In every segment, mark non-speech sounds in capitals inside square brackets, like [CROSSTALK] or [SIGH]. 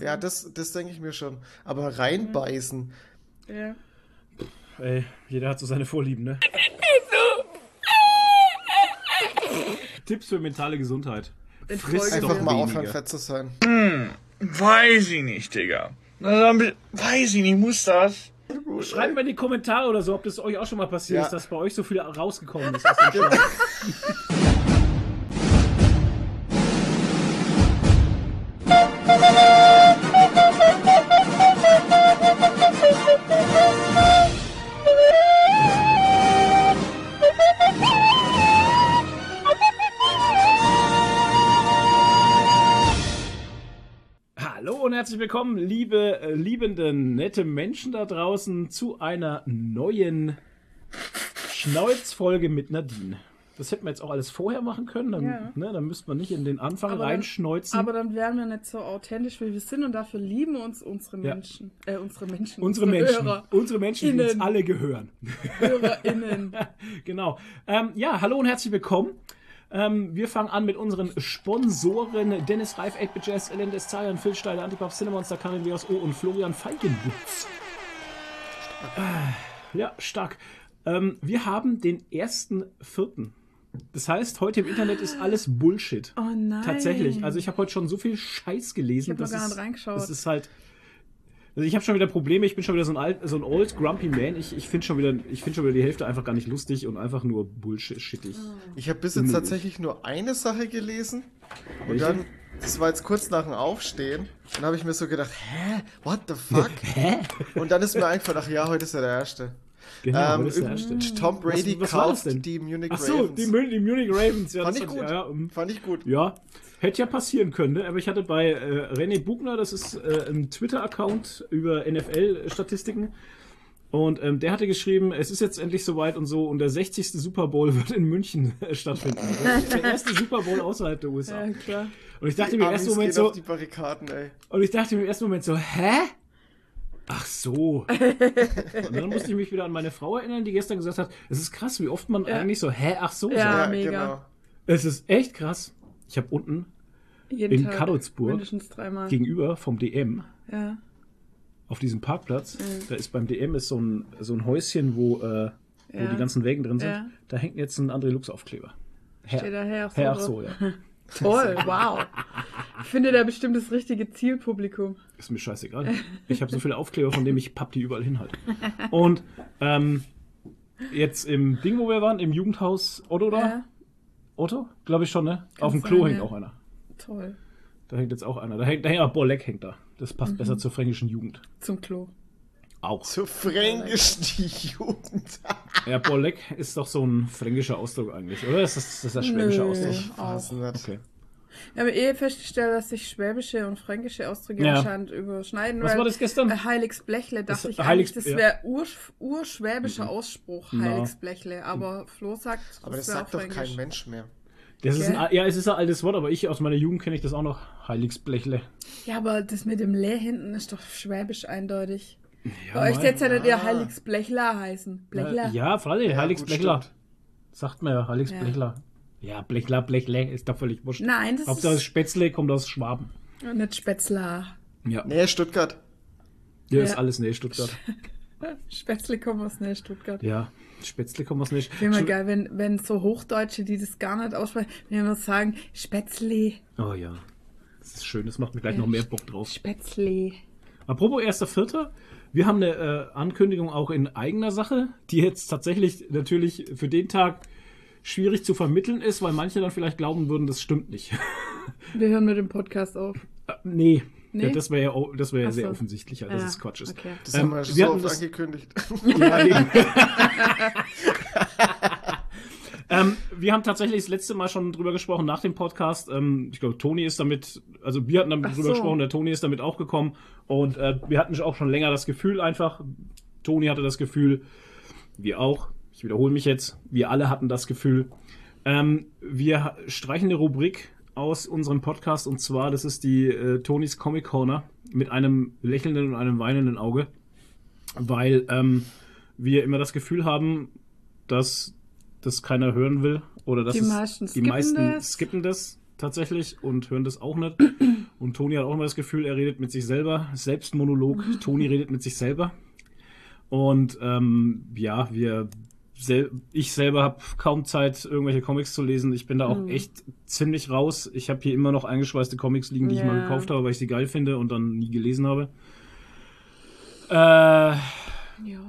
Ja, das, das denke ich mir schon. Aber reinbeißen. Ja. Ey, jeder hat so seine Vorlieben, ne? Tipps für mentale Gesundheit. Friss doch Einfach mal weniger. aufhören, fett zu sein. Weiß ich nicht, Digga. Weiß ich nicht, muss das? Schreibt mal in die Kommentare oder so, ob das euch auch schon mal passiert Ja. ist, dass bei euch so viel rausgekommen ist. [LAUGHS] willkommen, liebe äh, liebende, nette Menschen da draußen, zu einer neuen Schnauzfolge mit Nadine. Das hätten wir jetzt auch alles vorher machen können, dann, Ja. ne, dann müsste man nicht in den Anfang Aber dann- reinschneuzen. Aber dann wären wir nicht so authentisch, wie wir sind und dafür lieben uns unsere Ja. Menschen. Äh, unsere Menschen. unsere Menschen, Hörer. unsere Menschen, die uns Innen. alle gehören. HörerInnen. [LAUGHS] genau. Ähm, ja, hallo und herzlich willkommen. Ähm, wir fangen an mit unseren Sponsoren Dennis Reif, 8 Jazz, LNS Zayan, Phil Steiler, Antipop, Cinemonster, Karin Leos O und Florian Feigenbutz. Äh, ja, stark. Ähm, wir haben den 1.4. Das heißt, heute im Internet ist alles Bullshit. Oh nein. Tatsächlich. Also ich habe heute schon so viel Scheiß gelesen. Ich hab noch das gar nicht reingeschaut. Das ist halt. Also ich habe schon wieder Probleme. Ich bin schon wieder so ein alt, so ein old grumpy man. Ich, ich finde schon wieder, ich finde schon wieder die Hälfte einfach gar nicht lustig und einfach nur bullshittig. Ich habe bis jetzt tatsächlich nur eine Sache gelesen. Und Welche? dann, das war jetzt kurz nach dem Aufstehen. Dann habe ich mir so gedacht, hä? What the fuck? [LAUGHS] Hä? Und dann ist mir eingefallen, ach ja, heute ist ja der erste. Genau, ähm, ist der erste. Tom Brady Was- was kauft denn? die Munich Ach so, Ravens. die, Mun- die Munich Ravens. Ja, Fand ich gut. Ja, ja, um, Fand ich gut. ja, hätte ja passieren können. Ne? Aber ich hatte bei äh, René Bugner, das ist äh, ein Twitter-Account über NFL-Statistiken. Und ähm, der hatte geschrieben, es ist jetzt endlich soweit und so, und der 60. Super Bowl [LAUGHS] wird in München äh, stattfinden. der erste Super Bowl außerhalb der USA. Ja, klar. Und ich dachte mir im ersten Moment so, auf die Barrikaden, ey. und ich dachte mir im ersten Moment so, hä? Ach so. Und dann musste ich mich wieder an meine Frau erinnern, die gestern gesagt hat, es ist krass, wie oft man Ja. eigentlich so, hä, ach so Ja. sagt. mega. Es ist echt krass. Ich habe unten Jeden In Tag Karlsburg gegenüber vom DM ja. auf diesem Parkplatz, Mhm. da ist beim DM ist so ein, so ein Häuschen, wo, äh, wo Ja. die ganzen Wägen drin sind. Ja. Da hängt jetzt ein André Lux Aufkleber. Herr, Steht da Herr, Herr, ach so so, ja. [LAUGHS] Toll, wow. Ich finde da bestimmt das richtige Zielpublikum. Ist mir scheißegal. Ich habe so viele Aufkleber, von denen ich papp die überall hinhalte. Und ähm, jetzt im Ding, wo wir waren, im Jugendhaus Otto da, Ja, Otto? Glaube ich schon, ne? Auf dem sein, Klo hängt ja. auch einer. toll. Da hängt jetzt auch einer. Da hängt, naja, Borleck hängt da. Das Mhm. passt besser zur fränkischen Jugend. Zum Klo. Auch. Zu fränkisch die Jugend. [LAUGHS] Ja, Borleck ist doch so ein fränkischer Ausdruck eigentlich, oder? Ist das, das ist der schwäbische Nö. Ausdruck? ich weiß nicht. Okay. Ich habe eh festgestellt, dass sich schwäbische und fränkische Ausdrücke Ja. anscheinend überschneiden. Was weil war das gestern? äh, Heiligsblechle dachte Das- ich eigentlich, Heiligs- das ja. wäre ur, urschwäbischer Ausspruch, Na. Heiligsblechle. Aber Flo sagt, Aber das wär sagt doch fränkisch. kein Mensch mehr. Das ist Gell? ein, ja, es ist ein altes Wort, aber ich aus meiner Jugend kenne ich das auch noch. Heiligsblechle. Ja, aber das mit dem Lä hinten ist doch schwäbisch eindeutig. Ja, Bei euch jetzt ja eher Ah. Heiligsblechler heißen. Blechler. Äh, ja, freilich, Ja, Heiligsblechler. Sagt man ja, Heiligsblechler. Ja, Blechler, Blechle, ist doch völlig wurscht. Nein, das Hauptsache das ist Spätzle kommt aus Schwaben. nicht Spätzler. Ja, Nee, Stuttgart. ist Ja. alles nee, Stuttgart. [LAUGHS] Spätzle kommen aus ne, Stuttgart. Ja, Spätzle kommt aus nicht. Wäre mal geil, wenn, wenn so Hochdeutsche, die das gar nicht aussprechen, wenn wir sagen, Spätzle, Oh ja. Das ist schön, das macht mir gleich noch mehr Bock drauf. Spätzle. Apropos 1.4. Wir haben eine äh, Ankündigung auch in eigener Sache, die jetzt tatsächlich natürlich für den Tag schwierig zu vermitteln ist, weil manche dann vielleicht glauben würden, das stimmt nicht. [LAUGHS] Wir hören mit dem Podcast auf. Äh, nee. Nee? Ja, das wäre ja, das wär ja sehr so. offensichtlich, also dass Ja, es Quatsch ist. okay. Das Ähm, haben wir schon wir so oft das- angekündigt. [LAUGHS] Ja, eben. [LAUGHS] ähm, wir haben tatsächlich das letzte Mal schon drüber gesprochen nach dem Podcast. Ähm, ich glaube, Toni ist damit, also wir hatten damit Ach drüber so. gesprochen, der Toni ist damit auch gekommen. Und äh, wir hatten auch schon länger das Gefühl einfach, Toni hatte das Gefühl, wir auch, ich wiederhole mich jetzt, wir alle hatten das Gefühl, ähm, wir streichen eine Rubrik aus unserem Podcast und zwar, das ist die äh, Tonis Comic Corner mit einem lächelnden und einem weinenden Auge, weil ähm, wir immer das Gefühl haben, dass das keiner hören will oder dass Die es, meisten die skippen meisten das. skippen das tatsächlich und hören das auch nicht. Und und Toni hat auch immer das Gefühl, er redet mit sich selber. Selbstmonolog, [LAUGHS] Toni redet mit sich selber. Und ähm, ja, wir sel ich selber habe kaum Zeit, irgendwelche Comics zu lesen. Ich bin da auch echt ziemlich raus. Ich habe hier immer noch eingeschweißte Comics liegen, die ich mal Ja. gekauft habe, weil ich sie geil finde und dann nie gelesen habe. Äh, Ja.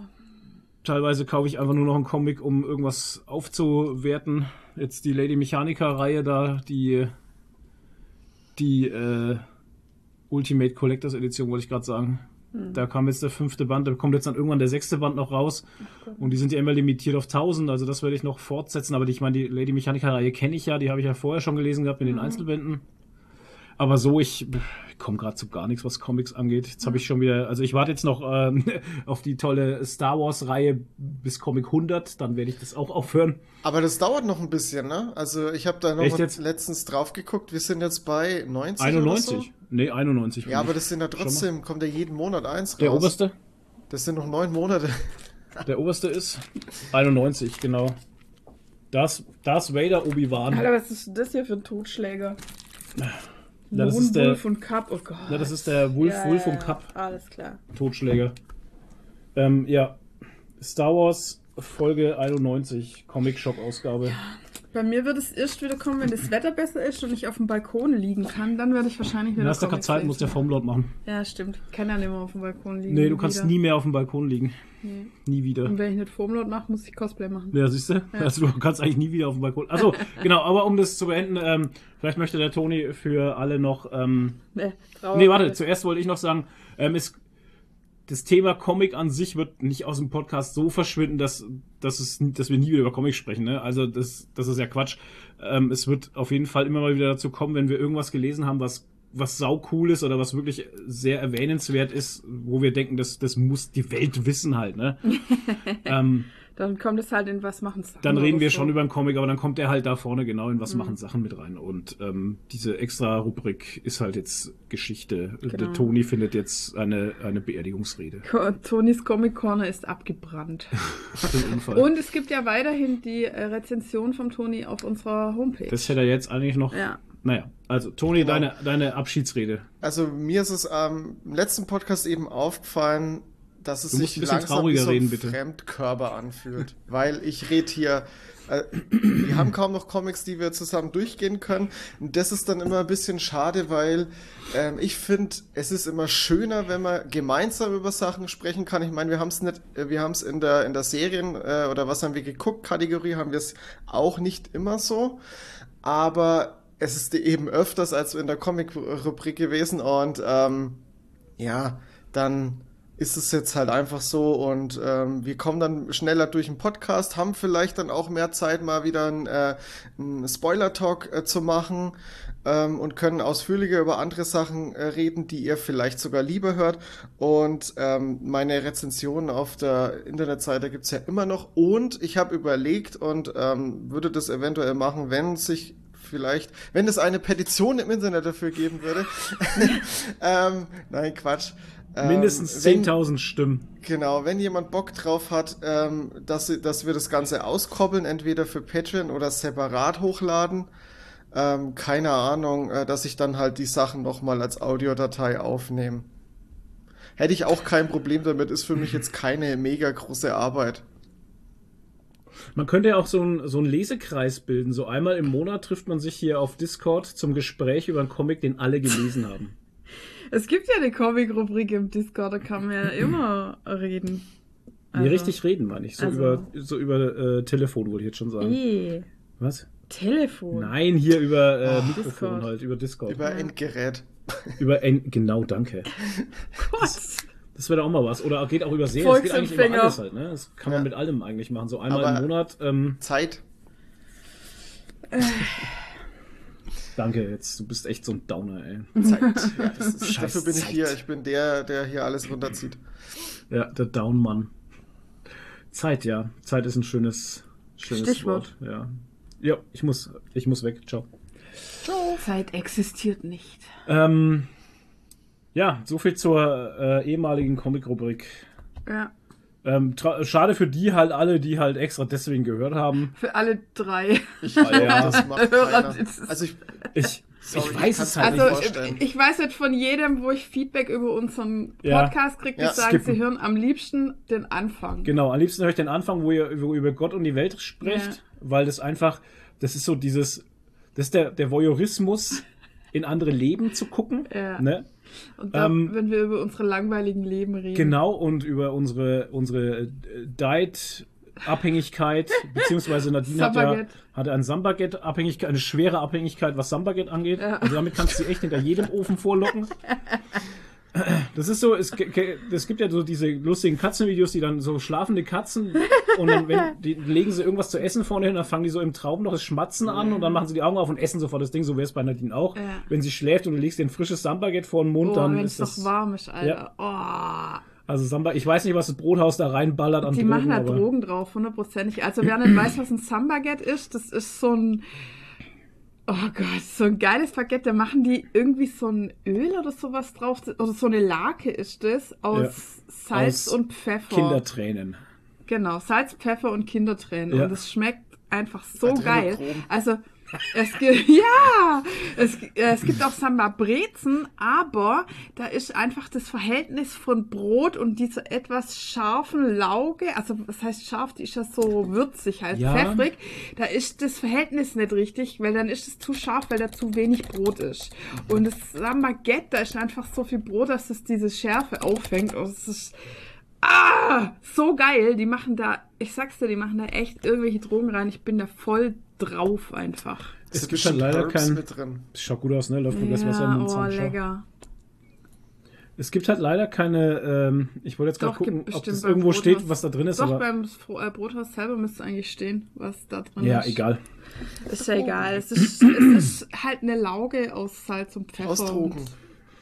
teilweise kaufe ich einfach nur noch einen Comic, um irgendwas aufzuwerten. Jetzt die Lady Mechanica-Reihe da, die die äh, Ultimate Collectors Edition, wollte ich gerade sagen. Da kam jetzt der fünfte Band, da kommt jetzt dann irgendwann der sechste Band noch raus. Und die sind ja immer limitiert auf 1000, also das werde ich noch fortsetzen. Aber die, ich meine, die Lady Mechanica-Reihe kenne ich ja, die habe ich ja vorher schon gelesen gehabt mit den Einzelbänden. Aber so, ich, ich komme gerade zu gar nichts, was Comics angeht. Jetzt habe ich schon wieder, also ich warte jetzt noch ähm, [LAUGHS] auf die tolle Star Wars-Reihe bis Comic 100, dann werde ich das auch aufhören. Aber das dauert noch ein bisschen, ne? Also ich habe da noch Echt mal jetzt? letztens drauf geguckt. Wir sind jetzt bei 90 91? oder so. Nee, 91. bin Ja, aber das sind ja trotzdem, kommt ja jeden Monat eins raus. der oberste? Das sind noch neun Monate. [LAUGHS] Der oberste ist 91, genau. Das, das Vader Obi-Wan. Alter, was ist das hier für ein Totschläger? [LAUGHS] Ja, das ist der, Wolf und Cup, oh Gott. ja, das ist der Wolf, Ja, Wolf ja, und Cup Alles klar. Totschläger. Ähm, ja. Star Wars Folge 91, Comic-Shop-Ausgabe. Bei mir wird es erst wieder kommen, wenn das Wetter besser ist und ich auf dem Balkon liegen kann. Dann werde ich wahrscheinlich wieder Dann hast du keine Zeit, musst der lesen. Foamlord machen. Ja, stimmt. Ich kann ja nicht mehr auf dem Balkon liegen. Nee, du kannst wieder. nie mehr auf dem Balkon liegen. Nee. Nie wieder. Und wenn ich nicht Foamload mache, muss ich Cosplay machen. Ja, siehst du? Also, du kannst eigentlich nie wieder auf dem Balkon. Also, [LAUGHS] genau, aber um das zu beenden, ähm, vielleicht möchte der Toni für alle noch. Ähm, Nee, nee, warte, zuerst wollte ich noch sagen, ähm, es, das Thema Comic an sich wird nicht aus dem Podcast so verschwinden, dass, dass, es, dass wir nie wieder über Comics sprechen. Ne? Also, das, das ist ja Quatsch. Ähm, es wird auf jeden Fall immer mal wieder dazu kommen, wenn wir irgendwas gelesen haben, was was sau cool ist oder was wirklich sehr erwähnenswert ist, wo wir denken, das, das muss die Welt wissen halt, ne? [LAUGHS] ähm, Dann kommt es halt in was machen Sachen dann reden wir so. schon über einen Comic, aber dann kommt der halt da vorne genau in was machen Sachen mit rein. Und ähm, diese extra Rubrik ist halt jetzt Geschichte. Der Genau. Toni findet jetzt eine, eine Beerdigungsrede. Ko- Tonys Comic Corner ist abgebrannt. [LAUGHS] Und es gibt ja weiterhin die äh, Rezension vom Toni auf unserer Homepage. das hätte er jetzt eigentlich noch. ja. Naja, also Toni, Genau. deine, deine Abschiedsrede. Also mir ist es ähm, im letzten Podcast eben aufgefallen, dass es sich langsam wie so ein reden. Fremdkörper anfühlt. Weil ich rede hier, äh, wir haben kaum noch Comics, die wir zusammen durchgehen können. Und das ist dann immer ein bisschen schade, weil ähm, ich finde, es ist immer schöner, wenn man gemeinsam über Sachen sprechen kann. Ich meine, wir haben es nicht, äh, wir haben es in der, in der Serien äh, oder was haben wir geguckt, Kategorie haben wir es auch nicht immer so. Aber es ist eben öfters als in der Comic-Rubrik gewesen und ähm, ja, dann ist es jetzt halt einfach so und ähm, wir kommen dann schneller durch den Podcast, haben vielleicht dann auch mehr Zeit, mal wieder einen, äh, einen Spoiler-Talk äh, zu machen ähm, und können ausführlicher über andere Sachen äh, reden, die ihr vielleicht sogar lieber hört. Und ähm, meine Rezensionen auf der Internetseite gibt's ja immer noch. Und ich habe überlegt und ähm, würde das eventuell machen, wenn sich vielleicht, wenn es eine Petition im Internet dafür geben würde. [LAUGHS] ähm, nein, Quatsch. Ähm, Mindestens wenn- 10.000 Stimmen. Genau, wenn jemand Bock drauf hat, ähm, dass, dass wir das Ganze auskoppeln, entweder für Patreon oder separat hochladen, ähm, keine Ahnung, äh, dass ich dann halt die Sachen nochmal als Audiodatei aufnehme. Hätte ich auch kein Problem damit, ist für mich jetzt keine mega große Arbeit. Man könnte ja auch so einen so einen Lesekreis bilden. So einmal im Monat trifft man sich hier auf Discord zum Gespräch über einen Comic, den alle gelesen haben. Es gibt ja eine Comic-Rubrik im Discord, da kann man ja [CLEARS THROAT] immer reden. Nee, richtig reden, meine ich. So also- über, so über äh, Telefon, wollte ich jetzt schon sagen. Eh, Was? Telefon. Nein, hier über äh, Oh, Mikrofon Discord. halt, über Discord. Über Endgerät. Über ein, genau, danke. [LAUGHS] Gott. Das wäre doch auch mal was. Oder geht auch über Serien. Das geht eigentlich über alles halt, ne? Das kann man Ja. mit allem eigentlich machen. So einmal Aber- im Monat. Ähm, Zeit. Danke, jetzt. Du bist echt so ein Downer, ey. [LAUGHS] Zeit. Ja, das ist, dafür bin ich Zeit. hier. Ich bin der, der hier alles runterzieht. Ja, der Downmann. Zeit, ja. Zeit ist ein schönes, schönes Stichwort. Wort. Ja. Ja, ich muss, ich muss weg. Ciao. Zeit existiert nicht. Ähm, ja, so viel zur äh, ehemaligen Comic-Rubrik. Ja. Ähm, tra- schade für die halt alle, die halt extra deswegen gehört haben. Für alle drei. Ich ja. das macht Hörer keiner. Also ich, Ich, Sorry, Ich weiß es halt nicht Also vorstellen. ich weiß jetzt von jedem, wo ich Feedback über unseren Ja. Podcast kriege, die Ja, sagen, skippen. sie hören am liebsten den Anfang. Genau, am liebsten höre ich den Anfang, wo ihr, wo über Gott und die Welt sprecht, Ja. weil das einfach, das ist so dieses, das ist der, der Voyeurismus, in andere Leben zu gucken. Ja. Ne? Und dann, Ähm, wenn wir über unsere langweiligen Leben reden. Genau, und über unsere, unsere äh, Diet-Abhängigkeit, [LAUGHS] beziehungsweise Nadine hat ja hatte eine Sambaget-Abhängigkeit, eine schwere Abhängigkeit, was Sambaget angeht. Ja. Also damit kannst du sie echt hinter jedem Ofen vorlocken. [LAUGHS] Das ist so, es, es gibt ja so diese lustigen Katzenvideos, die dann so schlafende Katzen und dann wenn, [LAUGHS] die, legen sie irgendwas zu essen vorne hin, dann fangen die so im Traum noch das Schmatzen an und dann machen sie die Augen auf und essen sofort das Ding, so wäre es bei Nadine auch. Ja. Wenn sie schläft und du legst dir ein frisches Sambaget vor den Mund, Oh, dann wenn es doch warm ist, Alter. Oh. Also Samba, ich weiß nicht, was das Brothaus da reinballert an Die Drogen, machen da Drogen drauf, hundertprozentig. Also wer nicht weiß, was ein Sambaget ist, das ist so ein, oh Gott, so ein geiles Baguette. Da machen die irgendwie so ein Öl oder sowas drauf, oder so eine Lake ist das, aus Salz Aus und Pfeffer. Kindertränen. Genau, Salz, Pfeffer und Kindertränen. Ja. Und es schmeckt einfach so geil. Also, es gibt, [LAUGHS] ja, es, äh, es gibt auch Samba Brezen, aber da ist einfach das Verhältnis von Brot und dieser etwas scharfen Lauge, also was heißt scharf, die ist ja so würzig, halt Ja. pfeffrig, da ist das Verhältnis nicht richtig, weil dann ist es zu scharf, weil da zu wenig Brot ist. Und das Sambaguette, da ist einfach so viel Brot, dass es diese Schärfe auffängt und es ist Ah, so geil. Die machen da, ich sag's dir, die machen da echt irgendwelche Drogen rein. Ich bin da voll drauf einfach. Es gibt halt bestimmt leider Herbs kein. mit drin. Schaut gut aus, ne? Läuft mir das Wasser Ja, im Mund oh, lecker. Es gibt halt leider keine. Ähm, ich wollte jetzt gerade gucken, ob das irgendwo Brothaus. steht, was da drin ist, Doch, aber. beim äh, Brothaus selber müsste eigentlich stehen, was da drin Ja, ist. egal. Ist ja egal. Es ist, es ist halt eine Lauge aus Salz und Pfeffer. Aus Drogen.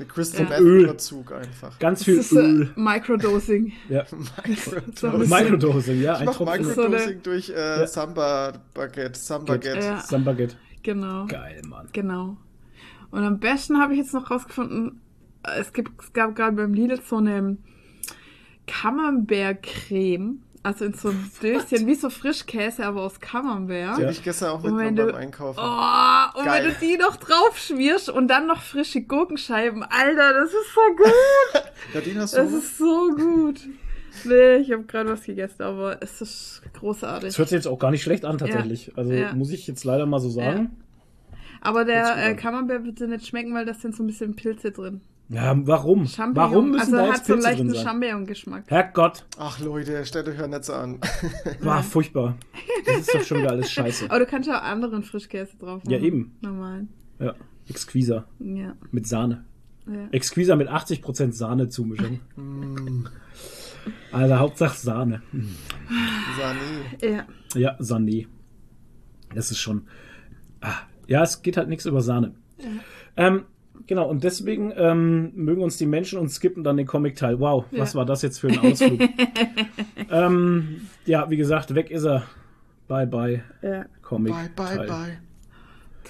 Crystal Ja. Meth Öl. Überzug einfach. Ganz viel ist äh, Öl. Microdosing. Ja. [LAUGHS] Microdosing. ja. Ich Ein mach Microdosing durch äh, Ja. Samba Baguette, Sambaguette. Ja, Sambaget. genau. Geil, Mann. Genau. Und am besten habe ich jetzt noch rausgefunden, es, gibt, es gab gerade beim Lidl so eine Camembert-Creme. Also in so einem [LAUGHS] Döschen, wie so Frischkäse, aber aus Camembert. Die Ja. hab ich gestern auch Und wenn mitgenommen du- beim Einkaufen. Oh, und Geil. wenn du die noch drauf schmierst und dann noch frische Gurkenscheiben, Alter, das ist so gut. [LAUGHS] Hast Das du? ist so gut. Nee, ich habe gerade was gegessen, aber es ist großartig. Das hört sich jetzt auch gar nicht schlecht an, tatsächlich. Also Ja. muss ich jetzt leider mal so sagen. Aber der äh. Camembert wird dir nicht schmecken, weil da sind so ein bisschen Pilze drin. Ja, warum? Champignon. Warum müssen also da hat jetzt so einen Pilze drin leichten sein? Champignon-Geschmack. Herrgott, Ach Leute, stellt euch ja nicht so an. [LAUGHS] war furchtbar. Das ist doch schon wieder alles scheiße. Aber du kannst ja auch anderen Frischkäse drauf machen. Ja, eben. Normal. Ja. Exquisa. Ja. Mit Sahne. ja. Exquisa mit 80% Sahne-Zumischung. Mm, Also Hauptsache Sahne. Sani. ja. Ja, Sahne. Das ist schon. Ah, ja, es geht halt nichts über Sahne. Ähm, genau, und deswegen ähm, mögen uns die Menschen und skippen dann den Comic-Teil. Wow, Ja. was war das jetzt für ein Ausflug? [LAUGHS] ähm, ja, wie gesagt, weg ist er. Bye, bye, ja. Comic. Bye, bye, bye.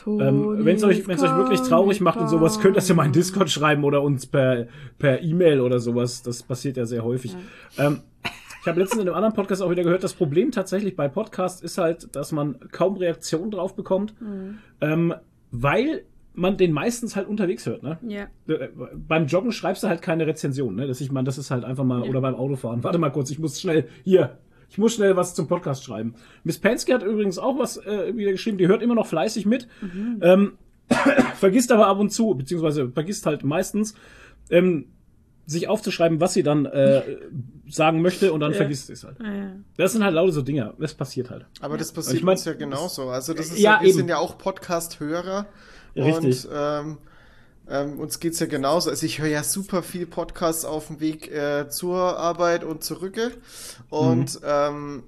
Ähm, Wenn es euch, wenn's euch wirklich traurig macht und sowas, könnt ihr das ja mal in Discord schreiben oder uns per per E-Mail oder sowas. Das passiert ja sehr häufig. Ähm, ich habe letztens in einem anderen Podcast auch wieder gehört, das Problem tatsächlich bei Podcasts ist halt, dass man kaum Reaktionen drauf bekommt, ähm, weil man den meistens halt unterwegs hört. Ne? Ja. Äh, Beim Joggen schreibst du halt keine Rezension. Ne? Das, ich meine, das ist halt einfach mal, Ja. oder beim Autofahren. Warte mal kurz, ich muss schnell, hier, ich muss schnell was zum Podcast schreiben. Miss Penske hat übrigens auch was äh, wieder geschrieben, die hört immer noch fleißig mit. Ähm, [COUGHS] vergisst aber ab und zu, beziehungsweise vergisst halt meistens, ähm, sich aufzuschreiben, was sie dann äh, sagen möchte und dann Ja. vergisst sie es halt. Ja, ja. Das sind halt lauter so Dinger. Das passiert halt. Aber das passiert Ich mein, uns ja genauso. Also das ist Ja, ja, wir eben. sind ja auch Podcast-Hörer. Richtig. Und ähm, ähm, uns geht's ja genauso. Also ich höre ja super viel Podcasts auf dem Weg äh, zur Arbeit und zurück. Und Mhm. ähm,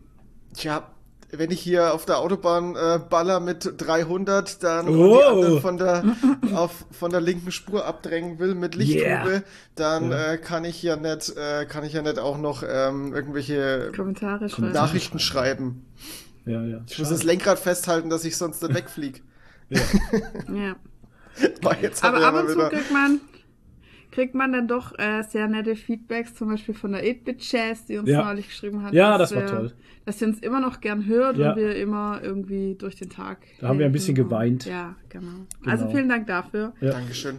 ja, wenn ich hier auf der Autobahn äh, baller mit 300, dann Oh. anderen von der [LAUGHS] auf von der linken Spur abdrängen will mit Lichthupe, Yeah. dann Ja. äh, kann ich ja nicht äh, kann ich ja nicht auch noch ähm, irgendwelche Kommentare schreiben. Nachrichten schreiben. Ja, ja. Ich muss das Lenkrad festhalten, dass ich sonst nicht [LAUGHS] wegfliege. Ja. [LAUGHS] [LAUGHS] Boah, jetzt hat Aber er ab und zu wieder. kriegt man, kriegt man dann doch äh, sehr nette Feedbacks, zum Beispiel von der 8-Bit Jazz, die uns Ja. neulich geschrieben hat. Ja, dass das war toll. Dass sie uns immer noch gern hört Ja. und wir immer irgendwie durch den Tag. Da haben wir ein bisschen geweint. Ja, genau. Also Genau. vielen Dank dafür. Ja. Dankeschön.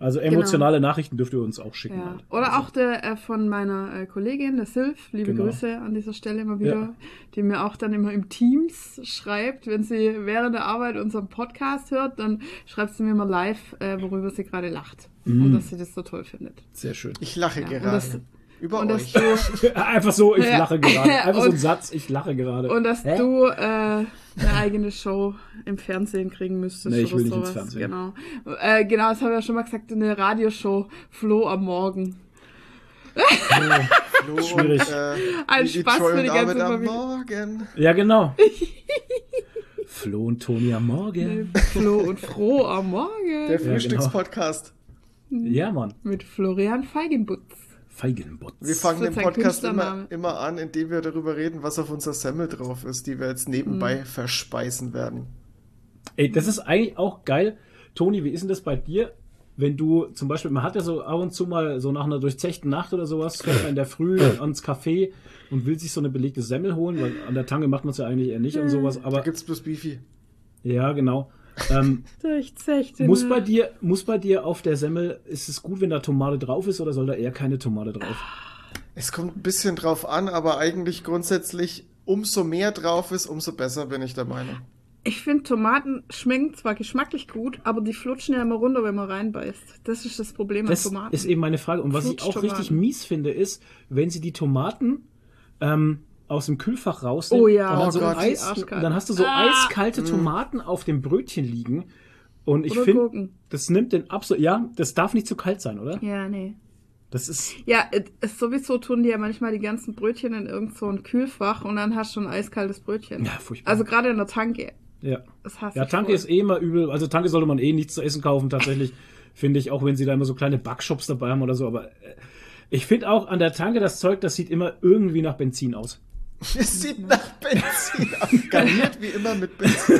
Also emotionale Nachrichten dürft ihr uns auch schicken. Ja. halt. Oder auch der äh, von meiner äh, Kollegin, der Sylv, liebe Genau. Grüße an dieser Stelle immer wieder, Ja. die mir auch dann immer im Teams schreibt, wenn sie während der Arbeit unseren Podcast hört, dann schreibt sie mir immer live, äh, worüber sie gerade lacht. Mhm. Und dass sie das so toll findet. Sehr schön. Ich lache Ja, und gerade. Über und dass euch. du, [LAUGHS] Einfach so, ich Ja. lache gerade. [LAUGHS] Einfach so ein Und- Satz, ich lache gerade. und dass Hä? du äh, eine eigene Show im Fernsehen kriegen müsstest Nee, ich will nicht sowas. ins Fernsehen. Genau. Äh, genau, das habe ich ja schon mal gesagt, eine Radioshow, Flo am Morgen. [LAUGHS] Flo Schwierig. Und, äh, Ein Spaß für und die ganze am Familie. Morgen. Ja, genau. Flo und Toni am Morgen. Flo und Fro am Morgen. Der genau. Frühstückspodcast. Ja, Mann. Mit Florian Feigenbutz. Feigenbotz. Wir fangen den Podcast immer, immer an, indem wir darüber reden, was auf unserer Semmel drauf ist, die wir jetzt nebenbei Mhm. verspeisen werden. Ey, das ist eigentlich auch geil. Toni, wie ist denn das bei dir? Wenn du zum Beispiel, man hat ja so ab und zu mal so nach einer durchzechten Nacht oder sowas, fährt man in der Früh [COUGHS] ans Café und will sich so eine belegte Semmel holen, weil an der Tange macht man es ja eigentlich eher nicht und sowas, Da aber gibt's bloß Beefy. ja, genau. Ähm, [LAUGHS] muss bei dir, muss bei dir auf der Semmel, ist es gut, wenn da Tomate drauf ist oder soll da eher keine Tomate drauf? Es kommt ein bisschen drauf an, aber eigentlich grundsätzlich, umso mehr drauf ist, umso besser bin ich der Meinung. Ich finde, Tomaten schmecken zwar geschmacklich gut, aber die flutschen ja immer runter, wenn man reinbeißt. Das ist das Problem Das an Tomaten. ist eben meine Frage. Und was ich auch richtig mies finde, ist, wenn sie die Tomaten ähm, aus dem Kühlfach rausnehmen Oh ja. und dann, Oh so Gott. Eis, und dann hast du so Ah. eiskalte Tomaten auf dem Brötchen liegen. Und ich finde, das nimmt den absolut. Ja, das darf nicht zu kalt sein, oder? ja, nee. Das ist. Ja, es- es sowieso tun die ja manchmal die ganzen Brötchen in irgend so ein Kühlfach und dann hast du ein eiskaltes Brötchen. Ja, furchtbar. Also gerade in der Tanke. Ja. Das hasse Ja, Tanke ist eh immer übel. Also Tanke sollte man eh nichts zu essen kaufen, tatsächlich. [LAUGHS] finde ich, auch wenn sie da immer so kleine Backshops dabei haben oder so. Aber äh, ich finde auch an der Tanke das Zeug, das sieht immer irgendwie nach Benzin aus. [LAUGHS] Es sieht nach Benzin aus. [LAUGHS] Garniert wie immer mit Benzin.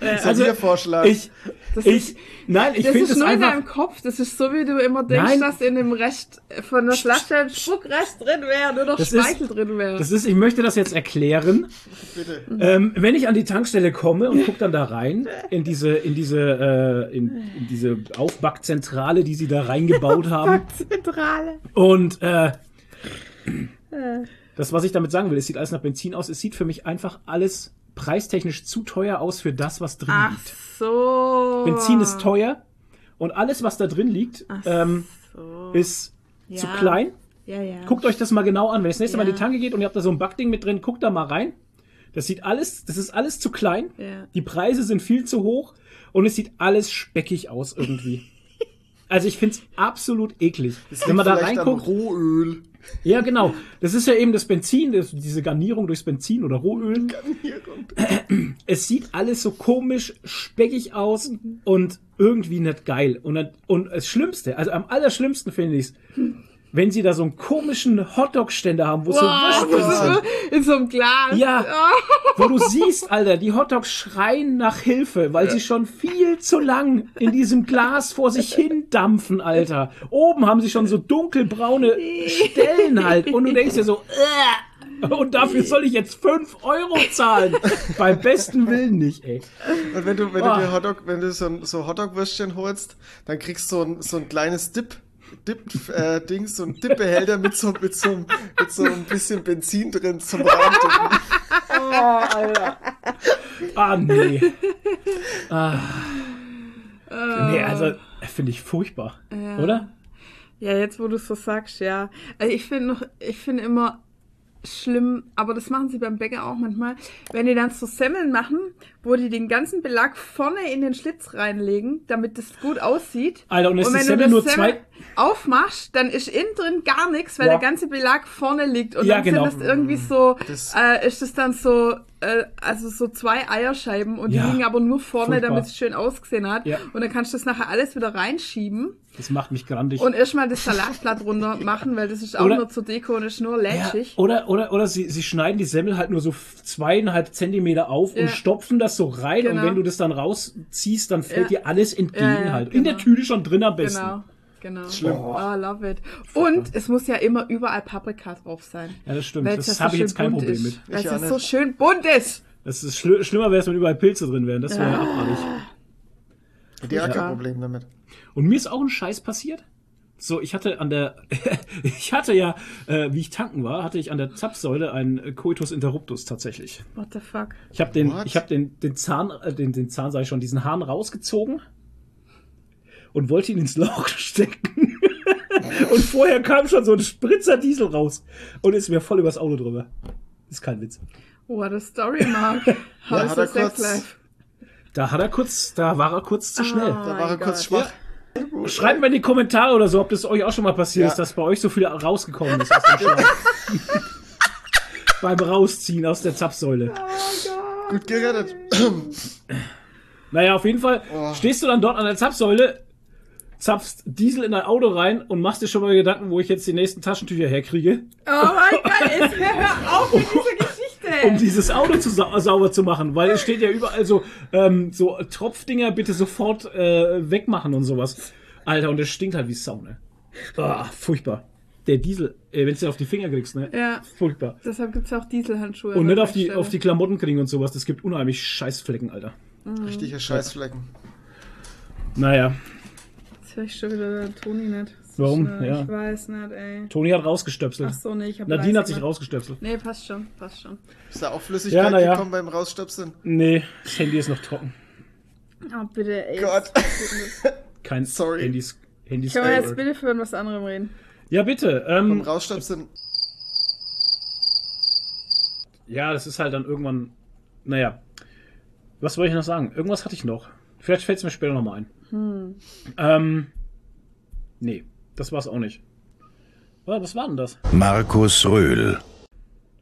Das Also, ist Ihr Vorschlag. Ich, Das ich, ist- nein, ich das finde ist es nur in deinem Kopf. Das ist so, wie du immer denkst, Nein. dass in dem Rest von der Flasche ein Spuckrest drin wäre, nur noch Das ist- Speichel drin wäre. Das ist, ich möchte das jetzt erklären. Bitte. Ähm, wenn ich an die Tankstelle komme und gucke dann da rein in diese, in diese, äh, in, in diese Aufbackzentrale, die sie da reingebaut haben. Zentrale. Und äh, das, was ich damit sagen will, es sieht alles nach Benzin aus. Es sieht für mich einfach alles preistechnisch zu teuer aus für das, was drin Ach liegt. so. Benzin ist teuer und alles, was da drin liegt, ähm, So. ist Ja. zu klein. Ja, ja. Guckt euch das mal genau an. Wenn ihr das nächste Mal in Ja. die Tanke geht und ihr habt da so ein Backding mit drin, guckt da mal rein. Das sieht alles, das ist alles zu klein. Ja. Die Preise sind viel zu hoch und es sieht alles speckig aus irgendwie. Also ich find's absolut eklig. Das Wenn man da reinguckt, Rohöl. ja genau, das ist ja eben das Benzin, das, diese Garnierung durchs Benzin oder Rohöl. [CLEARS THROAT] Es sieht alles so komisch, speckig aus und irgendwie nicht geil. Und, und das Schlimmste, also am allerschlimmsten finde ich's, wenn sie da so einen komischen Hotdog-Ständer haben, wo so Wow, Würstchen das sind. in so einem Glas. Ja. Oh. Wo du siehst, Alter, die Hotdogs schreien nach Hilfe, weil sie schon viel zu lang in diesem Glas vor sich hin dampfen, Alter. Oben haben sie schon so dunkelbraune Stellen halt. Und du denkst dir so, äh, und dafür soll ich jetzt 5 Euro zahlen. Beim besten Willen nicht, ey. Und wenn du, wenn Ah. du dir Hotdog, wenn du so ein so Hotdog-Würstchen holst, dann kriegst du so ein, so ein kleines Dip. Dip-Dings, so ein Dip-Behälter mit so, mit, so, mit so ein bisschen Benzin drin zum Reindippen. Ah, nee. Ah. Nee, also, finde ich furchtbar. Oder? Ja, jetzt wo du es so sagst, ja. Also ich finde noch, ich finde immer schlimm, aber das machen sie beim Bäcker auch manchmal, wenn die dann so Semmeln machen, wo die den ganzen Belag vorne in den Schlitz reinlegen, damit das gut aussieht. Alter, und ist die wenn Semmel nur das zwei- aufmachst, dann ist innen drin gar nichts, weil Ja. der ganze Belag vorne liegt und Ja, dann genau. sind das irgendwie so, Das- äh, ist das dann so, äh, also so zwei Eierscheiben und Ja. die liegen aber nur vorne, damit es schön ausgesehen hat. Ja. Und dann kannst du das nachher alles wieder reinschieben. Das macht mich grandig. Und erstmal das Salatblatt runter machen, weil das ist auch Oder- nur zur Deko und ist nur Ja, lätschig. oder oder, oder sie, sie schneiden die Semmel halt nur so zweieinhalb Zentimeter auf und stopfen das so rein. Und Genau. wenn du das dann rausziehst, dann fällt dir alles entgegen halt. In der genau. Tüte schon drin am besten. Genau. Genau. Schlimm. Oh, love it. Und es muss ja immer überall Paprika drauf sein. Ja, das stimmt. Das es habe ich schön jetzt kein Problem ist. mit. Weil Ich es so schön bunt ist. Das ist schli schlimmer wäre es, wenn überall Pilze drin wären. Das wäre ja abartig. Die hat Ja. kein Problem damit. Und mir ist auch ein Scheiß passiert. So, ich hatte an der, [LAUGHS] ich hatte ja, äh, wie ich tanken war, hatte ich an der Zapfsäule einen Coitus interruptus tatsächlich. What the fuck? Ich habe den, What? ich habe den, den Zahn, äh, den, den Zahn sag ich schon, diesen Hahn rausgezogen und wollte ihn ins Loch [LAUGHS] stecken. und vorher kam schon so ein Spritzer Diesel raus und ist mir voll übers Auto drüber. Ist kein Witz. What a story, Mark. [LAUGHS] How Ja, is hat the sex kurz- life? Da hat er kurz, da war er kurz zu schnell. Da Oh war er mein kurz Gott. schwach. Schreibt mal in die Kommentare oder so, ob das euch auch schon mal passiert Ja. ist, dass bei euch so viel rausgekommen ist aus dem [LAUGHS] Schlauch. Beim Rausziehen aus der Zapfsäule. Gut gerettet. Naja, auf jeden Fall Oh. stehst du dann dort an der Zapfsäule, zapfst Diesel in dein Auto rein und machst dir schon mal Gedanken, wo ich jetzt die nächsten Taschentücher herkriege, Oh mein Gott, jetzt hör auf mit dieser Geschichte. [LAUGHS] um dieses Auto zu sau sauber zu machen, weil es steht ja überall so, ähm, so Tropfdinger bitte sofort äh, wegmachen und sowas. Alter, und es stinkt halt wie Sau, ne? Ah, furchtbar. Der Diesel, äh, wenn du auf die Finger kriegst, ne? Ja. Furchtbar. Deshalb gibt's auch Dieselhandschuhe. Und nicht auf die, auf die Klamotten kriegen und sowas. Das gibt unheimlich Scheißflecken, Alter. Richtige Scheißflecken. Naja, Jetzt höre ich schon wieder Toni nicht. So Warum? schnell. Ja. Ich weiß nicht, ey. Toni hat rausgestöpselt. Ach so, nee, ich hab Nadine leise hat sich gemacht. rausgestöpselt. Nee, passt schon, passt schon. Ist da auch Flüssigkeit Ja, na ja. gekommen beim Rausstöpseln? Nee, das Handy ist noch trocken. Oh, bitte, ey. Gott. [LAUGHS] Kein Sorry. Handys. Handys Können wir jetzt bitte für was anderem reden? Ja, bitte. Beim Ähm, Rausstöpseln. ja, das ist halt dann irgendwann. Naja. Was wollte ich noch sagen? Irgendwas hatte ich noch. Vielleicht fällt es mir später nochmal ein. Hm. Ähm. Nee, das war's auch nicht. Was war denn das? Markus Röhl.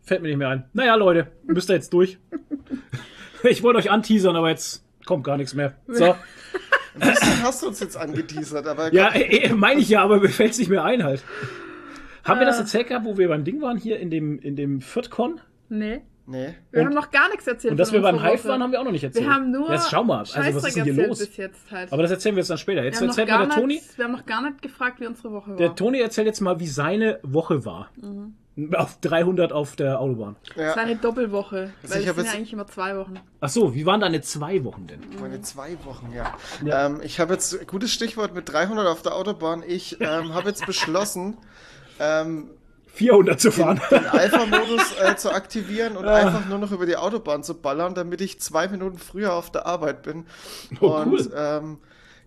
Fällt mir nicht mehr ein. Naja, Leute, müsst ihr jetzt durch. ich wollte euch anteasern, aber jetzt kommt gar nichts mehr. So. [LAUGHS] Ein bisschen hast du uns jetzt angeteasert, aber Ja, äh, äh, meine ich ja, aber mir fällt's nicht mehr ein halt. Haben wir das Äh. erzählt gehabt, wo wir beim Ding waren, hier in dem, in dem FürthCon? Nee. Nee. Wir Und- haben noch gar nichts erzählt. Und dass wir beim Hive Woche. waren, haben wir auch noch nicht erzählt. Wir haben nur Jetzt schau mal, also was ist denn hier los? bis jetzt halt. Aber das erzählen wir jetzt dann später. Jetzt wir, haben noch erzählt mal gar der Toni. nicht, wir haben noch gar nicht gefragt, wie unsere Woche war. Der Toni erzählt jetzt mal, wie seine Woche war. Mhm. Auf 300 auf der Autobahn. Das war Ja, eine Doppelwoche. Also Weil ich es hab sind ja jetzt- eigentlich immer zwei Wochen. Ach so, wie waren deine zwei Wochen denn? meine zwei Wochen, ja. Ja. Ähm, ich habe jetzt, gutes Stichwort mit 300 auf der Autobahn. Ich ähm, habe jetzt beschlossen, [LAUGHS] ähm, 400 zu fahren. den Alpha-Modus äh, zu aktivieren und Ah. einfach nur noch über die Autobahn zu ballern, damit ich zwei Minuten früher auf der Arbeit bin. Oh, und cool. ähm,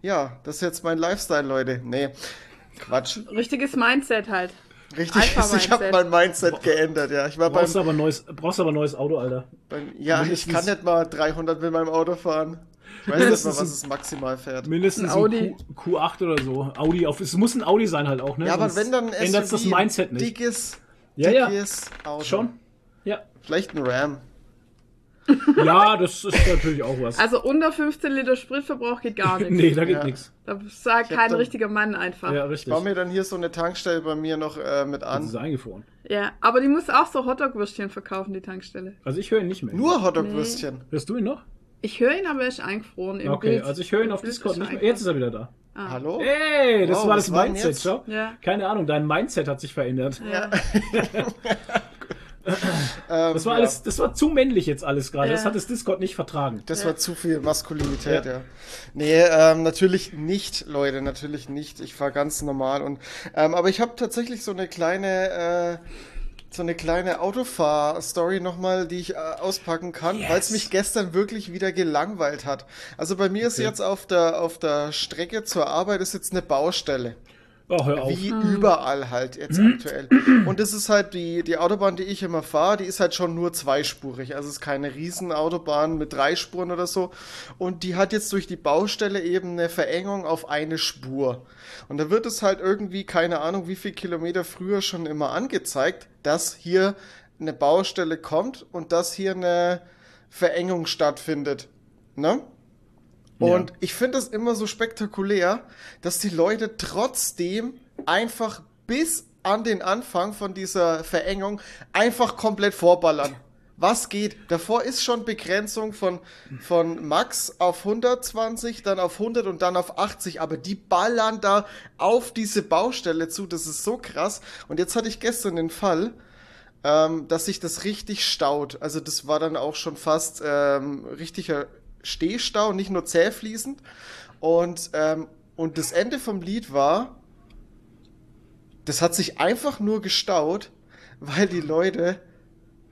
ja, das ist jetzt mein Lifestyle, Leute. Nee, Quatsch. Richtiges Mindset halt. Richtig, [LAUGHS] ich Alpha-Mindset. habe mein Mindset geändert, ja. Ich war beim, brauchst aber ein neues, brauchst aber ein neues Auto, Alter. beim ja, ich mindestens- kann nicht mal 300 mit meinem Auto fahren. Ich weiß nicht mal, Mindestens [LAUGHS] was es maximal fährt. Mindestens Ein Audi. Q, Q8 oder so. Audi auf, es muss ein Audi sein halt auch, ne? Ja, aber Sonst wenn dann ein ändert das Mindset nicht. Dickes, Ja, ja. dickes Auto. Schon? Ja. Vielleicht ein Ram. [LAUGHS] Ja, das ist natürlich auch was. Also unter 15 Liter Spritverbrauch geht gar [LAUGHS] nichts. nee, da geht Ja. nichts. Da sagt kein dann- richtiger Mann einfach. Ja, Ja. richtig. Ich baue mir dann hier so eine Tankstelle bei mir noch äh, mit Das an. ist eingefroren. aber die muss auch so Hotdog-Würstchen verkaufen, die Tankstelle. Also ich höre ihn nicht mehr. Nur Hotdog-Würstchen. Hörst du ihn noch? Ich höre ihn, aber er ist eingefroren im Okay, Bild. also ich höre ihn auf Bild Discord nicht mehr. Jetzt ist er wieder da. Ah. Hallo? Hey, das Wow, war das war Mindset, schau. Ja. Keine Ahnung, dein Mindset hat sich verändert. Ja. Ähm, [LAUGHS] Das war ja. alles, das war zu männlich jetzt alles gerade. Das hat das Discord nicht vertragen. Das war zu viel Maskulinität, ja. Ja. Nee, ähm, natürlich nicht, Leute, natürlich nicht. Ich fahr ganz normal und ähm, aber ich habe tatsächlich so eine kleine äh, so eine kleine Autofahr-Story nochmal, die ich äh, auspacken kann, weil es mich gestern wirklich wieder gelangweilt hat. Also bei mir ist Okay. jetzt auf der auf der Strecke zur Arbeit ist jetzt eine Baustelle. Oh, hör auf. Wie überall halt jetzt aktuell. Und das ist halt die, die Autobahn, die ich immer fahre, die ist halt schon nur zweispurig. Also es ist keine Riesenautobahn mit drei Spuren oder so. Und die hat jetzt durch die Baustelle eben eine Verengung auf eine Spur. Und da wird es halt irgendwie, keine Ahnung, wie viel Kilometer früher schon immer angezeigt, dass hier eine Baustelle kommt und dass hier eine Verengung stattfindet. Ne? Und ich finde das immer so spektakulär, dass die Leute trotzdem einfach bis an den Anfang von dieser Verengung einfach komplett vorballern. Was geht? Davor ist schon Begrenzung von, von Max auf 120, dann auf 100 und dann auf 80, aber die ballern da auf diese Baustelle zu, das ist so krass. Und jetzt hatte ich gestern den Fall, ähm, dass sich das richtig staut. Also das war dann auch schon fast ähm, richtiger Stehstau, nicht nur zähfließend. Und, ähm, und das Ende vom Lied war, das hat sich einfach nur gestaut, weil die Leute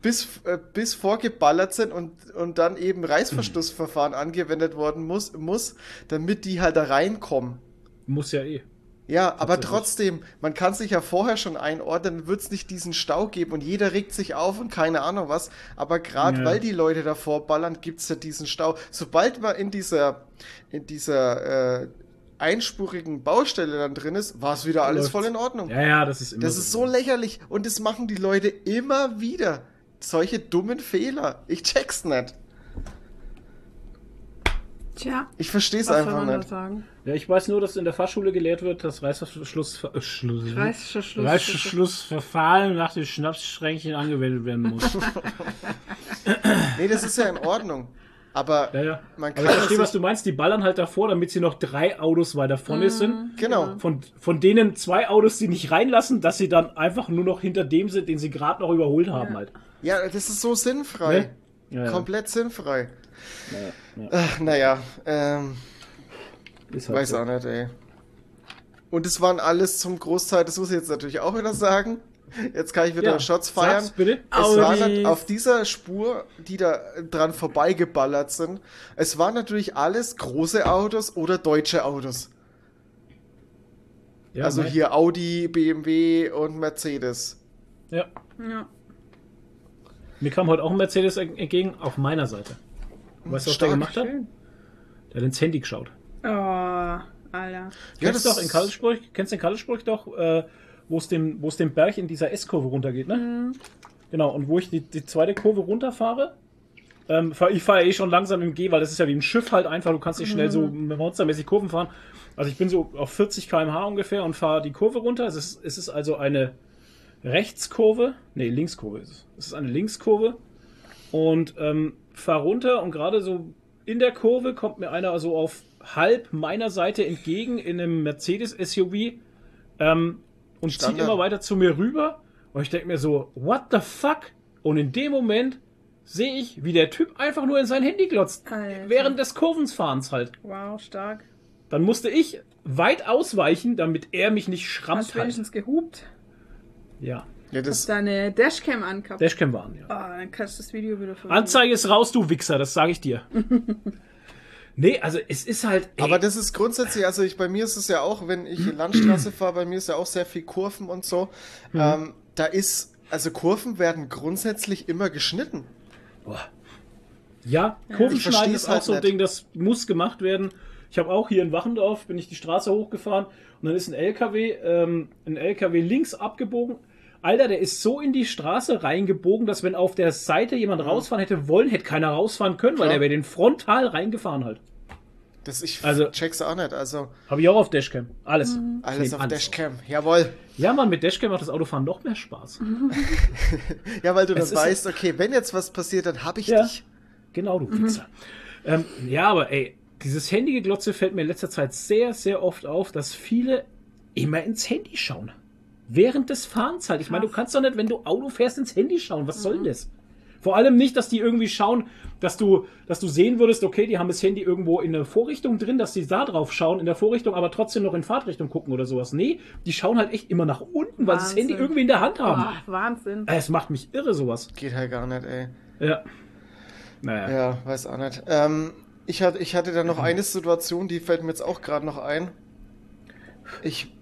bis, äh, bis vorgeballert sind und, und dann eben Reißverschlussverfahren angewendet worden muss, muss, damit die halt da reinkommen. Muss ja eh. Ja, aber trotzdem, man kann sich ja vorher schon einordnen, dann wird es nicht diesen Stau geben und jeder regt sich auf und keine Ahnung was. Aber gerade Ja. weil die Leute davor ballern, gibt es ja diesen Stau. Sobald man in dieser, in dieser äh, einspurigen Baustelle dann drin ist, war es wieder alles Läuft's. voll in Ordnung. Ja, ja, das ist immer Das ist so lächerlich und das machen die Leute immer wieder. Solche dummen Fehler. Ich check's nicht. Tja, Ich versteh's was soll einfach man da nicht. sagen? Ja, ich weiß nur, dass in der Fahrschule gelehrt wird, dass Reißverschluss, äh, Schluss, Reißverschluss. Reißverschlussverfahren nach dem Schnapsschränkchen angewendet werden muss. [LAUGHS] Nee, das ist ja in Ordnung. Aber Ja, ja. man Aber kann ich verstehe, was du meinst. Die ballern halt davor, damit sie noch drei Autos weiter vorne sind. Genau. Von, von denen zwei Autos, die nicht reinlassen, dass sie dann einfach nur noch hinter dem sind, den sie gerade noch überholt haben halt. Ja, das ist so sinnfrei. Ne? Ja, ja. Komplett sinnfrei. Ja, ja. Ach, naja, ähm, halt weiß so. auch nicht, ey. Und es waren alles zum Großteil, das muss ich jetzt natürlich auch wieder sagen. Jetzt kann ich wieder Ja, Shots feiern. bitte. Es waren Audis. nat- auf dieser Spur, die da dran vorbeigeballert sind, es waren natürlich alles große Autos oder deutsche Autos. Ja, also ne? hier Audi, BMW und Mercedes. Ja. Ja. Mir kam heute auch ein Mercedes ent- entgegen, auf meiner Seite. Weißt du, was der gemacht hat? Schön. Der hat ins Handy geschaut. Oh, Alter. Ja, kennst du doch in Karlsburg, kennst du in Karlsburg doch, äh, wo es den, Berg in dieser S-Kurve runtergeht, ne? Genau, und wo ich die, die zweite Kurve runterfahre, ähm, ich fahre ja eh schon langsam im G, weil das ist ja wie ein Schiff halt einfach, du kannst nicht schnell so monstermäßig Kurven fahren. Also ich bin so auf 40 km/h ungefähr und fahre die Kurve runter. Es ist, es ist also eine Rechtskurve, nee, Linkskurve ist es. Es ist eine Linkskurve und ähm, fahre runter und gerade so in der Kurve kommt mir einer so auf halb meiner Seite entgegen in einem Mercedes-SUV ähm, und Standard. zieht immer weiter zu mir rüber. Und ich denke mir so, what the fuck? Und in dem Moment sehe ich, wie der Typ einfach nur in sein Handy glotzt. Alter. Während des Kurvenfahrens halt. Wow, stark. Dann musste ich weit ausweichen, damit er mich nicht Hast schrammt du hat. wenigstens gehupt? Ja, Ja, Hast das, deine Dashcam angehabt? Dashcam waren, ja. Ah, dann kannst du das Video wieder verwenden. Anzeige ist raus, du Wichser, das sage ich dir. [LAUGHS] nee, also es ist halt. Ey, aber das ist grundsätzlich, also ich, bei mir ist es ja auch, wenn ich Landstraße [CLEARS THROAT] fahre, bei mir ist ja auch sehr viel Kurven und so. Mhm. Ähm, da ist, also Kurven werden grundsätzlich immer geschnitten. Boah. Ja, Kurvenschneiden versteh's ist auch halt so ein. Ding, das muss gemacht werden. Ich habe auch hier in Wachendorf, bin ich die Straße hochgefahren und dann ist ein LKW, ähm, ein LKW links abgebogen. Alter, der ist so in die Straße reingebogen, dass wenn auf der Seite jemand rausfahren hätte wollen, hätte keiner rausfahren können, weil Klar. der wäre den frontal reingefahren halt. Das ich Also- check's auch nicht. Also Habe ich auch auf Dashcam. Alles. alles Nee, auf Dashcam. Jawohl. Ja, Mann, mit Dashcam macht das Autofahren noch mehr Spaß. [LAUGHS] Ja, weil du Es dann weißt, okay, wenn jetzt was passiert, dann hab ich Ja. dich. Genau, du Wichser. Ähm, ja, aber ey, dieses Handygeglotze fällt mir in letzter Zeit sehr, sehr oft auf, dass viele immer ins Handy schauen. Während des Fahrens halt. Ich meine, du kannst doch nicht, wenn du Auto fährst, ins Handy schauen. Was soll denn das? Vor allem nicht, dass die irgendwie schauen, dass du, dass du sehen würdest, okay, die haben das Handy irgendwo in der Vorrichtung drin, dass die da drauf schauen in der Vorrichtung, aber trotzdem noch in Fahrtrichtung gucken oder sowas. Nee, die schauen halt echt immer nach unten, weil sie das Wahnsinn. Handy irgendwie in der Hand haben. Ah, Wahnsinn. Es macht mich irre, sowas. Geht halt gar nicht, ey. Ja. Naja. Ja, weiß auch nicht. Ähm, ich, hatte, ich hatte da noch eine Situation, die fällt mir jetzt auch gerade noch ein. Ich,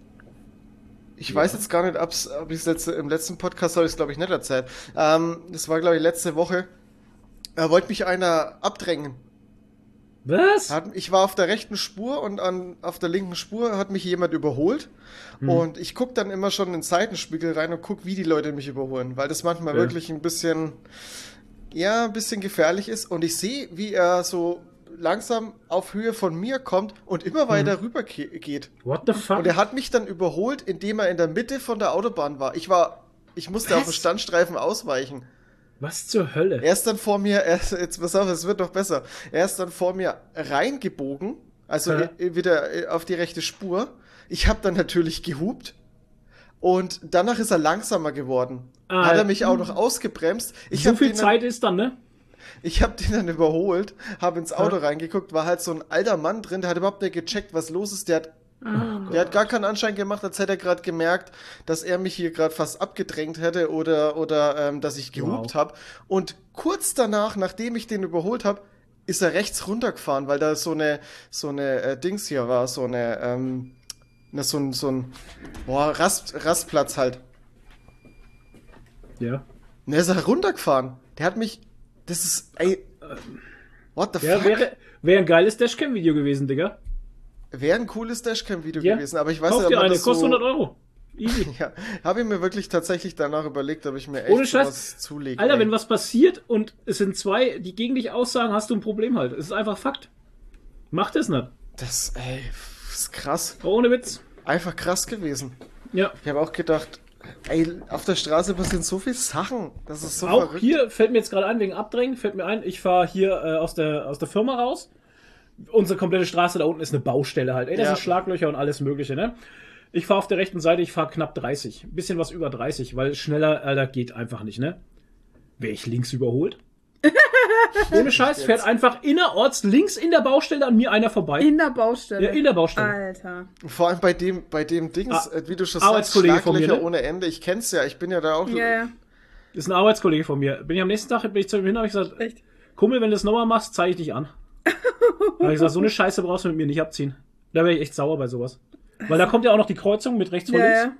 ich weiß jetzt gar nicht, ob's, ob ich es jetzt im letzten Podcast habe ich es glaube ich nicht erzählt. Ähm, das war glaube ich letzte Woche. Er wollte mich einer abdrängen. Was? Hat, ich war auf der rechten Spur und an, auf der linken Spur hat mich jemand überholt. Und ich gucke dann immer schon in den Seitenspiegel rein und gucke, wie die Leute mich überholen, weil das manchmal Ja. wirklich ein bisschen, ja, ein bisschen gefährlich ist. Und ich sehe, wie er so langsam auf Höhe von mir kommt und immer weiter rüber ge- geht. What the fuck? Und er hat mich dann überholt, indem er in der Mitte von der Autobahn war. Ich war, ich musste Was? auf den Standstreifen ausweichen. Was zur Hölle? Er ist dann vor mir, er ist, jetzt pass auf, es wird noch besser. Er ist dann vor mir reingebogen, also Ja. wieder auf die rechte Spur. Ich habe dann natürlich gehupt und danach ist er langsamer geworden. Ah, Hat er mich auch noch ausgebremst. Ich so viel Zeit ist dann, ne? Ich hab den dann überholt, habe ins Auto reingeguckt, war halt so ein alter Mann drin, der hat überhaupt nicht gecheckt, was los ist. Der hat Der hat gar keinen Anschein gemacht, als hätte er gerade gemerkt, dass er mich hier gerade fast abgedrängt hätte oder, oder ähm, dass ich gehupt Wow. habe. Und kurz danach, nachdem ich den überholt habe, ist er rechts runtergefahren, weil da so eine, so eine äh, Dings hier war, so eine, ähm, na, so ein, so ein, boah, Rast, Rastplatz halt. Ja. Und er ist er runtergefahren. Der hat mich, das ist, ey, what the Ja, fuck? wäre, wäre ein geiles Dashcam-Video gewesen, Digga. Wäre ein cooles Dashcam-Video Ja. gewesen, aber ich weiß Kauf nicht, ob dir eine, das kostet so, 100 Euro. Easy. [LAUGHS] Ja, habe ich mir wirklich tatsächlich danach überlegt, ob ich mir echt Ohne Scheiß. sowas zulege. Alter, ey. wenn was passiert und es sind zwei, die gegen dich aussagen, hast du ein Problem halt. Es ist einfach Fakt. Mach das nicht. Das, ey, ist krass. Ohne Witz. Einfach krass gewesen. Ja. Ich habe auch gedacht, ey, auf der Straße passieren so viele Sachen. Das ist so Auch verrückt. hier fällt mir jetzt gerade ein, wegen Abdrängen, fällt mir ein, ich fahre hier äh, aus, der, aus der Firma raus. Unsere komplette Straße da unten ist eine Baustelle halt. Ey, das Ja. sind Schlaglöcher und alles Mögliche, ne? Ich fahre auf der rechten Seite, ich fahre knapp 30. Ein bisschen was über 30, weil schneller, Alter, geht einfach nicht, ne? Wäre ich links überholt? Ohne Scheiß, fährt einfach innerorts links in der Baustelle an mir einer vorbei. In der Baustelle. ja, in der Baustelle. Alter. Vor allem bei dem, bei dem Dings, Ah, äh, wie du schon sagst, Arbeitskollege von mir, Schlaglöcher ne? ohne Ende. Ich kenn's ja, ich bin ja da auch. Ja, ja. ist ein Arbeitskollege von mir. Bin ich am nächsten Tag, bin ich zu ihm hin, habe ich gesagt, Echt. Kumpel, wenn du das nochmal machst, zeige ich dich an. Da habe ich gesagt, so eine Scheiße brauchst du mit mir nicht abziehen. Da wäre ich echt sauer bei sowas. Weil da kommt ja auch noch die Kreuzung mit rechts vor Ja, links. ja.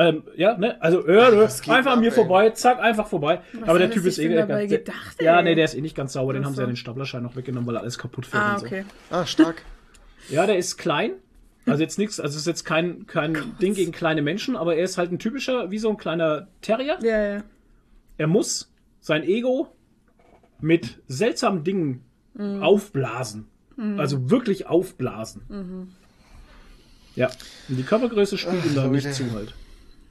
Ähm, ja, ne? Also, ja, ne? Was geht einfach an mir ey? vorbei, zack, einfach vorbei. Aber der Typ ist eh ganz- dabei der- gedacht, Ja, ey? nee, der ist eh nicht ganz sauber. Den Ach haben sie ja den Staplerschein noch weggenommen, weil alles kaputt fährt Ah, und so. okay. Ah, stark. [LAUGHS] Ja, der ist klein. Also jetzt nichts, also ist jetzt kein, kein Ding gegen kleine Menschen, aber er ist halt ein typischer, wie so ein kleiner Terrier. Ja, ja. Er muss sein Ego mit seltsamen Dingen Mhm. aufblasen. Also wirklich aufblasen. Mhm. Ja, und die Körpergröße spielt ihm da nicht zu halt.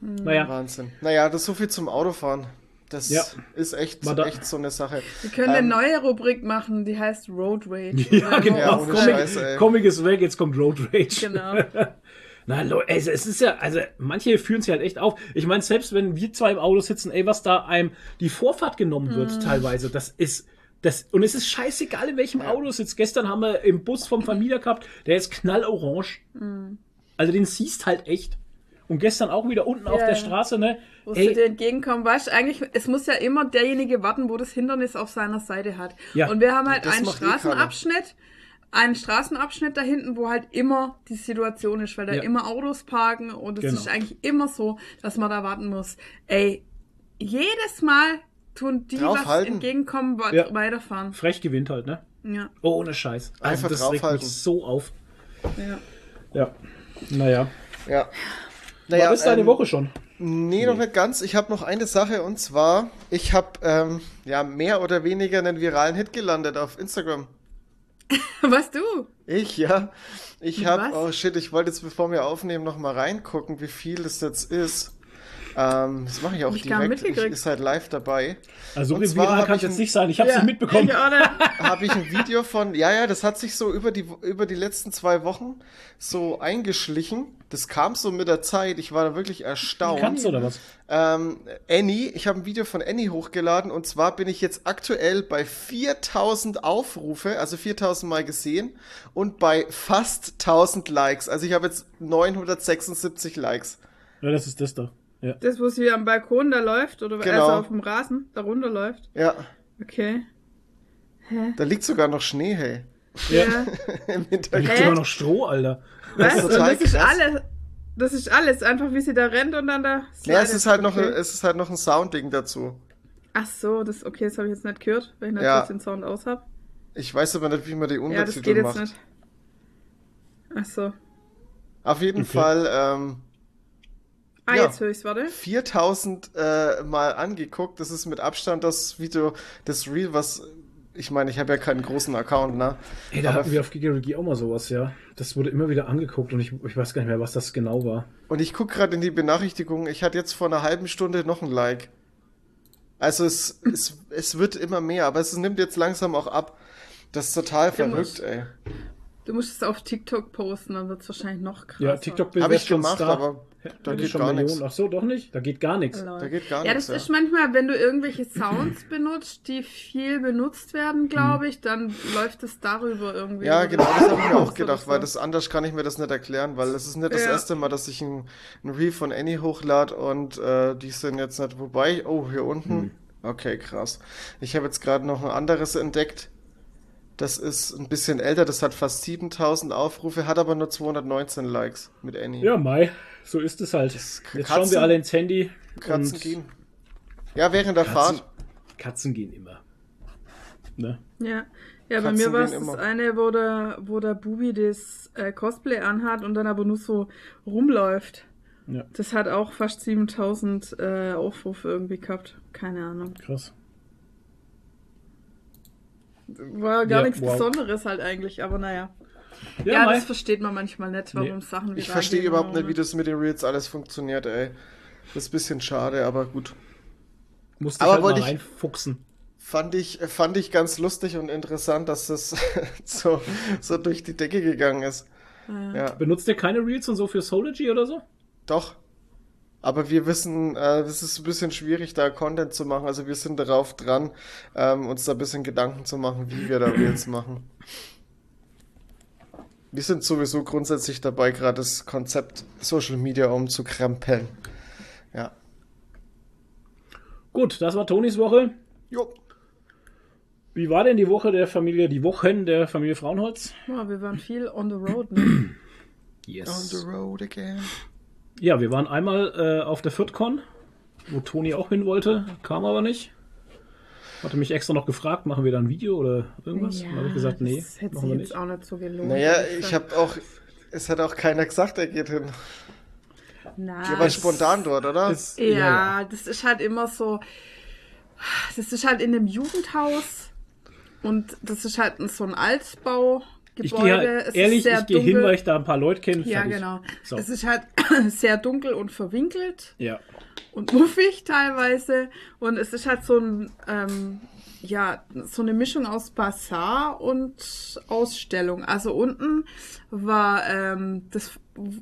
Mhm. Naja, Wahnsinn. Naja, das ist so viel zum Autofahren. Das Ja. ist echt, da- echt so eine Sache. Wir können eine Ähm, neue Rubrik machen, die heißt Road Rage. ja, genau. Ja, Comic, Scheiße, ey. Comic ist weg, jetzt kommt Road Rage. Genau. [LAUGHS] Na, Leute, es es ist ja, also manche führen sich halt echt auf. Ich meine, selbst wenn wir zwei im Auto sitzen, ey, was da einem die Vorfahrt genommen wird, Mhm. teilweise, das ist. Das, und es ist scheißegal, in welchem Auto du sitzt. Gestern haben wir im Bus vom Familie gehabt, der ist knallorange. Mhm. Also den siehst halt echt. Und gestern auch wieder unten auf Ja, der ja. Straße, ne? Wo du dir entgegenkommen, weißt du, eigentlich, es muss ja immer derjenige warten, wo das Hindernis auf seiner Seite hat. Ja. Und wir haben halt Das einen eh. Straßenabschnitt, einen Straßenabschnitt da hinten, wo halt immer die Situation ist, weil da Ja. immer Autos parken und es Genau. ist eigentlich immer so, dass man da warten muss. Ey, jedes Mal tun die, was Draufhalten. entgegenkommen, wa- Ja. weiterfahren. frech gewinnt halt, ne? Ja, Ohne Scheiß. Also Einfach das regt draufhalten. mich so auf. ja. Ja. Naja. Ja. War ist deine ähm, Woche schon? Nee, noch nicht ganz. Ich habe noch eine Sache und zwar, ich habe ähm, ja mehr oder weniger einen viralen Hit gelandet auf Instagram. [LAUGHS] Was du? Ich, ja. Ich habe, oh shit, ich wollte jetzt, bevor wir aufnehmen, noch mal reingucken, wie viel das jetzt ist. Ähm, das mache ich auch ich direkt. Ich ist halt live dabei. Also und viral kann ich es jetzt ein- nicht sein. Ich habe es Ja, nicht mitbekommen. [LAUGHS] Habe ich ein Video von, ja, ja, das hat sich so über die, über die letzten zwei Wochen so eingeschlichen. Das kam so mit der Zeit. Ich war da wirklich erstaunt. Kannst du oder was? Ähm, Annie, ich habe ein Video von Annie hochgeladen und zwar bin ich jetzt aktuell bei 4000 Aufrufe, also 4000 Mal gesehen und bei fast 1000 Likes. Also ich habe jetzt 976 Likes. Ja, das ist das da. Ja. Das, wo sie am Balkon da läuft, oder Genau. also auf dem Rasen da runterläuft. Ja, Okay. Hä? da liegt sogar noch Schnee, hey. Ja. [LAUGHS] Im Da Hintergrund. liegt Hä? immer noch Stroh, Alter. Was? ist Und total das ist krass. alles. Das ist alles, einfach wie sie da rennt und dann da. Ja, es ist halt noch, Okay. es ist halt noch ein Soundding dazu. Ach so, das, okay, das habe ich jetzt nicht gehört, weil ich nicht Ja. den Sound aus habe. Ich weiß aber nicht, wie man die Ja, das Untertitel geht jetzt macht. nicht. Ach so. Auf jeden Okay. Fall ähm, Ah, Ja. jetzt höre ich's, warte. 4000 äh, Mal angeguckt. Das ist mit Abstand das Video, das Reel, was ich meine, ich habe ja keinen großen Account, ne? Ey, da Aber hatten wir auf Gigarigi auch mal sowas, ja. Das wurde immer wieder angeguckt und ich, ich weiß gar nicht mehr, was das genau war. Und ich gucke gerade in die Benachrichtigungen. Ich hatte jetzt vor einer halben Stunde noch ein Like. Also es, es, es wird immer mehr, aber es nimmt jetzt langsam auch ab. Das ist total verrückt, ey. Du musst es auf TikTok posten, dann wird es wahrscheinlich noch krasser. Ja, TikTok Habe ich schon gemacht, Star. aber da geht schon gar Millionen. nichts. Ach so, doch nicht? Da geht gar nichts. Da geht gar ja, das ja. ist manchmal, wenn du irgendwelche Sounds benutzt, die viel benutzt werden, glaube ich, dann läuft es darüber irgendwie. Ja, genau, das habe ich mir [LAUGHS] auch gedacht, weil das anders kann ich mir das nicht erklären, weil es ist nicht das Ja. erste Mal, dass ich ein, ein Reel von Annie hochlade und äh, die sind jetzt nicht, wobei, oh, hier unten, okay, krass. Ich habe jetzt gerade noch ein anderes entdeckt, das ist ein bisschen älter, das hat fast 7000 Aufrufe, hat aber nur 219 Likes mit Annie. Ja, Mai, so ist es halt. Jetzt Katzen- schauen wir alle ins Handy. Katzen und gehen. Ja, während der Katzen, Fahrt. Katzen gehen immer. Ne? Ja, ja bei Katzen mir war es das eine, wo der, wo der Bubi das äh, Cosplay anhat und dann aber nur so rumläuft. Ja. Das hat auch fast 7000 äh, Aufrufe irgendwie gehabt. Keine Ahnung. Krass. War gar Ja, nichts wow. Besonderes halt eigentlich, aber naja. Ja, Ja, das versteht man manchmal nicht, warum Nee. Sachen wie Ich verstehe überhaupt nicht, wie das mit den Reels alles funktioniert, ey. Das ist ein bisschen schade, aber gut. Musste Aber ich halt mal wollte ich- reinfuchsen. Fand ich, fand ich ganz lustig und interessant, dass das [LAUGHS] so, so durch die Decke gegangen ist. Ja, Benutzt ihr keine Reels und so für Sology oder so? doch. Aber wir wissen, äh, es ist ein bisschen schwierig, da Content zu machen. Also wir sind darauf dran, ähm, uns da ein bisschen Gedanken zu machen, wie wir da Reels [CLEARS THROAT] machen. Wir sind sowieso grundsätzlich dabei, gerade das Konzept Social Media umzukrempeln. Ja. Gut, das war Tonis Woche. Jo. Wie war denn die Woche der Familie, die Wochen der Familie Frauenholz? Ja, wir waren viel on the road, ne? [CLEARS THROAT] Yes. On the road again. Ja, wir waren einmal äh, auf der FürthCon, wo Toni auch hin wollte, kam aber nicht. Hatte mich extra noch gefragt, machen wir da ein Video oder irgendwas? Dann habe ich gesagt, nee, das hätte machen sich wir jetzt nicht. auch nicht so gelohnt. Naja, ich habe auch, es hat auch keiner gesagt, er geht hin. Na, Ihr wart spontan dort, oder? Ist- Ja, das ist halt immer so. Das ist halt in einem Jugendhaus und das ist halt so ein Altbaugebäude. Ich gehe ehrlich, ich gehe hin, weil ich da ein paar Leute kenne. Ja, Fertig. genau. So. Es ist halt [CLEARS THROAT] sehr dunkel und verwinkelt Ja. und [LAUGHS] muffig teilweise. Und es ist halt so ein, ähm, ja, so eine Mischung aus Bazar und Ausstellung. Also unten war, ähm, das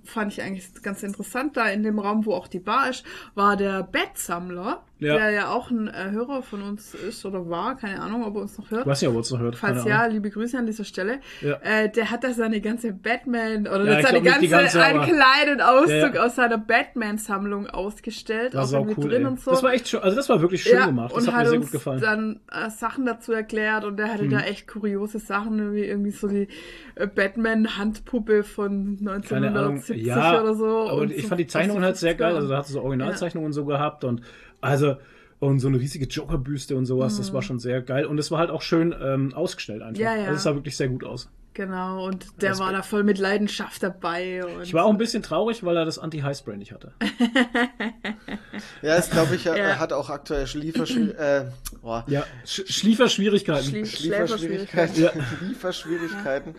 fand ich eigentlich ganz interessant, da in dem Raum, wo auch die Bar ist, war der Bettsammler, Ja. der ja auch ein äh, Hörer von uns ist oder war, keine Ahnung, ob er uns noch hört. Ich weiß nicht, ob ihr es noch hört. Falls ja, liebe Grüße an dieser Stelle. Ja. Äh, der hat da seine ganze Batman oder Ja, seine ganze, ganze, einen kleinen Auszug Ja, aus seiner Batman-Sammlung ausgestellt, Das auch war auch cool. drin ey. und so. Das war echt schön, also das war wirklich schön gemacht. Das und hat hat mir sehr uns gut gefallen. dann äh, Sachen dazu erklärt und der hatte Mhm. da echt kuriose Sachen, wie irgendwie so die äh, Batman-Handpuppe von Keine Ahnung. 1970 Ja, oder so. aber und ich so fand die Zeichnungen halt sehr geil. Also da hat sie so Originalzeichnungen so gehabt und also und so eine riesige Joker-Büste und sowas. Das war schon sehr geil. Und es war halt auch schön ähm, ausgestellt einfach. Mhm. Ja, ja. Also es sah wirklich sehr gut aus. Genau, und der Respekt. war da voll mit Leidenschaft dabei. Und Ich war auch ein bisschen traurig, weil er das Anti-High-Spray nicht hatte. [LAUGHS] Ja, ist glaube ich, er, Ja. er hat auch aktuell Lieferschwierigkeiten. [CLEARS THROAT] Äh, boah. Ja, Sch Schlieferschwierigkeiten. Schlie Lieferschwierigkeiten. Ja. Lieferschwierigkeiten.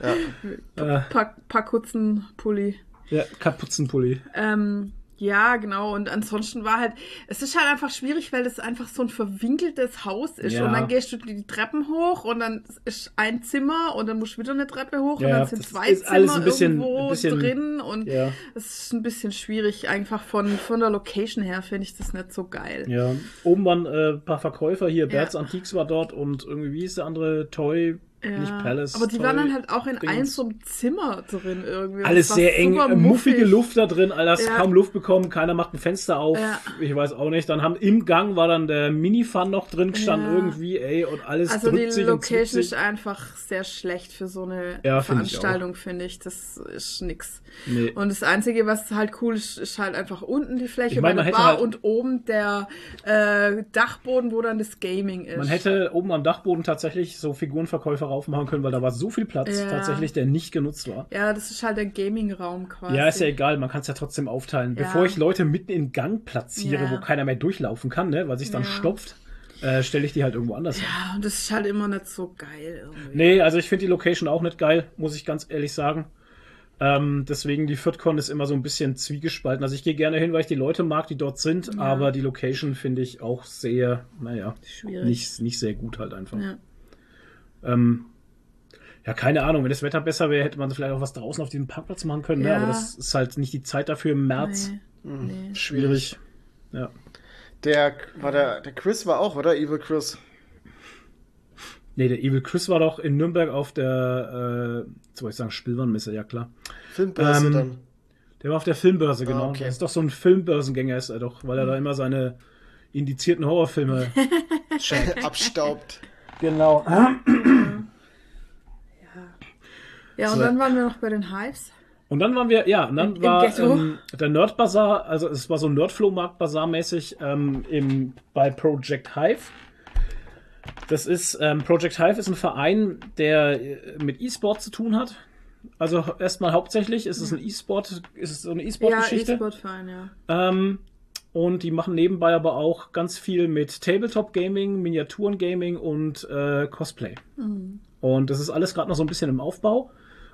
Äh, paar, paar Pulli. ja, Kapuzenpulli. Ähm, ja, genau. Und ansonsten war halt, es ist halt einfach schwierig, weil es einfach so ein verwinkeltes Haus ist. Ja. Und dann gehst du die Treppen hoch und dann ist ein Zimmer und dann musst du wieder eine Treppe hoch Ja, und dann sind zwei ist Zimmer bisschen- irgendwo bisschen- drin. Und Ja. es ist ein bisschen schwierig. Einfach von, von der Location her finde ich das nicht so geil. Ja, oben waren äh, ein paar Verkäufer hier. Bert's Antiques war dort und irgendwie, wie hieß der andere? Toy, nicht Palace. aber die waren dann halt auch in Dings. einem so einem Zimmer drin irgendwie. Alles sehr eng, äh, muffige muffig. Luft da drin, all das Ja. kaum Luft bekommen, keiner macht ein Fenster auf, Ja. ich weiß auch nicht. Dann haben im Gang war dann der Minifun noch drin gestanden Ja. irgendwie, ey, und alles Also die drückt sich und zwickt Location ist sich. einfach sehr schlecht für so eine Ja, find ich Veranstaltung, finde ich. Das ist nix. Nee. Und das Einzige, was halt cool ist, ist halt einfach unten die Fläche Ich mein, bei der Bar halt- und oben der äh, Dachboden, wo dann das Gaming ist. Man hätte oben am Dachboden tatsächlich so Figurenverkäufer raufmachen können, weil da war so viel Platz Ja. tatsächlich, der nicht genutzt war. ja, das ist halt der Gaming-Raum quasi. Ja, ist ja egal, man kann es ja trotzdem aufteilen. Ja. Bevor ich Leute mitten im Gang platziere, Ja. wo keiner mehr durchlaufen kann, ne, weil sich dann Ja. stopft, äh, stelle ich die halt irgendwo anders hin. Ja, und das ist halt immer nicht so geil irgendwie. Nee, also ich finde die Location auch nicht geil, muss ich ganz ehrlich sagen. Ähm, deswegen die FürthCon ist immer so ein bisschen zwiegespalten. Also ich gehe gerne hin, weil ich die Leute mag, die dort sind, aber die Location finde ich auch sehr, naja, Schwierig. nicht, nicht sehr gut halt einfach. Ja. Ähm, ja, keine Ahnung, wenn das Wetter besser wäre, hätte man vielleicht auch was draußen auf diesem Parkplatz machen können, ne? Ja. aber das ist halt nicht die Zeit dafür im März. Nee. Nee. Schwierig. Ja. Der, war der, der Chris war auch, oder? Evil Chris. Nee, der Evil Chris war doch in Nürnberg auf der, äh, wollte ich sagen, Spielwarenmesse, ja klar. Filmbörse Ähm, dann. Der war auf der Filmbörse, genau. Ah, okay. Das ist doch so ein Filmbörsengänger, ist er doch, weil er da immer seine indizierten Horrorfilme. [LAUGHS] Abstaubt. genau. [LAUGHS] Ja, und So. dann waren wir noch bei den Hives. Und dann waren wir, ja, und dann Im- im war Ghetto. ähm, der Nerd Bazaar, also es war so ein Nerdflohmarkt-Bazaar mäßig ähm, im, bei Project Hive. Das ist, ähm, Project Hive ist ein Verein, der äh, mit E-Sport zu tun hat. Also erstmal hauptsächlich ist es ein E-Sport, ist es so eine Ja, E-Sport-Geschichte. E-Sport-Verein, ja. Ähm, und die machen nebenbei aber auch ganz viel mit Tabletop-Gaming, Miniaturen-Gaming und äh, Cosplay. Und das ist alles gerade noch so ein bisschen im Aufbau.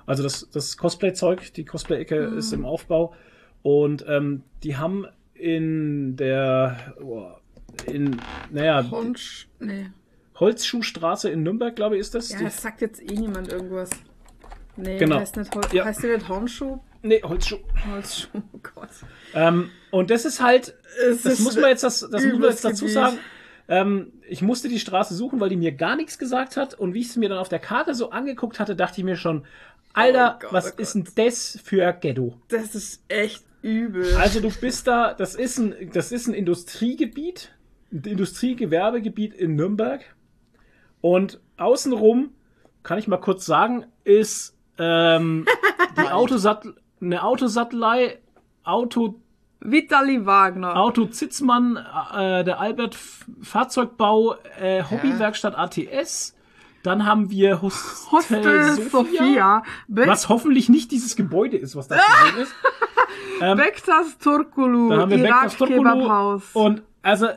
Also das, das Cosplay-Zeug, die Cosplay-Ecke ist im Aufbau. Und ähm, die haben in der, oh, in, naja, Honsch. Nee. Holzschuhstraße in Nürnberg, glaube ich, ist das. Ja, Die, es sagt jetzt eh niemand irgendwas. Nee, Genau. heißt, nicht Hol Ja. heißt die nicht Hornschuh? nee, Holzschuh. Holzschuh, oh Gott. Ähm, und das ist halt, Es das ist muss man jetzt, das, das muss man jetzt dazu sagen. Ähm, ich musste die Straße suchen, weil die mir gar nichts gesagt hat. Und wie ich es mir dann auf der Karte so angeguckt hatte, dachte ich mir schon, Alter, Oh Gott, was oh ist denn das für Ghetto? Das ist echt übel. Also du bist da, das ist ein, das ist ein Industriegebiet, ein Industriegewerbegebiet in Nürnberg. Und außenrum, kann ich mal kurz sagen, ist ähm, [LAUGHS] die Autosattel, eine Autosattelei, Auto Vitali Wagner. Auto Zitzmann, äh, der Albert F Fahrzeugbau, äh, Hobbywerkstatt ATS. Dann haben wir Hostel, Hostel Sophia, Sophia. Was hoffentlich nicht dieses Gebäude ist, was da zu sehen ist. [LAUGHS] Bektas Turkulu. Dann haben wir Irak Turkulu Kebabhaus. und also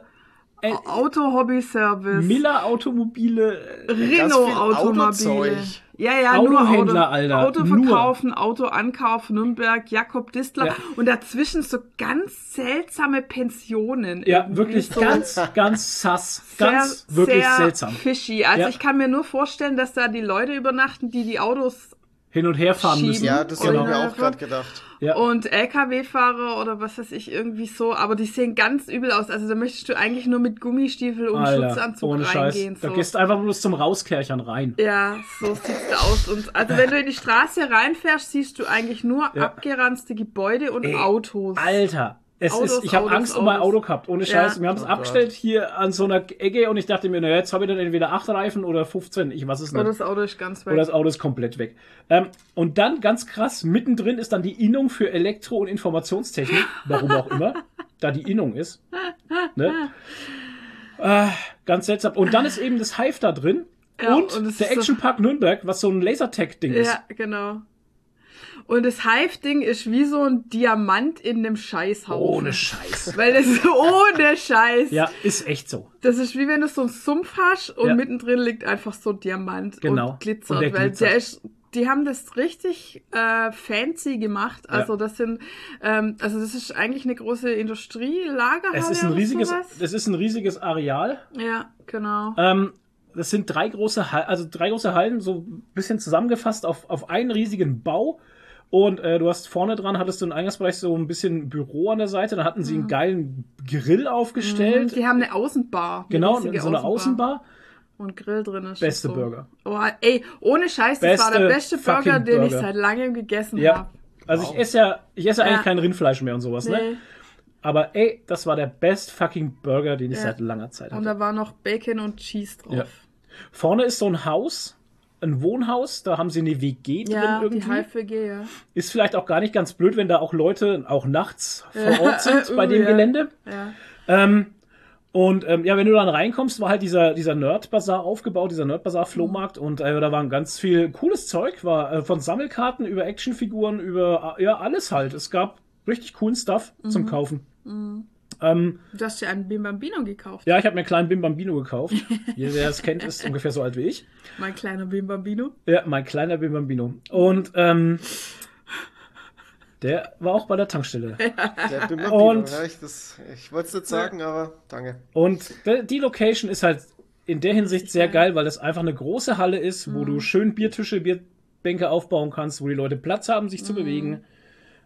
äh, Auto Hobby Service. Miller Automobile, äh, Renault Automobile. Ja, ja, Autohändler, nur Auto, Alter. Auto Nur. verkaufen, Auto Ankauf, Nürnberg, Jakob Distler Ja. und dazwischen so ganz seltsame Pensionen. ja, wirklich so ganz, [LAUGHS] ganz sass, sehr, ganz wirklich sehr seltsam. Fishy. Also Ja. ich kann mir nur vorstellen, dass da die Leute übernachten, die die Autos Hin und her fahren Schieben. müssen. Ja, das Genau. habe ich mir auch gerade gedacht. Ja. und LKW-Fahrer oder was weiß ich, irgendwie so, aber die sehen ganz übel aus. Also da möchtest du eigentlich nur mit Gummistiefel und Alter, Schutzanzug ohne Scheiß. reingehen. Da so. gehst du einfach bloß zum Rauskerchern rein. Ja, so sieht's da aus. Und also wenn du in die Straße reinfährst, siehst du eigentlich nur Ja. abgeranzte Gebäude und Ey, Autos. Alter, es Autos, ist, ich habe Autos, Angst um mein Autos. Auto gehabt, ohne Scheiß. Ja. Wir haben es Oh abgestellt hier an so einer Ecke und ich dachte mir, naja, jetzt habe ich dann entweder 8 Reifen oder 15, ich weiß es nicht. Oder das Auto ist ganz weit. Oder das Auto ist komplett weg. Ähm, und dann, ganz krass, mittendrin ist dann die Innung für Elektro- und Informationstechnik, warum auch immer, [LAUGHS] da die Innung ist. Ne? Äh, ganz seltsam. Und dann ist eben das Hive da drin. Ja, und, und der Action Park Nürnberg, was so ein Lasertag-Ding ist. ja, genau. Und das Hive-Ding ist wie so ein Diamant in einem Scheißhaufen. Ohne Scheiß. Weil das ist ohne Scheiß. Ja, ist echt so. Das ist wie wenn du so einen Sumpf hast und Ja. mittendrin liegt einfach so Diamant Genau. und glitzert. Und der weil glitzert. der ist, die haben das richtig äh, fancy gemacht. Also das sind, ähm, also das ist eigentlich eine große Industrielagerhalle. Es ist ein riesiges, es ist ein riesiges Areal. Ja, genau. Ähm, das sind drei große, Hall- also drei große Hallen, so ein bisschen zusammengefasst auf, auf einen riesigen Bau. Und äh, du hast vorne dran, hattest du im Eingangsbereich so ein bisschen Büro an der Seite. Da hatten sie einen geilen Grill aufgestellt. Die haben eine Außenbar. eine genau, so eine Außenbar. Und Grill drin ist. Beste so. Burger. Oh, ey, ohne Scheiß, das war der Beste beste Burger, den ich Burger. seit langem gegessen Ja. habe. Also ich esse ja, ich esse eigentlich Ja. kein Rindfleisch mehr und sowas, ne? Nee. Aber ey, das war der best fucking Burger, den ich Ja. seit langer Zeit Und hatte. da war noch Bacon und Cheese drauf. Ja. Vorne ist so ein Haus, ein Wohnhaus, da haben sie eine WG drin Ja, die irgendwie. Hive-WG, ja. Ist vielleicht auch gar nicht ganz blöd, wenn da auch Leute auch nachts vor Ort [LAUGHS] sind bei Uh, dem ja. Gelände. ja. Ähm, und ähm, ja, wenn du dann reinkommst, war halt dieser, dieser Nerd-Bazar aufgebaut, dieser Nerd-Bazar-Flohmarkt und äh, da war ganz viel cooles Zeug, war äh, von Sammelkarten über Actionfiguren, über äh, ja, alles halt. Es gab richtig coolen Stuff Mhm. zum Kaufen. Ähm, Du hast dir einen Bim Bambino gekauft. ja, ich habe mir einen kleinen Bim Bambino gekauft. [LAUGHS] Jeder, der es kennt, ist ungefähr so alt wie ich. Mein kleiner Bim Bambino. Ja, mein kleiner Bim Bambino. Und ähm, Der war auch bei der Tankstelle. [LAUGHS] Der Bimmer Und- ja, ich, ich wollte es nicht sagen, aber danke. Und die Location ist halt in der Hinsicht sehr geil, weil das einfach eine große Halle ist, Mhm. wo du schön Biertische, Bierbänke aufbauen kannst, wo die Leute Platz haben, sich Mhm. zu bewegen.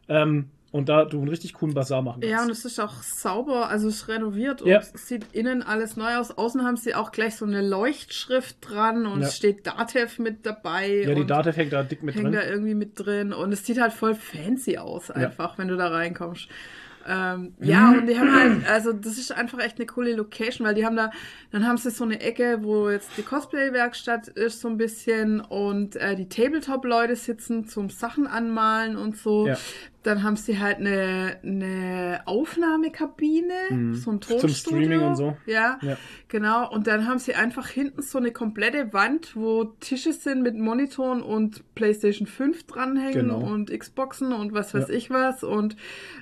Ähm, und da du einen richtig coolen Bazar machen kannst. Ja, und es ist auch sauber, also es ist renoviert und Ja. es sieht innen alles neu aus. Außen haben sie auch gleich so eine Leuchtschrift dran und Ja. es steht Datev mit dabei. ja, die Datev hängt da dick mit hängt drin. da irgendwie mit drin und es sieht halt voll fancy aus, einfach, wenn du da reinkommst. Ähm, ja, und die haben halt, also das ist einfach echt eine coole Location, weil die haben da, dann haben sie so eine Ecke, wo jetzt die Cosplay-Werkstatt ist so ein bisschen und äh, die Tabletop-Leute sitzen zum Sachen anmalen und so. Ja. Dann haben sie halt eine, eine Aufnahmekabine, so ein Zum Tonstudio. Streaming und so. Ja, Ja. genau. Und dann haben sie einfach hinten so eine komplette Wand, wo Tische sind mit Monitoren und PlayStation 5 dranhängen Genau. und Xboxen und was weiß Ja. ich was. Und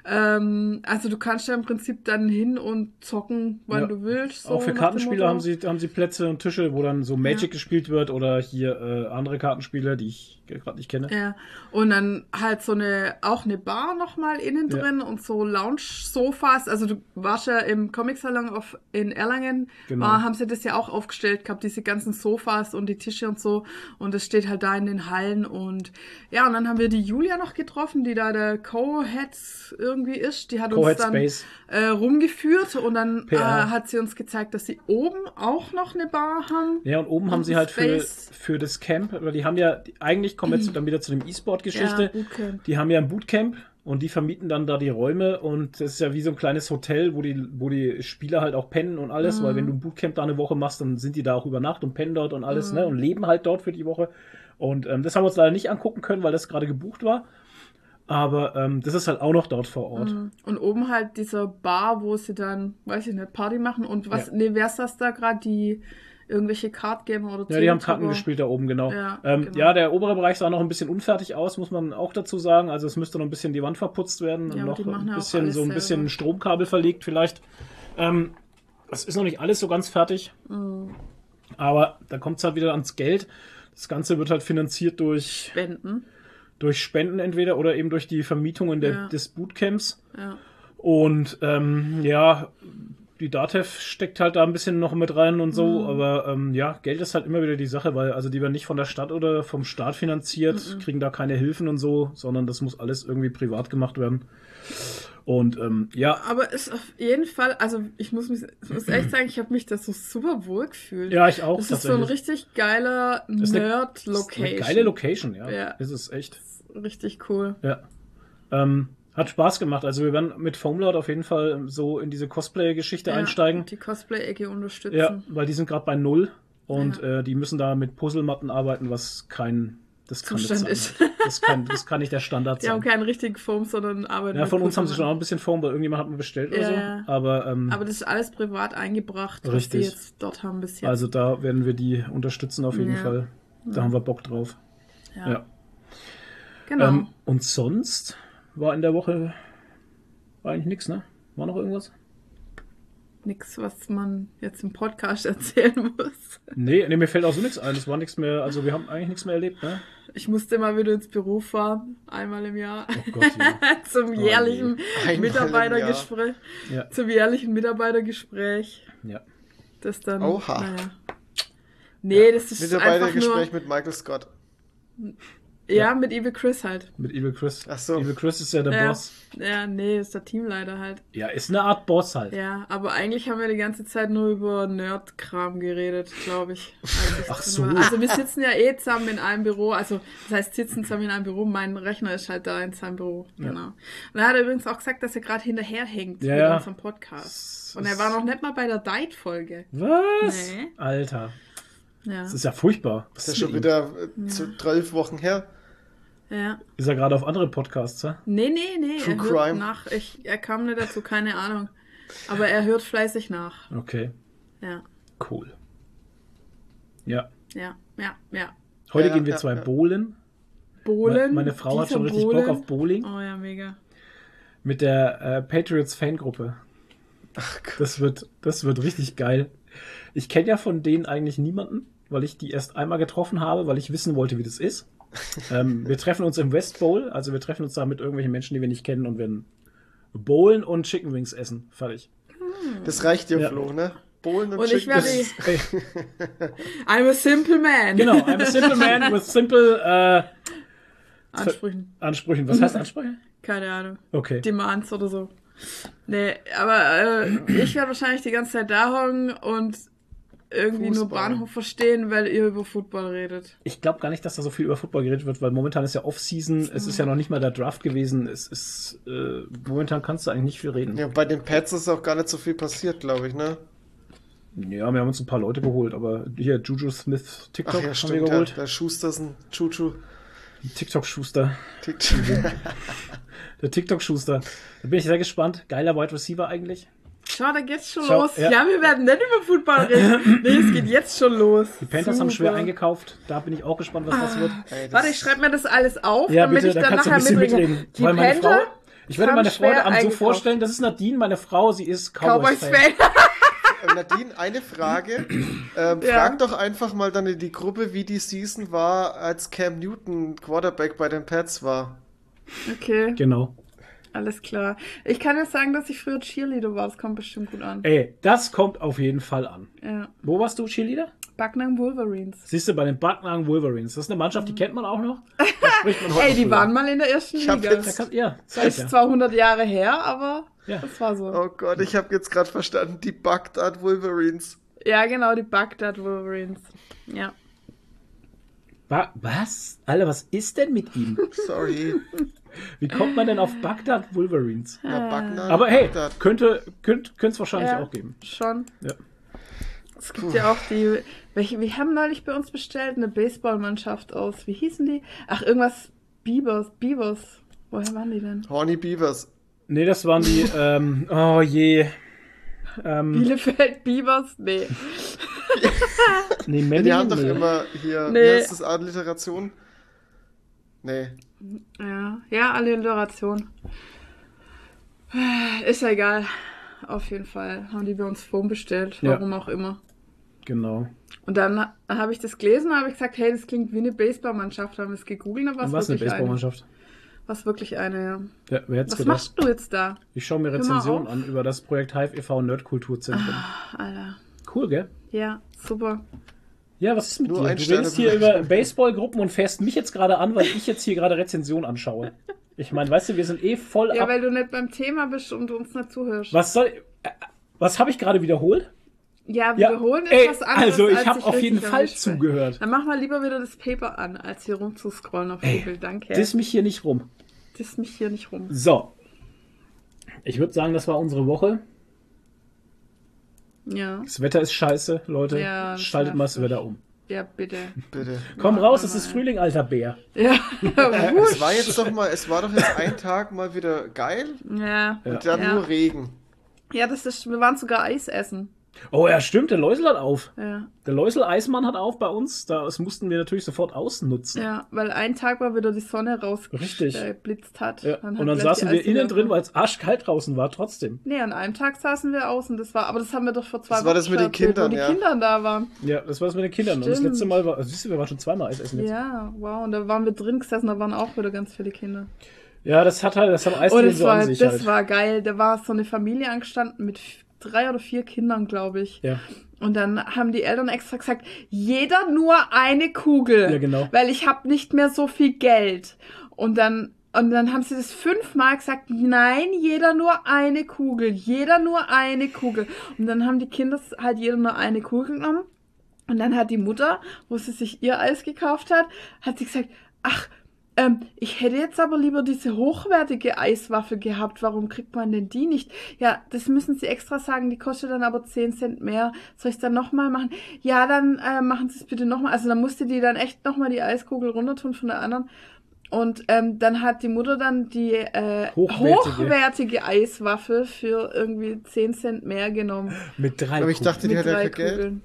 ähm, also du kannst ja im Prinzip dann hin und zocken, wann Ja. du willst. so auch für Kartenspiele haben sie, haben sie Plätze und Tische, wo dann so Magic gespielt wird oder hier äh, andere Kartenspiele, die ich gerade nicht kenne. Ja, und dann halt so eine, auch eine Bar nochmal innen Ja. drin und so Lounge-Sofas. Also du warst ja im Comic-Salon auf, in Erlangen, Genau. war, haben sie das ja auch aufgestellt gehabt, diese ganzen Sofas und die Tische und so. Und das steht halt da in den Hallen und ja, und dann haben wir die Julia noch getroffen, die da der Co-Head irgendwie ist. Die hat uns dann äh, rumgeführt und dann äh, hat sie uns gezeigt, dass sie oben auch noch eine Bar haben. Ja, und oben haben Und sie halt für, Space. für das Camp, weil die haben ja, die, eigentlich kommen wir jetzt dann wieder zu dem E-Sport-Geschichte. Ja. Die haben ja ein Bootcamp und die vermieten dann da die Räume und das ist ja wie so ein kleines Hotel, wo die, wo die Spieler halt auch pennen und alles, weil wenn du ein Bootcamp da eine Woche machst, dann sind die da auch über Nacht und pennen dort und alles, ne, und leben halt dort für die Woche. Und ähm, das haben wir uns leider nicht angucken können, weil das gerade gebucht war. Aber ähm, das ist halt auch noch dort vor Ort. Und oben halt dieser Bar, wo sie dann, weiß ich nicht, Party machen. Und was, Ja. nee, wer ist das da gerade? Die irgendwelche Cardgamer oder Ja, die haben? Karten gespielt da oben, genau. Ja, ähm, genau. ja, der obere Bereich sah noch ein bisschen unfertig aus, muss man auch dazu sagen. Also es müsste noch ein bisschen die Wand verputzt werden Ja, und noch ein bisschen so ein selber. bisschen Stromkabel verlegt vielleicht. Ähm, das ist noch nicht alles so ganz fertig. Mhm. Aber da kommt es halt wieder ans Geld. Das Ganze wird halt finanziert durch, Spenden. durch Spenden entweder oder eben durch die Vermietungen der, Ja. des Bootcamps. Ja. Und ähm, ja, die Datev steckt halt da ein bisschen noch mit rein und so, Mhm. aber ähm, ja, Geld ist halt immer wieder die Sache, weil also die werden nicht von der Stadt oder vom Staat finanziert, Mhm. kriegen da keine Hilfen und so, sondern das muss alles irgendwie privat gemacht werden. Und ähm, ja, Aber ist auf jeden Fall, also ich muss, mich, ich muss echt sagen, ich habe mich da so super wohl gefühlt. ja, ich auch Das ist so ein richtig geiler Nerd-Location. Geile Location, ja. Ja. Ist es echt. Richtig cool. Ja. Ähm, hat Spaß gemacht. Also wir werden mit Foamlord auf jeden Fall so in diese Cosplay-Geschichte Ja, einsteigen. Die Cosplay-Ecke unterstützen. Ja, weil die sind gerade bei null und Ja. äh, die müssen da mit Puzzlematten arbeiten, was kein das kann nicht Zustand sein. ist. Das kann, das kann nicht der Standard [LAUGHS] Die haben sein. keinen richtigen Foam, sondern arbeiten Ja, von uns haben sie schon auch ein bisschen Foam, weil irgendjemand hat mir bestellt oder Ja, so. ja. Aber, ähm, Aber das ist alles privat eingebracht, was die Richtig. jetzt dort haben bis jetzt. also da werden wir die unterstützen auf jeden Ja. Fall. Da haben wir Bock drauf. ja. Ja. Genau. Ähm, und sonst war in der Woche war eigentlich nichts, ne? War noch irgendwas? Nix, was man jetzt im Podcast [LAUGHS] erzählen muss. Nee, nee, mir fällt auch so nichts ein. Es war nichts mehr, also wir haben eigentlich nichts mehr erlebt, ne? Ich musste mal wieder ins Büro fahren, einmal im Jahr, Oh Gott, ja. [LAUGHS] zum jährlichen Einmal im Mitarbeitergespräch. Ja. Zum jährlichen Mitarbeitergespräch. ja. Das dann. Oha. Naja. Nee, das ist einfach Mitarbeitergespräch nur. mit Michael Scott. Ja, mit Evil Chris halt. Mit Evil Chris. Ach so. Evil Chris ist ja der ja. Boss. Ja, nee, ist der Teamleiter halt. Ja, ist eine Art Boss halt. Ja, aber eigentlich haben wir die ganze Zeit nur über Nerd-Kram geredet, glaube ich. als ich Ach so. war. Also wir sitzen ja eh zusammen in einem Büro. Also das heißt, sitzen zusammen in einem Büro. Mein Rechner ist halt da in seinem Büro. Ja. Genau. Und er hat übrigens auch gesagt, dass er gerade hinterherhängt Ja, mit ja. unserem Podcast. Und er war noch nicht mal bei der Date-Folge. Was? Nee. Alter, Ja. das ist ja furchtbar. Was Das ist ja schon wieder zu zwölf Wochen her. Ja. Ist er gerade auf andere Podcasts, ja? Nee, nee, nee. True er hört Crime. nach. Ich, er kam nicht dazu, keine Ahnung. Aber er hört fleißig nach. Okay, Ja. cool. Ja. Ja, ja, ja. Heute Ja, gehen wir ja, zwei ja. bowlen. Bohlen. Meine Frau hat schon richtig Bohlen. Bock auf Bowling Oh ja, mega. mit der äh, Patriots Fangruppe. Ach Gott. Das wird, das wird richtig geil. Ich kenne ja von denen eigentlich niemanden, weil ich die erst einmal getroffen habe, weil ich wissen wollte, wie das ist. Ähm, wir treffen uns im West Bowl, also wir treffen uns da mit irgendwelchen Menschen, die wir nicht kennen und werden bowlen und Chicken Wings essen. Fertig. Das reicht dir, Ja. Flo, ne? Bohlen und, Und ich Chicken Wings. [LAUGHS] I'm a simple man. genau, I'm a simple man with simple äh, Ansprüchen. Ansprüchen. Was heißt Ansprüche? Keine Ahnung. Okay. Demands oder so. Nee, aber äh, ich werde wahrscheinlich die ganze Zeit da hocken und irgendwie nur Fußball. Bahnhof verstehen, weil ihr über Football redet. Ich glaube gar nicht, dass da so viel über Football geredet wird, weil momentan ist ja Off-Season, es ist ja noch nicht mal der Draft gewesen. Es ist äh, momentan kannst du eigentlich nicht viel reden. Ja, bei den Pets ist auch gar nicht so viel passiert, glaube ich, ne? Ja, wir haben uns ein paar Leute geholt, aber hier Juju Smith TikTok Ach ja, haben wir stimmt. Ja, geholt. der Schustersen, Chuchu. TikTok-Schuster. TikTok. [LAUGHS] Der TikTok-Schuster. Da bin ich sehr gespannt. Geiler Wide Receiver eigentlich. Schau, da geht's schon Schau, los. ja. Ja. wir werden nicht über Football reden. nee, es geht jetzt schon los. Die Panthers haben schwer Super. eingekauft. Da bin ich auch gespannt, was das wird. Ey, das- Warte, ich schreibe mir das alles auf, Ja, damit bitte, ich da dann nachher mitbringe. mitreden. Die Weil meine Frau, Panther, ich werde meine Freunde Abend so vorstellen, das ist Nadine, meine Frau, sie ist Cowboys Cowboys-Fan. Fan. [LAUGHS] Äh, Nadine, eine Frage. [CLEARS THROAT] Ähm, Ja. Frag doch einfach mal dann in die Gruppe, wie die Season war, als Cam Newton Quarterback bei den Pets war. Okay, Genau. Alles klar. Ich kann jetzt sagen, dass ich früher Cheerleader war. Das kommt bestimmt gut an. Ey, das kommt auf jeden Fall an. Ja. Wo warst du, Cheerleader? Backnang Wolverines. Siehst du, bei den Backnagen Wolverines. Das ist eine Mannschaft, die kennt man auch noch. [LAUGHS] Da spricht man heute Ey, die noch waren mal in der ersten Ich Liga. jetzt- kann, ja, ich Ist ja. zwar 100 Jahre her, aber Ja. das war so. Oh Gott, ich habe jetzt gerade verstanden, die Bagdad Wolverines. Ja, genau, die Bagdad Wolverines. Ja. Wa- Was? Alter, was ist denn mit ihm? [LAUGHS] Sorry. Wie kommt man denn auf Bagdad Wolverines? Na, Bagdad, Aber hey, Bagdad. könnte könnte es wahrscheinlich ja, auch geben. Schon. Ja. Es gibt ja auch die, welche, wir haben neulich bei uns bestellt, eine Baseballmannschaft aus, wie hießen die? Ach, irgendwas Beavers, Beavers. Woher waren die denn? Horny Beavers. Nee, das waren die, [LAUGHS] ähm, oh je. Ähm, Bielefeld Beavers? Nee. [LAUGHS] nee, Ja, Memmingen, die haben doch nee. immer hier, Nee. wie heißt das, Alliteration? Nee. Ja, ja, Alliteration. Ist ja egal. Auf jeden Fall haben die bei uns Foam bestellt, Ja. warum auch immer. Genau. Und dann habe ich das gelesen, habe ich gesagt, hey, das klingt wie eine Baseballmannschaft. Haben wir es gegoogelt, Und es was eine wirklich eine. Was wirklich eine, ja. Wer Was gedacht? machst du jetzt da? Ich schaue mir Rezensionen an über das Projekt Hive e.V. Nerdkulturzentrum. Alter. Cool, gell? Ja, super. Ja, was ist mit Nur dir? Du redest hier über Baseballgruppen und fährst mich jetzt gerade an, weil ich jetzt hier gerade Rezension anschaue. Ich meine, weißt du, wir sind eh voll Ja, ab. weil du nicht beim Thema bist und uns nicht zuhörst. Was soll. Äh, was habe ich gerade wiederholt? Ja, Ja, wiederholen ist ey, was anderes. also ich habe auf jeden Fall werden. zugehört. Dann mach mal lieber wieder das Paper an, als hier rumzuscrollen auf Ey, Google. Danke. Diss mich hier nicht rum. Diss mich hier nicht rum. So. Ich würde sagen, das war unsere Woche. Ja, Das Wetter ist scheiße, Leute. Ja, Schaltet mal das Wetter um. ja, bitte. Bitte. Komm Ja, raus, es ist. Frühling, alter Bär. Ja, [LAUGHS] [LAUGHS] Es war jetzt doch mal, es war doch jetzt ein Tag mal wieder geil ja. Ja. und dann Ja. nur Regen. Ja, das ist, wir waren sogar Eis essen. Oh ja, stimmt, der Läusel hat auf. Ja, Der Läusel Eismann hat auf bei uns. Das mussten wir natürlich sofort ausnutzen. ja, weil ein Tag war wieder die Sonne rausgeblitzt hat. Ja, Dann und dann saßen die wir innen drin, weil es arschkalt draußen war, trotzdem. Nee, an einem Tag saßen wir außen. Das war, aber das haben wir doch vor zwei Das war Wochen das mit den Kindern, wo die ja. Kindern da waren. Ja, das war es mit den Kindern. Und das Stimmt. letzte Mal war, also siehst du, wir waren schon zweimal Eis essen jetzt. Ja, Ja, wow. Und da waren wir drin gesessen, da waren auch wieder ganz viele Kinder. das hat halt, das haben Und Eisdielen es so war, an sich das halt. war geil. Da war so eine Familie angestanden mit drei oder vier Kindern, glaube ich. ja. Und dann haben die Eltern extra gesagt, jeder nur eine Kugel. Ja, genau. Weil ich habe nicht mehr so viel Geld. Und dann, und dann haben sie das fünfmal gesagt, nein, jeder nur eine Kugel, jeder nur eine Kugel. Und dann haben die Kinder halt jeder nur eine Kugel genommen. Und dann hat die Mutter, wo sie sich ihr Eis gekauft hat, hat sie gesagt, ach, ähm, ich hätte jetzt aber lieber diese hochwertige Eiswaffe gehabt. Warum kriegt man denn die nicht? Ja, das müssen sie extra sagen. Die kostet dann aber 10 Cent mehr. Soll ich es dann nochmal machen? Ja, dann äh, machen sie es bitte nochmal. Also dann musste die dann echt nochmal die Eiskugel runtertun von der anderen. Und ähm, dann hat die Mutter dann die äh, Hochwertige. hochwertige. Eiswaffe für irgendwie 10 Cent mehr genommen. Mit drei Aber ich Kugeln. dachte, die mit hat kein Geld. Kugeln.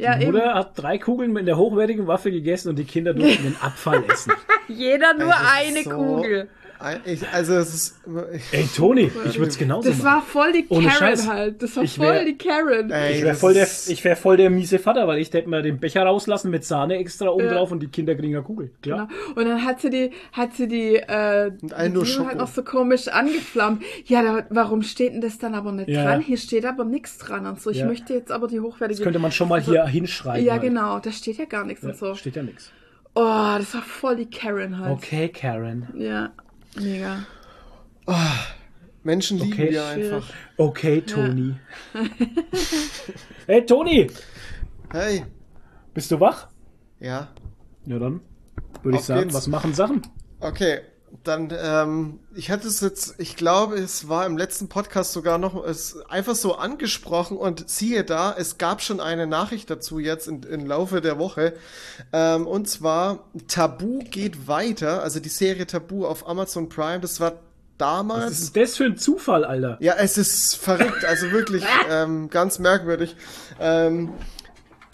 Ja, die eben. Mutter hat drei Kugeln mit der hochwertigen Waffe gegessen und die Kinder durften den Abfall essen. [LAUGHS] Jeder nur ist eine so- Kugel. Ich, also es ist. Ich, Ey, Toni, ich würde es genauso Das machen. war voll die Ohne Karen Scheiß. halt. Das war Ich voll wär- die Karen. Ey, Ich wäre das voll, der, ich wär voll der miese Vater, weil ich hätte mir den Becher rauslassen mit Sahne extra oben Ja. drauf und die Kinder kriegen eine Kugel. Klar. Genau. Und dann hat sie die, hat sie die, äh, Und nur die Schoko. halt noch so komisch angeflammt. Ja, da, warum steht denn das dann aber nicht Ja. dran? Hier steht aber nichts dran und so. Ich Ja. möchte jetzt aber die hochwertige. Das könnte man schon mal hier hinschreiben. Ja, halt. genau. Da steht ja gar nichts Ja, und so. Steht ja nichts. Oh, das war voll die Karen halt. Okay, Karen. Ja, mega. Menschen lieben Okay. wir einfach. Okay, Toni. [LAUGHS] hey, Toni, Hey. bist du wach? Ja. Ja, dann würde ich sagen, geht's. was machen Sachen? Okay. Dann, ähm, ich hatte es jetzt, ich glaube, es war im letzten Podcast sogar noch es einfach so angesprochen und siehe da, es gab schon eine Nachricht dazu jetzt in, im Laufe der Woche. Ähm, und zwar, Tabu geht weiter, also die Serie Tabu auf Amazon Prime, das war damals. Was ist das für ein Zufall, Alter? Ja, es ist verrückt, also wirklich [LAUGHS] ähm, ganz merkwürdig. Ähm,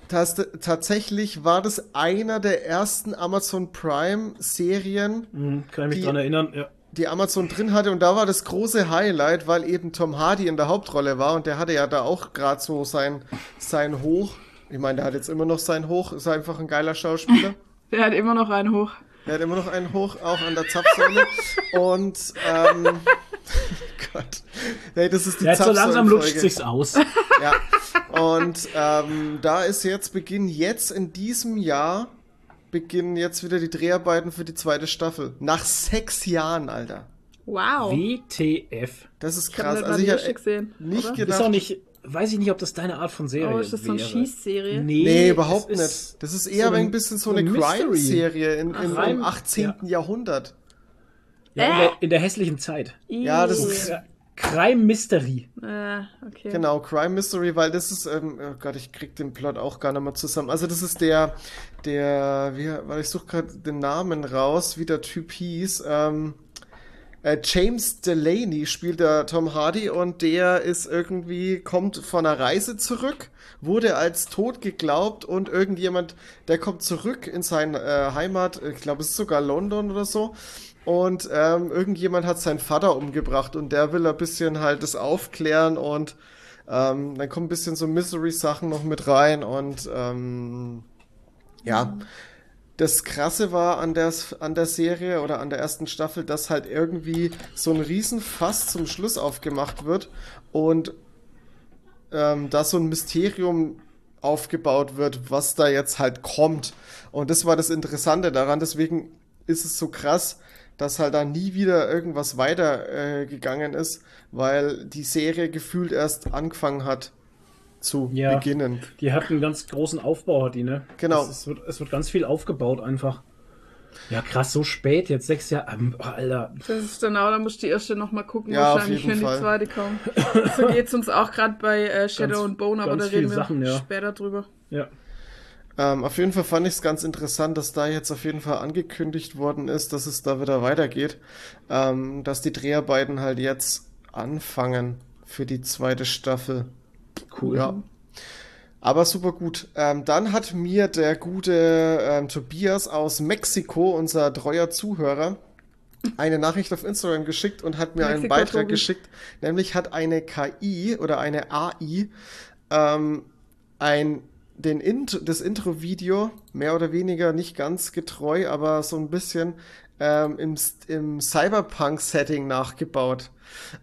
das, tatsächlich war das einer der ersten Amazon Prime Serien, Hm, kann ich mich Die- dran erinnern. Ja. die Amazon drin hatte und da war das große Highlight, weil eben Tom Hardy in der Hauptrolle war und der hatte ja da auch gerade so sein, sein Hoch. Ich meine, der hat jetzt immer noch sein Hoch, ist einfach ein geiler Schauspieler. [LAUGHS] Der hat immer noch einen hoch. Er hat immer noch einen hoch, auch an der Zapfsäule. und, ähm, [LAUGHS] Gott. Nee, das ist die Ja, jetzt so langsam lutscht sich's aus. [LAUGHS] Ja. Und ähm, da ist jetzt Beginn jetzt in diesem Jahr beginnen jetzt wieder die Dreharbeiten für die zweite Staffel. Nach sechs Jahren, Alter. Wow. WTF. Das ist Ich habe krass. Also ich die hab erste gesehen. nicht oder? gedacht. Ist auch nicht, weiß ich nicht, ob das deine Art von Serie Oh, ist das so eine wäre. Schießserie? Nee, überhaupt es nicht. ist Das ist eher so ein bisschen so eine ein. Crime-Serie in, in, im 18. Jahrhundert. Ja, in, Äh? der, in der hässlichen Zeit. Ja, das ist- Ja, Crime Mystery. Äh, okay. Genau, Crime Mystery, weil das ist, ähm, oh Gott, ich krieg den Plot auch gar nicht mehr zusammen. Also das ist der, der, wie, weil ich suche gerade den Namen raus, wie der Typ hieß. Ähm, äh, James Delaney spielt der Tom Hardy und der ist irgendwie, kommt von einer Reise zurück, wurde als tot geglaubt und irgendjemand, der kommt zurück in seine äh, Heimat, ich glaube es ist sogar London oder so. Und ähm, irgendjemand hat seinen Vater umgebracht und der will ein bisschen halt das aufklären und ähm, dann kommen ein bisschen so Misery-Sachen noch mit rein und ähm, ja. Das Krasse war an der, an der Serie oder an der ersten Staffel, dass halt irgendwie so ein Riesenfass zum Schluss aufgemacht wird und ähm, da so ein Mysterium aufgebaut wird, was da jetzt halt kommt. Und das war das Interessante daran. Deswegen ist es so krass, dass halt da nie wieder irgendwas weiter äh, ist, weil die Serie gefühlt erst angefangen hat zu Ja. beginnen. Die hat einen ganz großen Aufbau, hat die, ne? Genau. Es, es, wird, es wird ganz viel aufgebaut einfach. Ja, krass, so spät, jetzt sechs Jahre. Ähm, oh, Alter. Das ist genau, da musst du die erste noch mal gucken, Ja, wahrscheinlich, wenn Fall. die zweite kommt. So geht's uns auch gerade bei äh, Shadow Ganz- und Bone, aber da reden wir Sachen, ja. später drüber. Ja. Ähm, auf jeden Fall fand ich es ganz interessant, dass da jetzt auf jeden Fall angekündigt worden ist, dass es da wieder weitergeht. Ähm, dass die Dreharbeiten halt jetzt anfangen für die zweite Staffel. Cool. Ja. Aber super gut. Ähm, dann hat mir der gute ähm, Tobias aus Mexiko, unser treuer Zuhörer, eine Nachricht auf Instagram geschickt und hat mir einen Mexiko, Beitrag Tobi. geschickt. Nämlich hat eine KI oder eine AI ähm, ein den Int das Intro-Video mehr oder weniger nicht ganz getreu, aber so ein bisschen ähm, im, im Cyberpunk-Setting nachgebaut.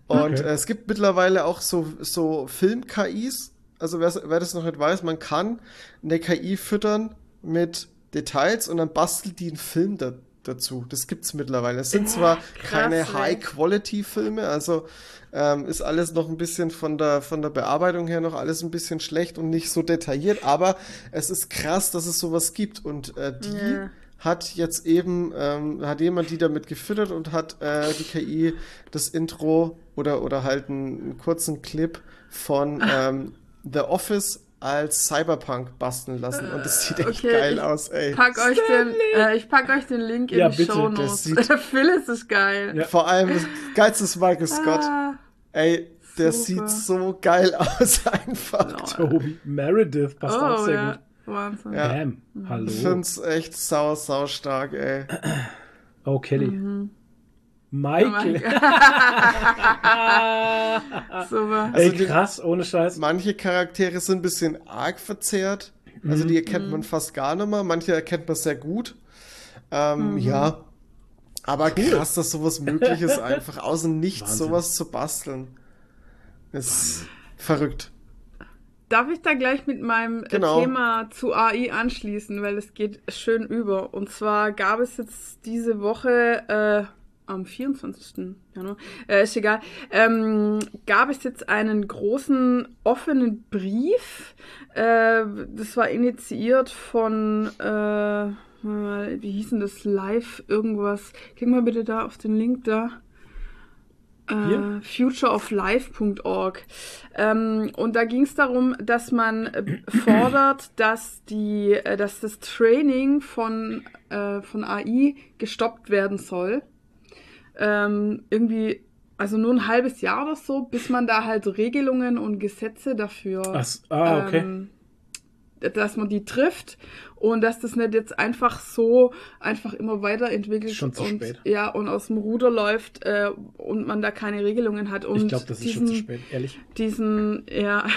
Und Okay. äh, es gibt mittlerweile auch so, so Film-KIs. Also wer, wer das noch nicht weiß, man kann eine KI füttern mit Details und dann bastelt die einen Film da, dazu. Das gibt's mittlerweile. Es sind zwar krass, keine. High-Quality-Filme, also ähm, ist alles noch ein bisschen von der, von der Bearbeitung her noch alles ein bisschen schlecht und nicht so detailliert, aber es ist krass, dass es sowas gibt und äh, die Ja. Hat jetzt eben, ähm, hat jemand die damit gefüttert und hat äh, die KI das Intro oder, oder halt einen, einen kurzen Clip von [LAUGHS] ähm, The Office als Cyberpunk basteln lassen und das sieht echt okay, geil ich aus, ey. Pack euch den, äh, ich pack euch den Link in Ja, die bitte, Show Notes. [LAUGHS] Phyllis ist geil. Ja. Vor allem das geilste ist Michael Scott. Ah, Ey, der Super. sieht so geil [LAUGHS] aus einfach. Toby Meredith passt auch oh sehr ja, gut. Wahnsinn. Ja. Bam. Hallo. Ich find's echt sau, sau stark, ey. Oh, Kelly. Mhm. Michael. [LAUGHS] Ey, Also die- krass, ohne Scheiß. Manche Charaktere sind ein bisschen arg verzerrt. Also die erkennt man fast gar nicht mehr. Manche erkennt man sehr gut. Ähm, Ja. Aber krass, dass sowas möglich ist, [LAUGHS] einfach aus dem Nichts Wahnsinn. sowas zu basteln. Ist verrückt. Darf ich da gleich mit meinem Genau. Thema zu AI anschließen, weil es geht schön über. Und zwar gab es jetzt diese Woche äh, am 24. Januar, äh, ist egal, ähm, gab es jetzt einen großen offenen Brief. Äh, das war initiiert von, äh, wie hieß denn das, Live irgendwas. Klick mal bitte da auf den Link da? Äh, futureoflife.org. Ähm, und da ging es darum, dass man äh, [CLEARS THROAT] fordert, dass die, äh, dass das Training von, äh, von AI gestoppt werden soll. Ähm, irgendwie, also nur ein halbes Jahr oder so, bis man da halt Regelungen und Gesetze dafür Ach, ah, okay. ähm, dass man die trifft und dass das nicht jetzt einfach so einfach immer weiterentwickelt Schon zu und spät. ja und aus dem Ruder läuft äh, und man da keine Regelungen hat und ich glaube, das ist schon zu spät, ehrlich. diesen ja [LAUGHS]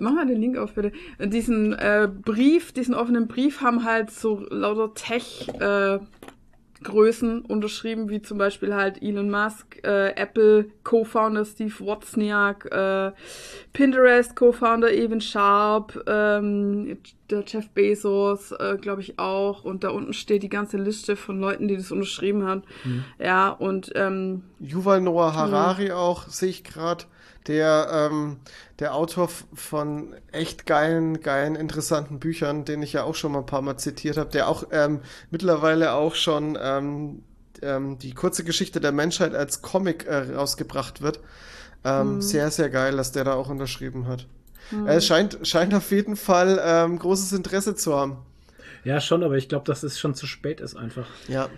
Mach mal den Link auf, bitte. Diesen äh, Brief, diesen offenen Brief haben halt so lauter Tech äh, Größen unterschrieben, wie zum Beispiel halt Elon Musk, äh, Apple Co-Founder Steve Wozniak, äh, Pinterest Co-Founder Evan Sharp, ähm, der Jeff Bezos, äh, glaube ich auch. Und da unten steht die ganze Liste von Leuten, die das unterschrieben haben. Ja, und ähm, Yuval Noah Harari auch, sehe ich gerade. Der, ähm, der Autor von echt geilen, geilen, interessanten Büchern, den ich ja auch schon mal ein paar Mal zitiert habe, der auch ähm, mittlerweile auch schon ähm, ähm, die kurze Geschichte der Menschheit als Comic äh, rausgebracht wird. Ähm, Sehr, sehr geil, dass der da auch unterschrieben hat. Er scheint, scheint auf jeden Fall ähm, großes Interesse zu haben. Ja, schon, aber ich glaube, dass es schon zu spät ist einfach. Ja.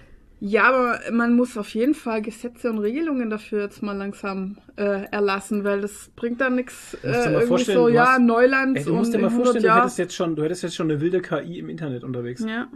Ja, aber man muss auf jeden Fall Gesetze und Regelungen dafür jetzt mal langsam äh, erlassen, weil das bringt dann nichts äh, irgendwie so, ja, hast- Neuland Ey, du und musst dir mal 100 vorstellen, du hättest jetzt schon, du hättest jetzt schon eine wilde KI im Internet unterwegs. Ja.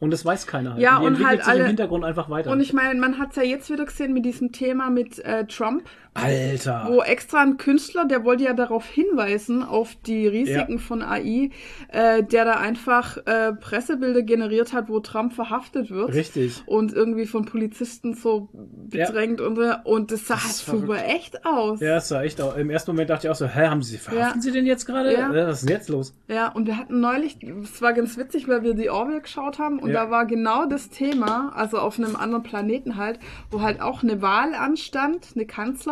Und das weiß keiner halt. Ja, die und entwickelt halt alle- im Hintergrund einfach weiter. Und ich meine, man hat es ja jetzt wieder gesehen mit diesem Thema mit äh, Trump, Alter. wo extra ein Künstler, der wollte ja darauf hinweisen, auf die Risiken von AI, äh, der da einfach äh, Pressebilder generiert hat, wo Trump verhaftet wird. Richtig. Und irgendwie von Polizisten so bedrängt und, so. und das sah Das halt super verrückt. echt aus. Ja, es war echt auch. Im ersten Moment dachte ich auch so, hä, haben sie, verhaften Ja. sie den jetzt gerade? Ja. Was ist denn jetzt los? Ja, und wir hatten neulich, es war ganz witzig, weil wir die Orville geschaut haben und Ja. da war genau das Thema, also auf einem anderen Planeten halt, wo halt auch eine Wahl anstand, eine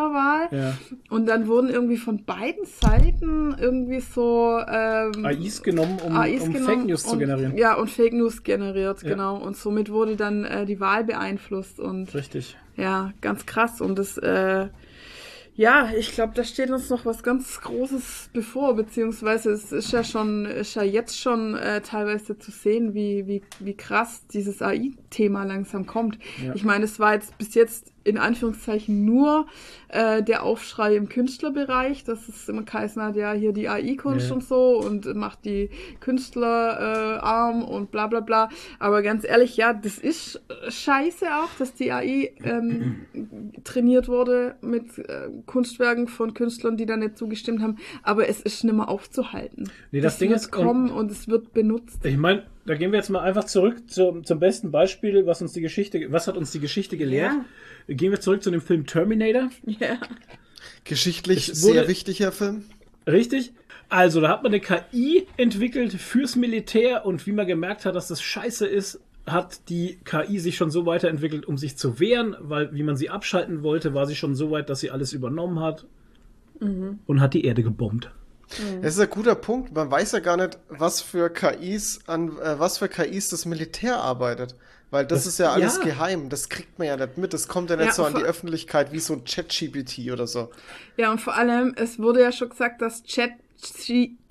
Kanzlerwahl. Ja. Und dann wurden irgendwie von beiden Seiten irgendwie so ähm, AIs genommen, um, AIs um genommen Fake News zu und, generieren. Ja, und Fake News generiert, Ja. genau. Und somit wurde dann äh, die Wahl beeinflusst und Richtig. ja, ganz krass. Und das, äh, ja, ich glaube, da steht uns noch was ganz Großes bevor, beziehungsweise es ist ja schon, ist ja jetzt schon äh, teilweise zu sehen, wie, wie, wie krass dieses AI-Thema langsam kommt. Ja. Ich meine, es war jetzt bis jetzt in Anführungszeichen nur äh, der Aufschrei im Künstlerbereich, dass es immer geheißen hat, ja, hier die AI-Kunst Ja. und so und macht die Künstler äh, arm und bla bla bla. Aber ganz ehrlich, ja, das ist scheiße auch, dass die AI ähm, [CLEARS THROAT] trainiert wurde mit äh, Kunstwerken von Künstlern, die da nicht zugestimmt haben. Aber es ist nicht mehr aufzuhalten. Nee, das Ding wird ist- kommen und es wird benutzt. Ich meine, da gehen wir jetzt mal einfach zurück zum, zum besten Beispiel, was uns die Geschichte, was hat uns die Geschichte gelehrt? Gehen wir zurück zu dem Film Terminator. Ja. Geschichtlich Es wurde- sehr wichtiger Film. Richtig? Also, da hat man eine KI entwickelt fürs Militär und wie man gemerkt hat, dass das scheiße ist, hat die KI sich schon so weiterentwickelt, um sich zu wehren, weil wie man sie abschalten wollte, war sie schon so weit, dass sie alles übernommen hat und hat die Erde gebombt. Das ist ein guter Punkt. Man weiß ja gar nicht, was für KIs an äh, was für KIs das Militär arbeitet. Weil das, Das- ist ja alles ja. geheim. Das kriegt man ja nicht mit. Das kommt ja nicht Ja, so an die Öffentlichkeit wie so ein Chat-GPT oder so. Ja, und vor allem, es wurde ja schon gesagt, dass Chat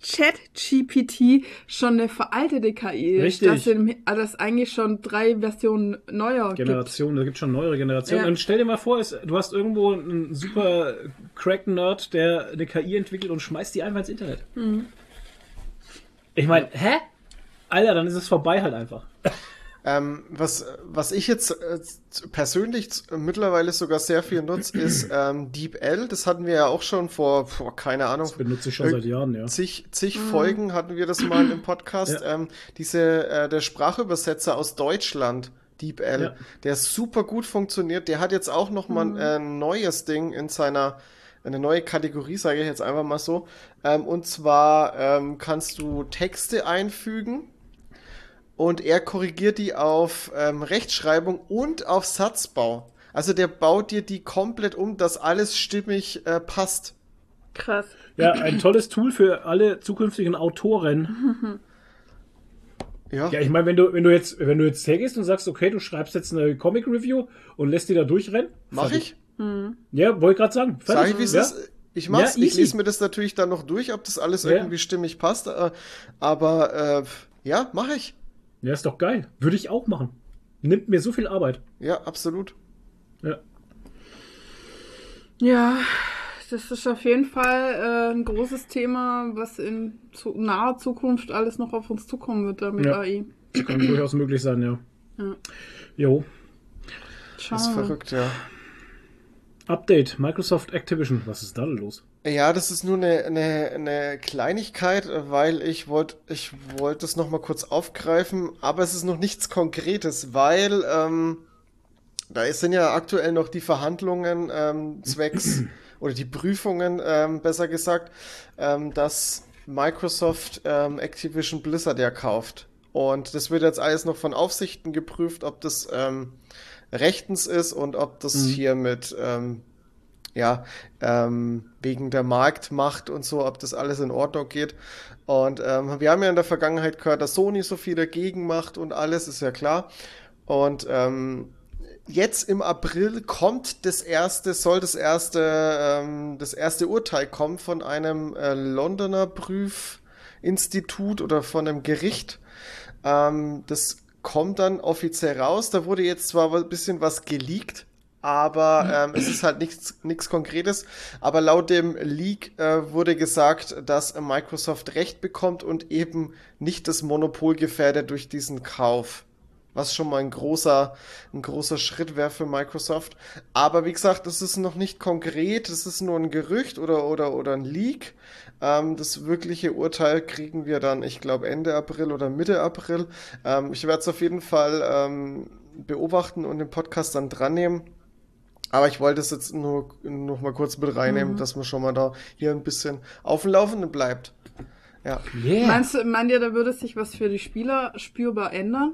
ChatGPT schon eine veraltete KI ist. Richtig. Dass, also dass eigentlich schon drei Versionen neuer Generation, da gibt schon neuere Generationen. Ja. Und stell dir mal vor, es, du hast irgendwo einen super Crack-Nerd, der eine KI entwickelt und schmeißt die einfach ins Internet. Mhm. Ich meine, hä? Alter, dann ist es vorbei halt einfach. Ähm, was, was ich jetzt äh, persönlich mittlerweile sogar sehr viel nutze, ist [CLEARS THROAT] ähm, DeepL. Das hatten wir ja auch schon vor, vor keine Ahnung. Das benutze ich schon seit Jahren, ja. Zig, zig Folgen hatten wir das mal im [CLEARS THROAT] Podcast. Ja. Ähm, diese, äh, der Sprachübersetzer aus Deutschland, DeepL, Ja. der super gut funktioniert. Der hat jetzt auch noch mal ein äh, neues Ding in seiner eine neue Kategorie, sage ich jetzt einfach mal so. Ähm, und zwar ähm, kannst du Texte einfügen und er korrigiert die auf ähm, Rechtschreibung und auf Satzbau. Also der baut dir die komplett um, dass alles stimmig äh, passt. Krass. Ja, ein tolles Tool für alle zukünftigen Autoren. Ja, Ja, ich meine, wenn du, wenn du jetzt, wenn du jetzt hergehst und sagst, okay, du schreibst jetzt eine Comic Review und lässt die da durchrennen. mach ich. Ja, wollte gerade sagen. Sag Fertig. ich, wie es ja? ist. Ich mach's. Ja, ich lese mir das natürlich dann noch durch, ob das alles Ja. irgendwie stimmig passt. Äh, aber äh, ja, mache ich. Ja, ist doch geil. Würde ich auch machen. Nimmt mir so viel Arbeit. Ja, absolut. Ja. Ja, das ist auf jeden Fall äh, ein großes Thema, was in zu naher Zukunft alles noch auf uns zukommen wird da mit Ja. AI. Kann durchaus möglich sein, ja. Ja. Jo. Schauen Das ist verrückt, ja. Update, Microsoft Activision. Was ist da los? Ja, das ist nur eine, eine, eine Kleinigkeit, weil ich wollte ich wollte es noch mal kurz aufgreifen, aber es ist noch nichts Konkretes, weil ähm, da sind ja aktuell noch die Verhandlungen ähm, zwecks [CLEARS THROAT] oder die Prüfungen, ähm, besser gesagt, ähm, dass Microsoft ähm, Activision Blizzard ja kauft. Und das wird jetzt alles noch von Aufsichten geprüft, ob das ähm, rechtens ist und ob das hier mit ähm, ja, ähm, wegen der Marktmacht und so, ob das alles in Ordnung geht. Und ähm, wir haben ja in der Vergangenheit gehört, dass Sony so viel dagegen macht und alles, ist ja klar. Und ähm, jetzt im April kommt das erste, soll das erste, ähm, das erste Urteil kommen von einem äh, Londoner Prüfinstitut oder von einem Gericht. Ähm, das kommt dann offiziell raus. Da wurde jetzt zwar ein bisschen was geleakt, aber ähm, es ist halt nichts, nichts Konkretes. Aber laut dem Leak äh, wurde gesagt, dass Microsoft Recht bekommt und eben nicht das Monopol gefährdet durch diesen Kauf. Was schon mal ein großer, ein großer Schritt wäre für Microsoft. Aber wie gesagt, das ist noch nicht konkret, das ist nur ein Gerücht oder, oder, oder ein Leak. Ähm, das wirkliche Urteil kriegen wir dann, ich glaube, Ende April oder Mitte April. Ähm, ich werde es auf jeden Fall ähm, beobachten und den Podcast dann dran nehmen. Aber ich wollte es jetzt nur noch mal kurz mit reinnehmen, dass man schon mal da hier ein bisschen auf dem Laufenden bleibt. Ja. Yeah. Meinst du, meint ihr, da würde sich was für die Spieler spürbar ändern?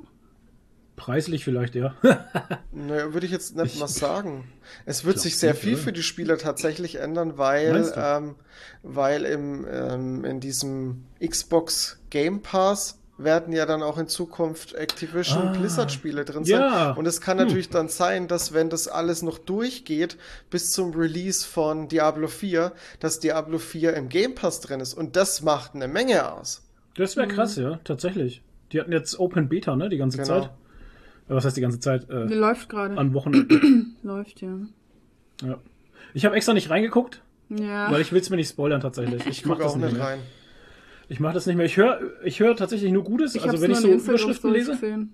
Preislich vielleicht, ja. [LAUGHS] Naja, würde ich jetzt nicht Ich- mal sagen. Es wird sich sehr nicht, viel oder? für die Spieler tatsächlich ändern, weil, ähm, weil im, ähm, in diesem Xbox Game Pass werden ja dann auch in Zukunft Activision Ah, Blizzard Spiele drin ja. sein. Und es kann Hm. natürlich dann sein, dass wenn das alles noch durchgeht bis zum Release von Diablo 4, dass Diablo 4 im Game Pass drin ist. Und das macht eine Menge aus. Das wäre krass, ja, tatsächlich. Die hatten jetzt Open Beta, ne, die ganze Genau. Zeit. Äh, Was heißt die ganze Zeit? Äh, läuft gerade. an Wochenenden. [CLEARS THROAT] Läuft, ja. ja. Ich habe extra nicht reingeguckt, Ja. weil ich will es mir nicht spoilern tatsächlich. [LAUGHS] Ich, Ich mach gucke das auch nicht mehr. rein. Ich mache das nicht mehr. Ich höre ich hör tatsächlich nur Gutes. also hab's wenn ich so Überschriften lese. Gesehen.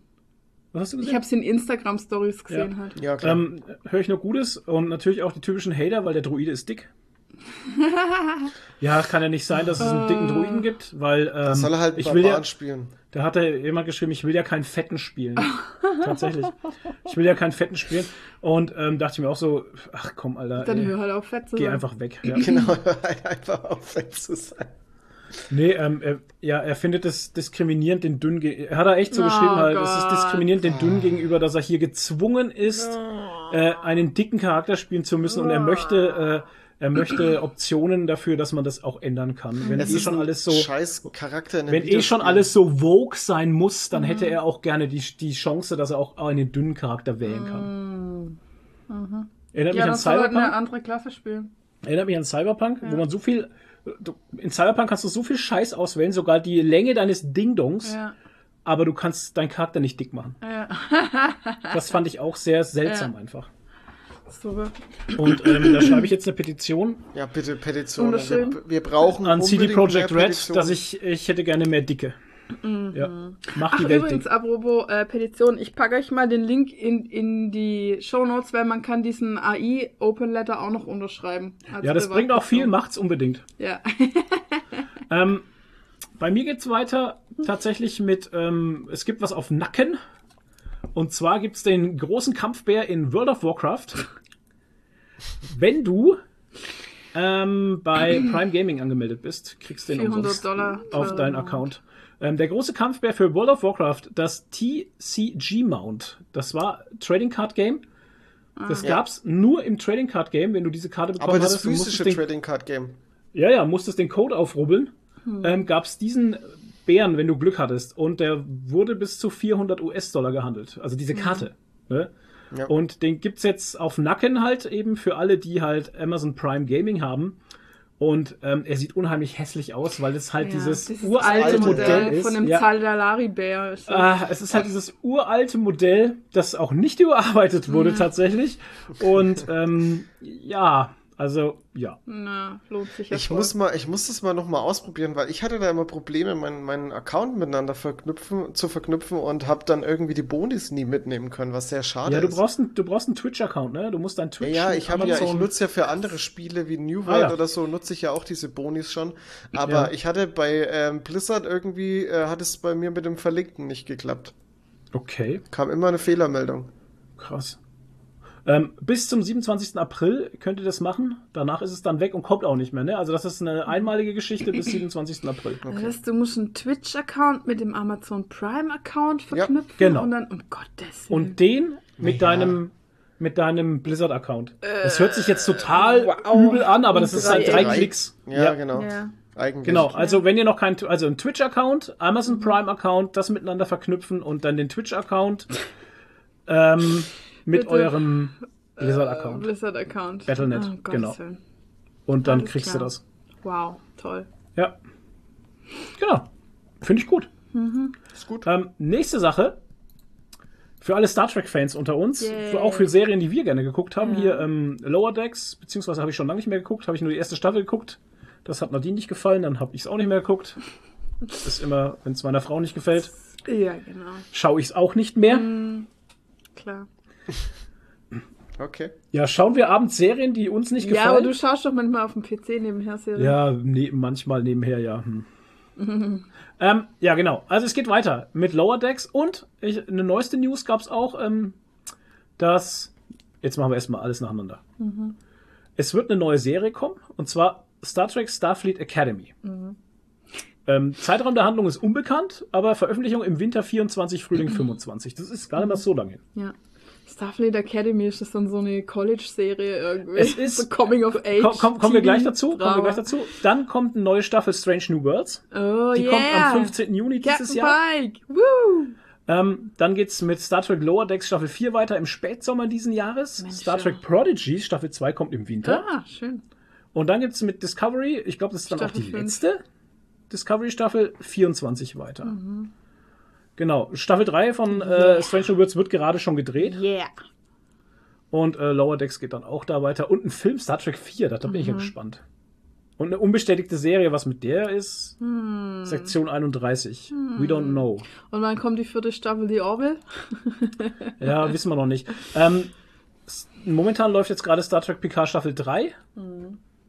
Was hast du Ich gesehen? habe es in Instagram Stories gesehen Ja. halt. Ja, klar. Ähm, höre ich nur Gutes und natürlich auch die typischen Hater, weil der Druide ist dick. [LAUGHS] ja, kann ja nicht sein, dass es einen dicken Druiden gibt, weil ähm, Soll er halt ich will ja, spielen. da hat er jemand geschrieben, ich will ja keinen Fetten spielen. [LAUGHS] Tatsächlich. Ich will ja keinen Fetten spielen. Und ähm, dachte ich mir auch so, ach komm, Alter, Dann ey, hör halt auf fett zu geh sein. einfach weg. [LAUGHS] Ja. Genau, halt einfach aufwärts zu sein. Nee, ähm, er, ja, er findet es diskriminierend den Dünnen. ge- Er hat er echt so Oh geschrieben, halt, es ist diskriminierend den Dünnen gegenüber, dass er hier gezwungen ist, äh, einen dicken Charakter spielen zu müssen und er möchte, äh, er möchte [CLEARS THROAT] Optionen dafür, dass man das auch ändern kann. Wenn Es eh ist schon ein alles so, scheiß Charakter in wenn eh schon alles so vogue sein muss, dann hätte Mhm. er auch gerne die, die Chance, dass er auch einen dünnen Charakter wählen kann. Erinnert Mhm. Ja, mich an das soll halt Cyberpunk. eine andere Klasse spielen. Erinnert mich an Cyberpunk, wo man so viel. Du, in Cyberpunk kannst du so viel Scheiß auswählen, sogar die Länge deines Ding-Dongs, Ja. aber du kannst deinen Charakter nicht dick machen. Ja. Das fand ich auch sehr seltsam Ja. einfach. Super. Und ähm, da schreibe ich jetzt eine Petition Ja, bitte. Unterschrieben. Wir, wir brauchen an CD Projekt Red, dass ich, ich hätte gerne mehr Dicke. Ja. Mach Ach, die Welt übrigens, dick. apropos äh, Petition, ich packe euch mal den Link in, in die Show Notes, weil man kann diesen AI Open Letter auch noch unterschreiben. Ja, das bringt auch viel, macht's unbedingt. Ja. [LAUGHS] Ähm, bei mir geht's weiter tatsächlich mit, ähm, es gibt was auf Nacken. Und zwar gibt's den großen Kampfbär in World of Warcraft. Wenn du ähm, bei Prime Gaming angemeldet bist, kriegst du den 400 umsonst Dollar auf deinen. Account. Ähm, der große Kampfbär für World of Warcraft, das TCG Mount. Das war Trading Card Game. Das Ja. gab's nur im Trading Card Game, wenn du diese Karte bekommen Aber das hattest. physische den- Trading Card Game. ja, ja, musstest den Code aufrubbeln. Ähm, Gab es diesen Bären, wenn du Glück hattest. Und der wurde bis zu 400 US-Dollar gehandelt. Also diese Karte. Ne? Ja. Und den gibt's jetzt auf Nacken halt eben für alle, die halt Amazon Prime Gaming haben. Und ähm, er sieht unheimlich hässlich aus, weil es halt Ja, dieses dieses uralte alte Modell, Modell ist. Von dem ja. Zaldalari-Bär. ist das. Ah, es ist halt dieses uralte Modell, das auch nicht [LAUGHS] überarbeitet wurde tatsächlich. Und ähm, ja, also ja. Na, lohnt sich ja Ich voll. muss mal, ich muss das mal noch mal ausprobieren, weil ich hatte da immer Probleme, meinen, meinen Account miteinander verknüpfen, zu verknüpfen und habe dann irgendwie die Bonis nie mitnehmen können, was sehr schade Ja, du ist. brauchst, einen, du brauchst einen Twitch-Account, ne? Du musst deinen Ja, Twitch ja, ich habe ja, ich nutze ja für andere Spiele wie New Ah, World ja. oder so, nutze ich ja auch diese Bonis schon. Aber Ja. ich hatte bei ähm, Blizzard irgendwie, äh, hat es bei mir mit dem Verlinkten nicht geklappt. Okay, Kam immer eine Fehlermeldung. krass. Ähm, bis zum 27. April könnt ihr das machen. Danach ist es dann weg und kommt auch nicht mehr. Ne? Also das ist eine einmalige Geschichte bis 27. April. Das heißt, du musst einen Twitch-Account mit dem Amazon Prime-Account Ja, verknüpfen genau. und dann, um Gottes Willen. Und den mit Ja. deinem mit deinem Blizzard-Account. Das hört sich jetzt total Äh, wow. übel an, aber das ist halt drei drei- Klicks. Ja, genau. ja. Eigentlich. Genau, also wenn ihr noch kein, also ein Twitch-Account, Amazon Prime-Account, das miteinander verknüpfen und dann den Twitch-Account ähm, mit Bitte. eurem Äh, Blizzard-Account. Blizzard-Account. Battle.net, Oh, Gottes genau. Willen. Und dann alles kriegst klar. du das. Wow, toll. Ja. Genau. Finde ich gut. ist gut. Ähm, nächste Sache. Für alle Star Trek-Fans unter uns, für, auch für Serien, die wir gerne geguckt haben, hier ähm, Lower Decks, beziehungsweise habe ich schon lange nicht mehr geguckt, habe ich nur die erste Staffel geguckt. Das hat Nadine nicht gefallen, dann habe ich es auch nicht mehr geguckt. Das ist immer, wenn es meiner Frau nicht gefällt, Ja, genau. schaue ich es auch nicht mehr. Klar. [LAUGHS] Okay. Ja, schauen wir abends Serien, die uns nicht Ja, aber gefallen. du schaust doch manchmal auf dem PC nebenher Serien. Ja, ne, manchmal nebenher, ja. Hm. [LAUGHS] ähm, ja, genau. Also es geht weiter mit Lower Decks und ich, eine neueste News gab es auch, ähm, dass. Jetzt machen wir erstmal alles nacheinander. Es wird eine neue Serie kommen und zwar Star Trek Starfleet Academy. Ähm, Zeitraum der Handlung ist unbekannt, aber Veröffentlichung im Winter 24, Frühling [CLEARS THROAT] 25. Das ist gar nicht mal so lange hin. Ja. Starfleet Academy ist das dann so eine College-Serie irgendwie. Es ist- so Coming of Age. Komm, komm, kommen wir gleich dazu. Kommen wir Drama. gleich dazu. Dann kommt eine neue Staffel Strange New Worlds. Oh, Die yeah. kommt am 15. Juni dieses Captain Jahr. Pike. Woo! Ähm, dann geht's mit Star Trek Lower Decks Staffel 4 weiter im Spätsommer diesen Jahres. Mensch, Star ja. Trek Prodigy Staffel 2 kommt im Winter. Ah, schön. Und dann gibt's mit Discovery, ich glaube, das ist dann Staffel auch die fünf. letzte Discovery Staffel 24 weiter. Mhm. Genau, Staffel 3 von äh, Strange Worlds wird gerade schon gedreht Yeah. und äh, Lower Decks geht dann auch da weiter und ein Film Star Trek 4, da bin ich ja Mhm. gespannt. Und eine unbestätigte Serie, was mit der ist, Hm. Sektion 31. We don't know. Und wann kommt die vierte Staffel, die Orville? [LAUGHS] Ja, wissen wir noch nicht. Ähm, momentan läuft jetzt gerade Star Trek PK Staffel 3,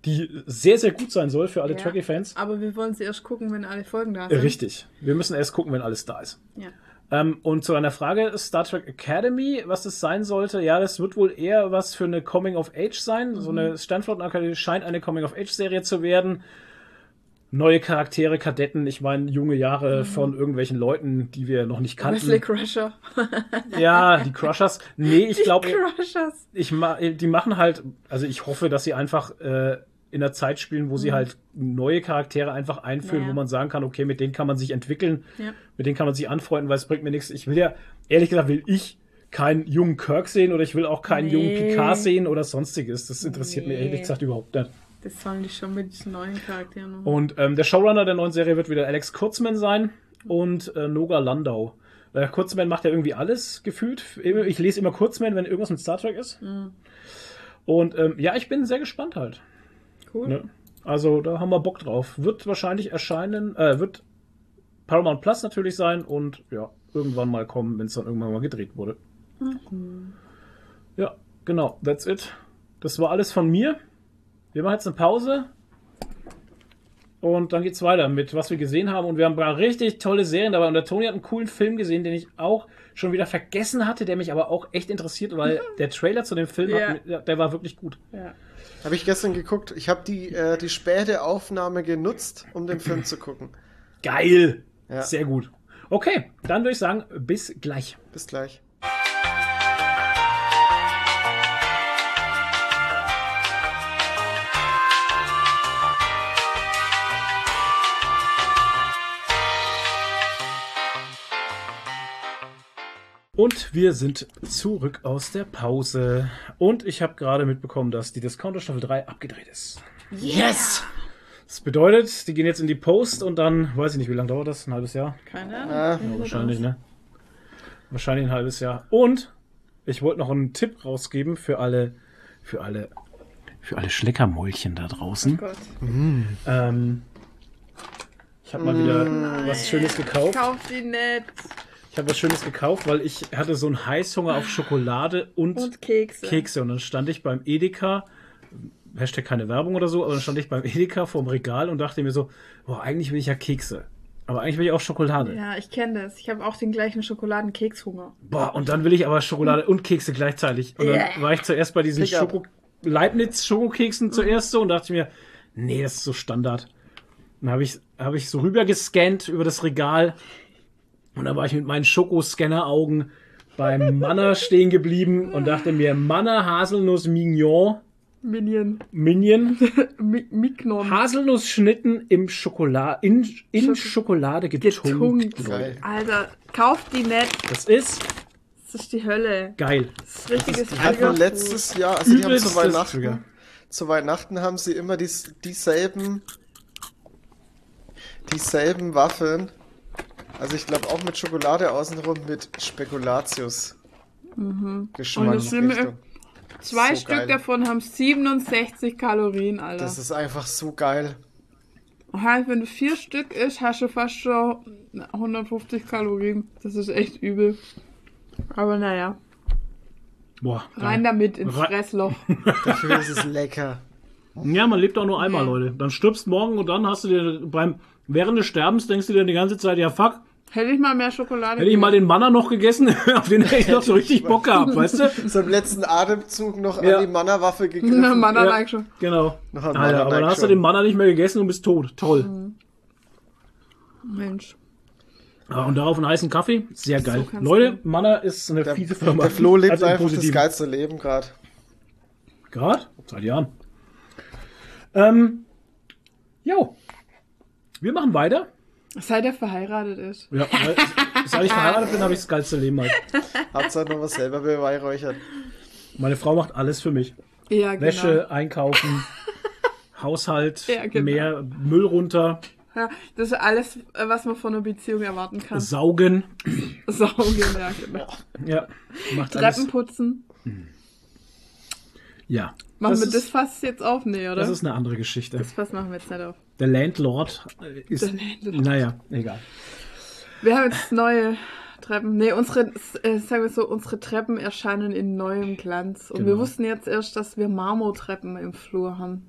die sehr, sehr gut sein soll für alle Ja. Trekkie-Fans. Aber wir wollen sie erst gucken, wenn alle Folgen da Äh, sind. Richtig. Wir müssen erst gucken, wenn alles da ist. Ja. Ähm, und zu einer Frage Star Trek Academy, was das sein sollte, ja, das wird wohl eher was für eine Coming of Age sein. So eine Stanford Akademie scheint eine Coming of Age Serie zu werden. Neue Charaktere, Kadetten, ich meine junge Jahre von irgendwelchen Leuten, die wir noch nicht Wesley kannten. Crusher. [LAUGHS] Ja, die Crushers. Nee, ich glaube, Crushers. ich ma die machen halt, also ich hoffe, dass sie einfach äh, in der Zeit spielen, wo sie halt neue Charaktere einfach einführen, Mhm. Ja. wo man sagen kann, okay, mit denen kann man sich entwickeln, Ja. mit denen kann man sich anfreunden, weil es bringt mir nichts. Ich will ja, ehrlich gesagt, will ich keinen jungen Kirk sehen oder ich will auch keinen Nee. jungen Picard sehen oder sonstiges. Das interessiert mich Nee. ehrlich gesagt überhaupt nicht. Das sollen die schon mit diesen neuen Charakteren machen. Und ähm, der Showrunner der neuen Serie wird wieder Alex Kurzman sein und äh, Noga Landau. Äh, Kurzman macht ja irgendwie alles gefühlt. Ich lese immer Kurzman, wenn irgendwas mit Star Trek ist. Mhm. Und ähm, ja, ich bin sehr gespannt halt. Cool. Ne? Also da haben wir Bock drauf. Wird wahrscheinlich erscheinen, äh, wird Paramount Plus natürlich sein und ja, irgendwann mal kommen, wenn es dann irgendwann mal gedreht wurde. Ja, genau, that's it. Das war alles von mir. Wir machen jetzt eine Pause. Und dann geht's weiter mit, was wir gesehen haben. Und wir haben ein paar richtig tolle Serien dabei. Und der Toni hat einen coolen Film gesehen, den ich auch schon wieder vergessen hatte, der mich aber auch echt interessiert, weil [LAUGHS] der Trailer zu dem Film, Ja. hat, der war wirklich gut. Ja. Habe ich gestern geguckt. Ich habe die, äh, die späte Aufnahme genutzt, um den Film zu gucken. Geil! Ja. Sehr gut. Okay, dann würde ich sagen, bis gleich. Bis gleich. Und wir sind zurück aus der Pause. Und ich habe gerade mitbekommen, dass die Discounter Staffel 3 abgedreht ist. Yes! Das bedeutet, die gehen jetzt in die Post und dann, weiß ich nicht, wie lange dauert das? Ein halbes Jahr? Keine Ahnung. Ah, Ja, wahrscheinlich, ne? Wahrscheinlich ein halbes Jahr. Und ich wollte noch einen Tipp rausgeben für alle, für alle, für alle Schleckermäulchen da draußen. Gott. Ähm, ich habe mal wieder was Schönes gekauft. Kauf die nicht. Ich habe was Schönes gekauft, weil ich hatte so einen Heißhunger auf Schokolade und, Und Kekse. Kekse. Und dann stand ich beim Edeka, Hashtag keine Werbung oder so, aber dann stand ich beim Edeka vorm Regal und dachte mir so, boah, eigentlich will ich ja Kekse. Aber eigentlich will ich auch Schokolade. Ja, ich kenne das. Ich habe auch den gleichen Schokoladenkekshunger. Boah, und dann will ich aber Schokolade und Kekse gleichzeitig. Und dann Yeah. war ich zuerst bei diesen. Schoko Leibniz-Schokokeksen zuerst so und dachte mir, nee, das ist so Standard. Dann habe ich, hab ich so rüber gescannt über das Regal und dann war ich mit meinen Schokoscanner-Augen beim Manna [LAUGHS] stehen geblieben und dachte mir, Manna Haselnuss Mignon, Minion. Minion, [LAUGHS] Mi Mignon. Haselnussschnitten im Schokolade, in, in Schokolade getunkt. Getunkt. Geil. Alter, kauf die nicht. Das ist Das ist die Hölle. geil. Das ist richtiges Die hatten letztes Jahr, also die haben zu Trigger. Weihnachten, zu Weihnachten haben sie immer dies, dieselben, dieselben Waffeln. Also ich glaube auch mit Schokolade außenrum mit Spekulatius. Und Geschmack. das Schlimme Richtung. Zwei So Stück geil. davon haben 67 Kalorien, Alter. Das ist einfach so geil. heißt, wenn du vier Stück isst, hast du fast schon 150 Kalorien. Das ist echt übel. Aber naja, Boah, rein damit ins Re- Fressloch. [LAUGHS] Dafür ist es lecker. Ja, man lebt auch nur einmal, Ja. Leute. Dann stirbst morgen und dann hast du dir beim während des Sterbens denkst du dir die ganze Zeit, ja fuck, Hätte ich mal mehr Schokolade hätte ich mal den Manner noch gegessen, [LAUGHS] auf den hätte ich noch so richtig Bock gehabt, weißt du? [LAUGHS] So im letzten Atemzug noch Ja. an die Mannerwaffe [LAUGHS] gegriffen. Na, Mann, Ja. schon. Genau. Alter, aber dann hast du den Manner nicht mehr gegessen und bist tot. Toll. Mensch. Ja, und darauf einen heißen Kaffee. Sehr geil. kannst Leute, du- Manner ist eine Der, fiese Firma. der Flo lebt Also im einfach das Positiven. geilste Leben gerade. Gerade? Seit Jahren. Ähm, jo. Wir machen weiter. Seit er verheiratet ist. Ja, weil, [LAUGHS] seit ich verheiratet bin, habe ich das geilste Leben halt. Hat's halt noch was selber beweihräuchert. Meine Frau macht alles für mich. Ja, genau. Wäsche, einkaufen, [LAUGHS] Haushalt, Ja, genau. mehr Müll runter, Ja, das ist alles, was man von einer Beziehung erwarten kann. saugen. [LAUGHS] Saugen, ja, genau. Ja, macht Treppen alles. putzen. Ja. Machen wir ist, das Fass jetzt auf? Nee, oder? Das ist eine andere Geschichte. das Fass machen wir jetzt nicht auf. Der Landlord ist. Der Landlord. Naja, egal. Wir haben jetzt neue Treppen. Nee, unsere, äh, sagen wir so, unsere Treppen erscheinen in neuem Glanz. Und wir Genau. wussten jetzt erst, dass wir Marmortreppen im Flur haben.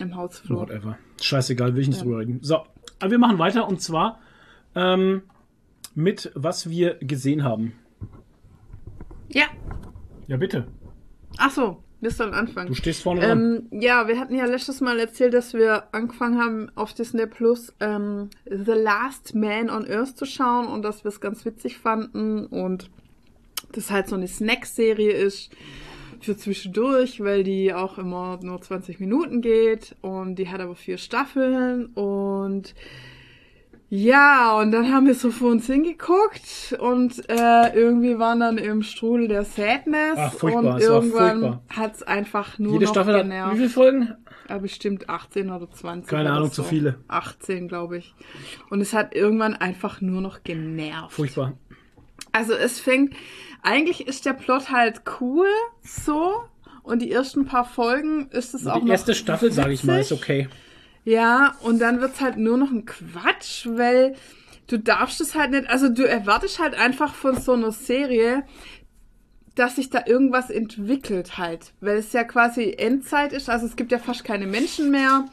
Im Hausflur. Whatever. Scheißegal, will ich nicht drüber reden. So, aber wir machen weiter und zwar ähm, mit was wir gesehen haben. Ja. Ja, bitte. Ach so, wir sollen anfangen. Du stehst vorne dran. Ähm, ja, wir hatten ja letztes Mal erzählt, dass wir angefangen haben, auf Disney Plus ähm, The Last Man on Earth zu schauen und dass wir es ganz witzig fanden und das halt so eine Snack-Serie ist für zwischendurch, weil die auch immer nur 20 Minuten geht und die hat aber vier Staffeln und ja, und dann haben wir so vor uns hingeguckt und äh, irgendwie waren dann im Strudel der Sadness Ach, furchtbar, und es irgendwann furchtbar. hat's einfach nur Jede noch Staffel hat genervt. wie viele Folgen? Ja, bestimmt 18 oder 20. Keine oder Ahnung, so. zu viele. 18, glaube ich. Und es hat irgendwann einfach nur noch genervt. Furchtbar. Also es fängt, eigentlich ist der Plot halt cool, so. Und die ersten paar Folgen ist es auch Die erste Staffel, sage ich mal, ist okay. Ja, und dann wird's halt nur noch ein Quatsch, weil du darfst es halt nicht, also du erwartest halt einfach von so einer Serie, dass sich da irgendwas entwickelt halt, weil es ja quasi Endzeit ist, also es gibt ja fast keine Menschen mehr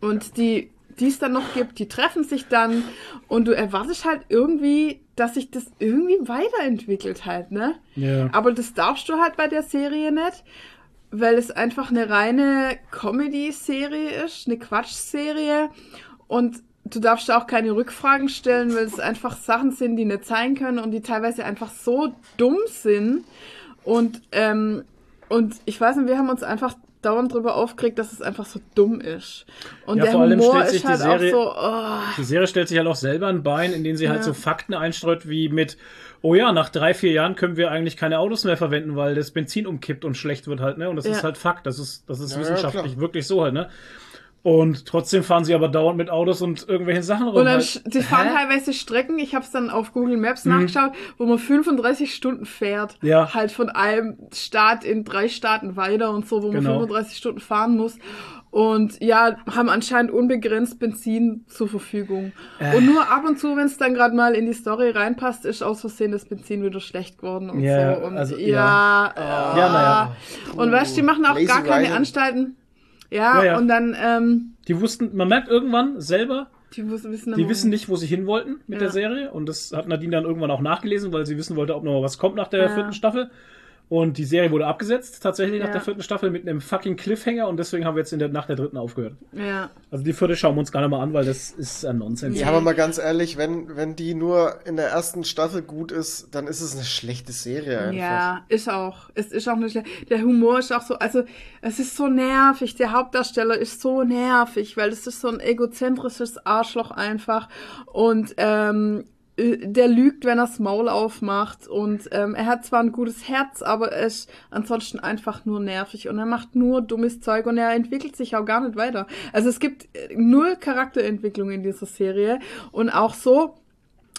und die, die es dann noch gibt, die treffen sich dann und du erwartest halt irgendwie, dass sich das irgendwie weiterentwickelt halt, ne? Ja. Aber das darfst du halt bei der Serie nicht, weil es einfach eine reine Comedy-Serie ist, eine Quatsch-Serie und du darfst da auch keine Rückfragen stellen, weil es einfach Sachen sind, die nicht sein können und die teilweise einfach so dumm sind und ähm, und ich weiß nicht, wir haben uns einfach dauernd drüber aufgeregt, dass es einfach so dumm ist. Und Ja, der vor allem Humor stellt sich ist die halt Serie- auch so, oh, Die Serie stellt sich halt auch selber ein Bein, indem sie halt Ja. so Fakten einstreut wie mit, oh ja, nach drei, vier Jahren können wir eigentlich keine Autos mehr verwenden, weil das Benzin umkippt und schlecht wird halt, ne? Und das Ja. ist halt Fakt. Das ist, das ist Ja, wissenschaftlich wirklich so halt, ne? Und trotzdem fahren sie aber dauernd mit Autos und irgendwelchen Sachen rum. Und dann, halt. die fahren Hä? teilweise Strecken, ich habe es dann auf Google Maps nachgeschaut, wo man 35 Stunden fährt. Ja. Halt von einem Staat in drei Staaten weiter und so, wo man Genau. 35 Stunden fahren muss. Und ja, haben anscheinend unbegrenzt Benzin zur Verfügung. Äh. Und nur ab und zu, wenn es dann gerade mal in die Story reinpasst, ist aus Versehen das Benzin wieder schlecht geworden und Ja, so. Und also, ja, ja. Ja, naja. Und weißt du, die machen auch gar keine Writing. Anstalten. Ja, Ja, ja. und dann, ähm, Die wussten, man merkt irgendwann selber, die wissen, die wissen nicht, wo sie hin wollten mit Ja. der Serie. Und das hat Nadine dann irgendwann auch nachgelesen, weil sie wissen wollte, ob noch mal was kommt nach der Ja. vierten Staffel. Und die Serie wurde abgesetzt, tatsächlich nach Ja. der vierten Staffel mit einem fucking Cliffhanger und deswegen haben wir jetzt in der, nach der dritten aufgehört. Ja. Also die vierte schauen wir uns gar nicht mal an, weil das ist ein Nonsens. Ja, aber mal ganz ehrlich, wenn, wenn die nur in der ersten Staffel gut ist, dann ist es eine schlechte Serie einfach. Ja, ist auch. Es ist auch nicht. Der Humor ist auch so. Also, es ist so nervig. Der Hauptdarsteller ist so nervig, weil es ist so ein egozentrisches Arschloch einfach. Und ähm, äh, der lügt, wenn er das Maul aufmacht. Und ähm, er hat zwar ein gutes Herz, aber er ist ansonsten einfach nur nervig. Und er macht nur dummes Zeug und er entwickelt sich auch gar nicht weiter. Also es gibt äh, null Charakterentwicklung in dieser Serie. Und auch so,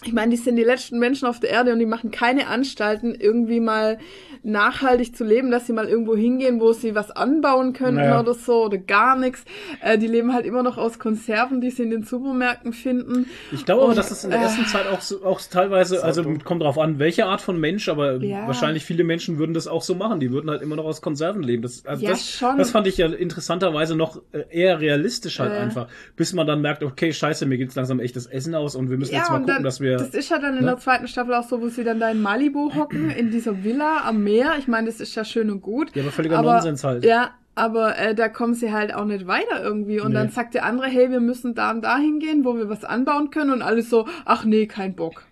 ich meine, die sind die letzten Menschen auf der Erde und die machen keine Anstalten, irgendwie mal nachhaltig zu leben, dass sie mal irgendwo hingehen, wo sie was anbauen könnten Naja. oder so oder gar nichts. Äh, die leben halt immer noch aus Konserven, die sie in den Supermärkten finden. Ich glaube aber, dass es in der äh, ersten Zeit auch, so, auch teilweise, also dumm. kommt drauf an, welche Art von Mensch, aber Ja. wahrscheinlich viele Menschen würden das auch so machen. Die würden halt immer noch aus Konserven leben. Das, also Ja, das, schon. das fand ich ja interessanterweise noch äh, eher realistisch halt Äh. einfach. Bis man dann merkt, okay, scheiße, mir geht's langsam echtes Essen aus und wir müssen jetzt mal gucken, dann, dass wir. das ist ja dann in ne? der zweiten Staffel auch so, wo sie dann da in Malibu hocken, in dieser Villa am Meer. Ich meine, das ist ja schön und gut. Ja, aber völliger Nonsens halt. Ja, aber äh, da kommen sie halt auch nicht weiter irgendwie. Und Nee. dann sagt der andere, hey, wir müssen da und da hingehen, wo wir was anbauen können. Und alles so, ach nee, kein Bock.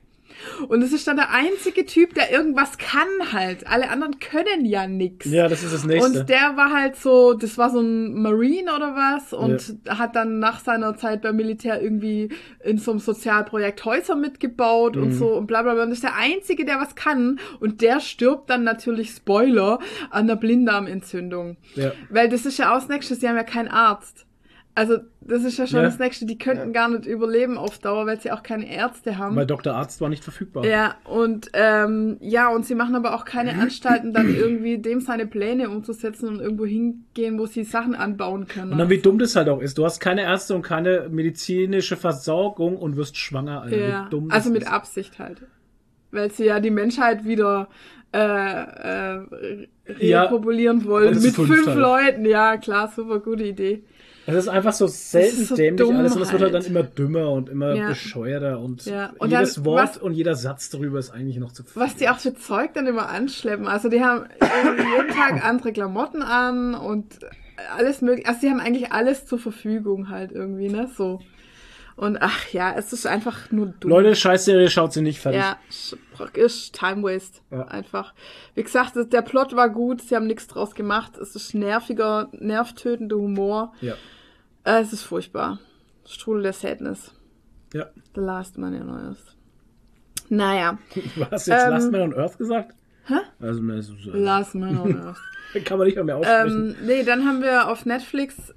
Und es ist dann der einzige Typ, der irgendwas kann halt. Alle anderen können ja nix. ja, das ist das nächste. Und der war halt so, das war so ein Marine oder was und hat dann nach seiner Zeit beim Militär irgendwie in so einem Sozialprojekt Häuser mitgebaut Mhm. und so und bla bla bla. Und das ist der Einzige, der was kann. Und der stirbt dann natürlich, Spoiler, an der Blinddarmentzündung. ja. Weil das ist ja auch das Nächste, sie haben ja keinen Arzt. Also das ist ja schon Ja. das Nächste, die könnten gar nicht überleben auf Dauer, weil sie auch keine Ärzte haben. Weil Dr. Arzt war nicht verfügbar. Ja, und ähm, ja, und sie machen aber auch keine Anstalten, dann irgendwie dem seine Pläne umzusetzen und irgendwo hingehen, wo sie Sachen anbauen können. Und dann, wie dumm das halt auch ist. Du hast keine Ärzte und keine medizinische Versorgung und wirst schwanger, Alter. ja, Wie dumm das also mit ist. Absicht halt. Weil sie ja die Menschheit wieder äh, äh, Ja, repopulieren wollen. Mit fünf fünf. Leuten, ja klar, super gute Idee. Es ist einfach so selten so dämlich dumm alles und es wird halt dann immer dümmer und immer Ja. bescheuerter und, Ja, und jedes dann, Wort was- und jeder Satz darüber ist eigentlich noch zu viel. Was die auch für Zeug dann immer anschleppen. Also die haben irgendwie jeden Tag andere Klamotten an und alles mögliche. Also die haben eigentlich alles zur Verfügung halt irgendwie, ne? So. Und ach ja, es ist einfach nur dumm. Leute, Scheißserie schaut sie nicht fertig. Ja, ist Time Waste. Ja. Einfach. Wie gesagt, der Plot war gut, sie haben nichts draus gemacht. Es ist nerviger, nervtötender Humor. Ja. Äh, Es ist furchtbar. Strudel der Sadness. ja. The Last Man in Earth. Naja. [LAUGHS] Du hast jetzt Ähm, Last Man on Earth gesagt? Hä? Also, ne, so- so- Last Man on Earth. [LAUGHS] kann man nicht mehr, mehr aussprechen. Ähm, nee, dann haben wir auf Netflix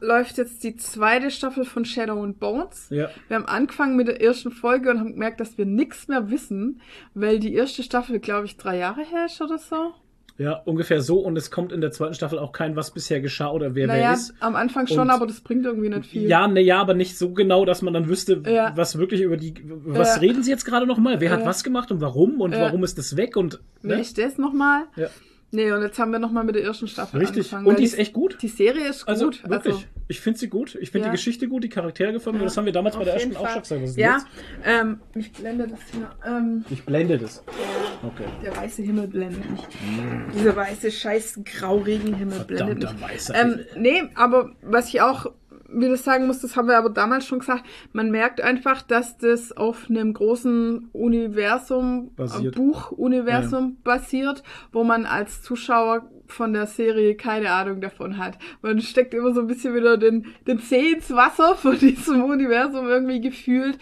läuft jetzt die zweite Staffel von Shadow and Bones. ja. Wir haben angefangen mit der ersten Folge und haben gemerkt, dass wir nichts mehr wissen, weil die erste Staffel, glaube ich, drei Jahre her ist oder so. Ja, ungefähr so. Und es kommt in der zweiten Staffel auch kein, was bisher geschah oder wer wer Naja, ist. am Anfang schon, Und- aber das bringt irgendwie nicht viel. Ja, ne, ja, aber nicht so genau, dass man dann wüsste, Ja. was wirklich über die. Was Ja. reden sie jetzt gerade nochmal? Wer hat Ja. was gemacht und warum und warum ist das weg und. Wer Ne? ist das nochmal? Ja. Nee, und jetzt haben wir nochmal mit der ersten Staffel Richtig. angefangen. Und die ist echt gut. Die Serie ist Also gut. wirklich, Also, ich finde sie gut. Ich finde Ja. die Geschichte gut, die Charaktere gefallen mir. Das haben wir damals bei der ersten jeden auch Fall. schon gesagt. Ja, ähm, ich blende das hier. Ähm, Ich blende das. Okay. der weiße Himmel blendet mich. Dieser weiße, scheiß Grauregenhimmel blendet mich. Weißer Ähm, Himmel. nee, aber was ich auch wieder sagen muss, das haben wir aber damals schon gesagt, man merkt einfach, dass das auf einem großen Universum, Basiert. äh, Buchuniversum basiert, wo man als Zuschauer von der Serie keine Ahnung davon hat. Man steckt immer so ein bisschen wieder den, den Zeh ins Wasser von [LAUGHS] diesem Universum irgendwie gefühlt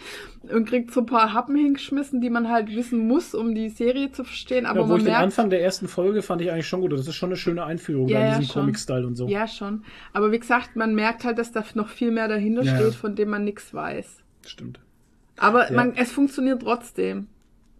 und kriegt so ein paar Happen hingeschmissen, die man halt wissen muss, um die Serie zu verstehen. Aber Ja, man ich den merkt, Anfang der ersten Folge fand ich eigentlich schon gut. Das ist schon eine schöne Einführung Ja, in ja, diesem. Comic-Style und so. Ja, schon. Aber wie gesagt, man merkt halt, dass da noch viel mehr dahinter Ja. steht, von dem man nichts weiß. Stimmt. Aber man, es funktioniert trotzdem.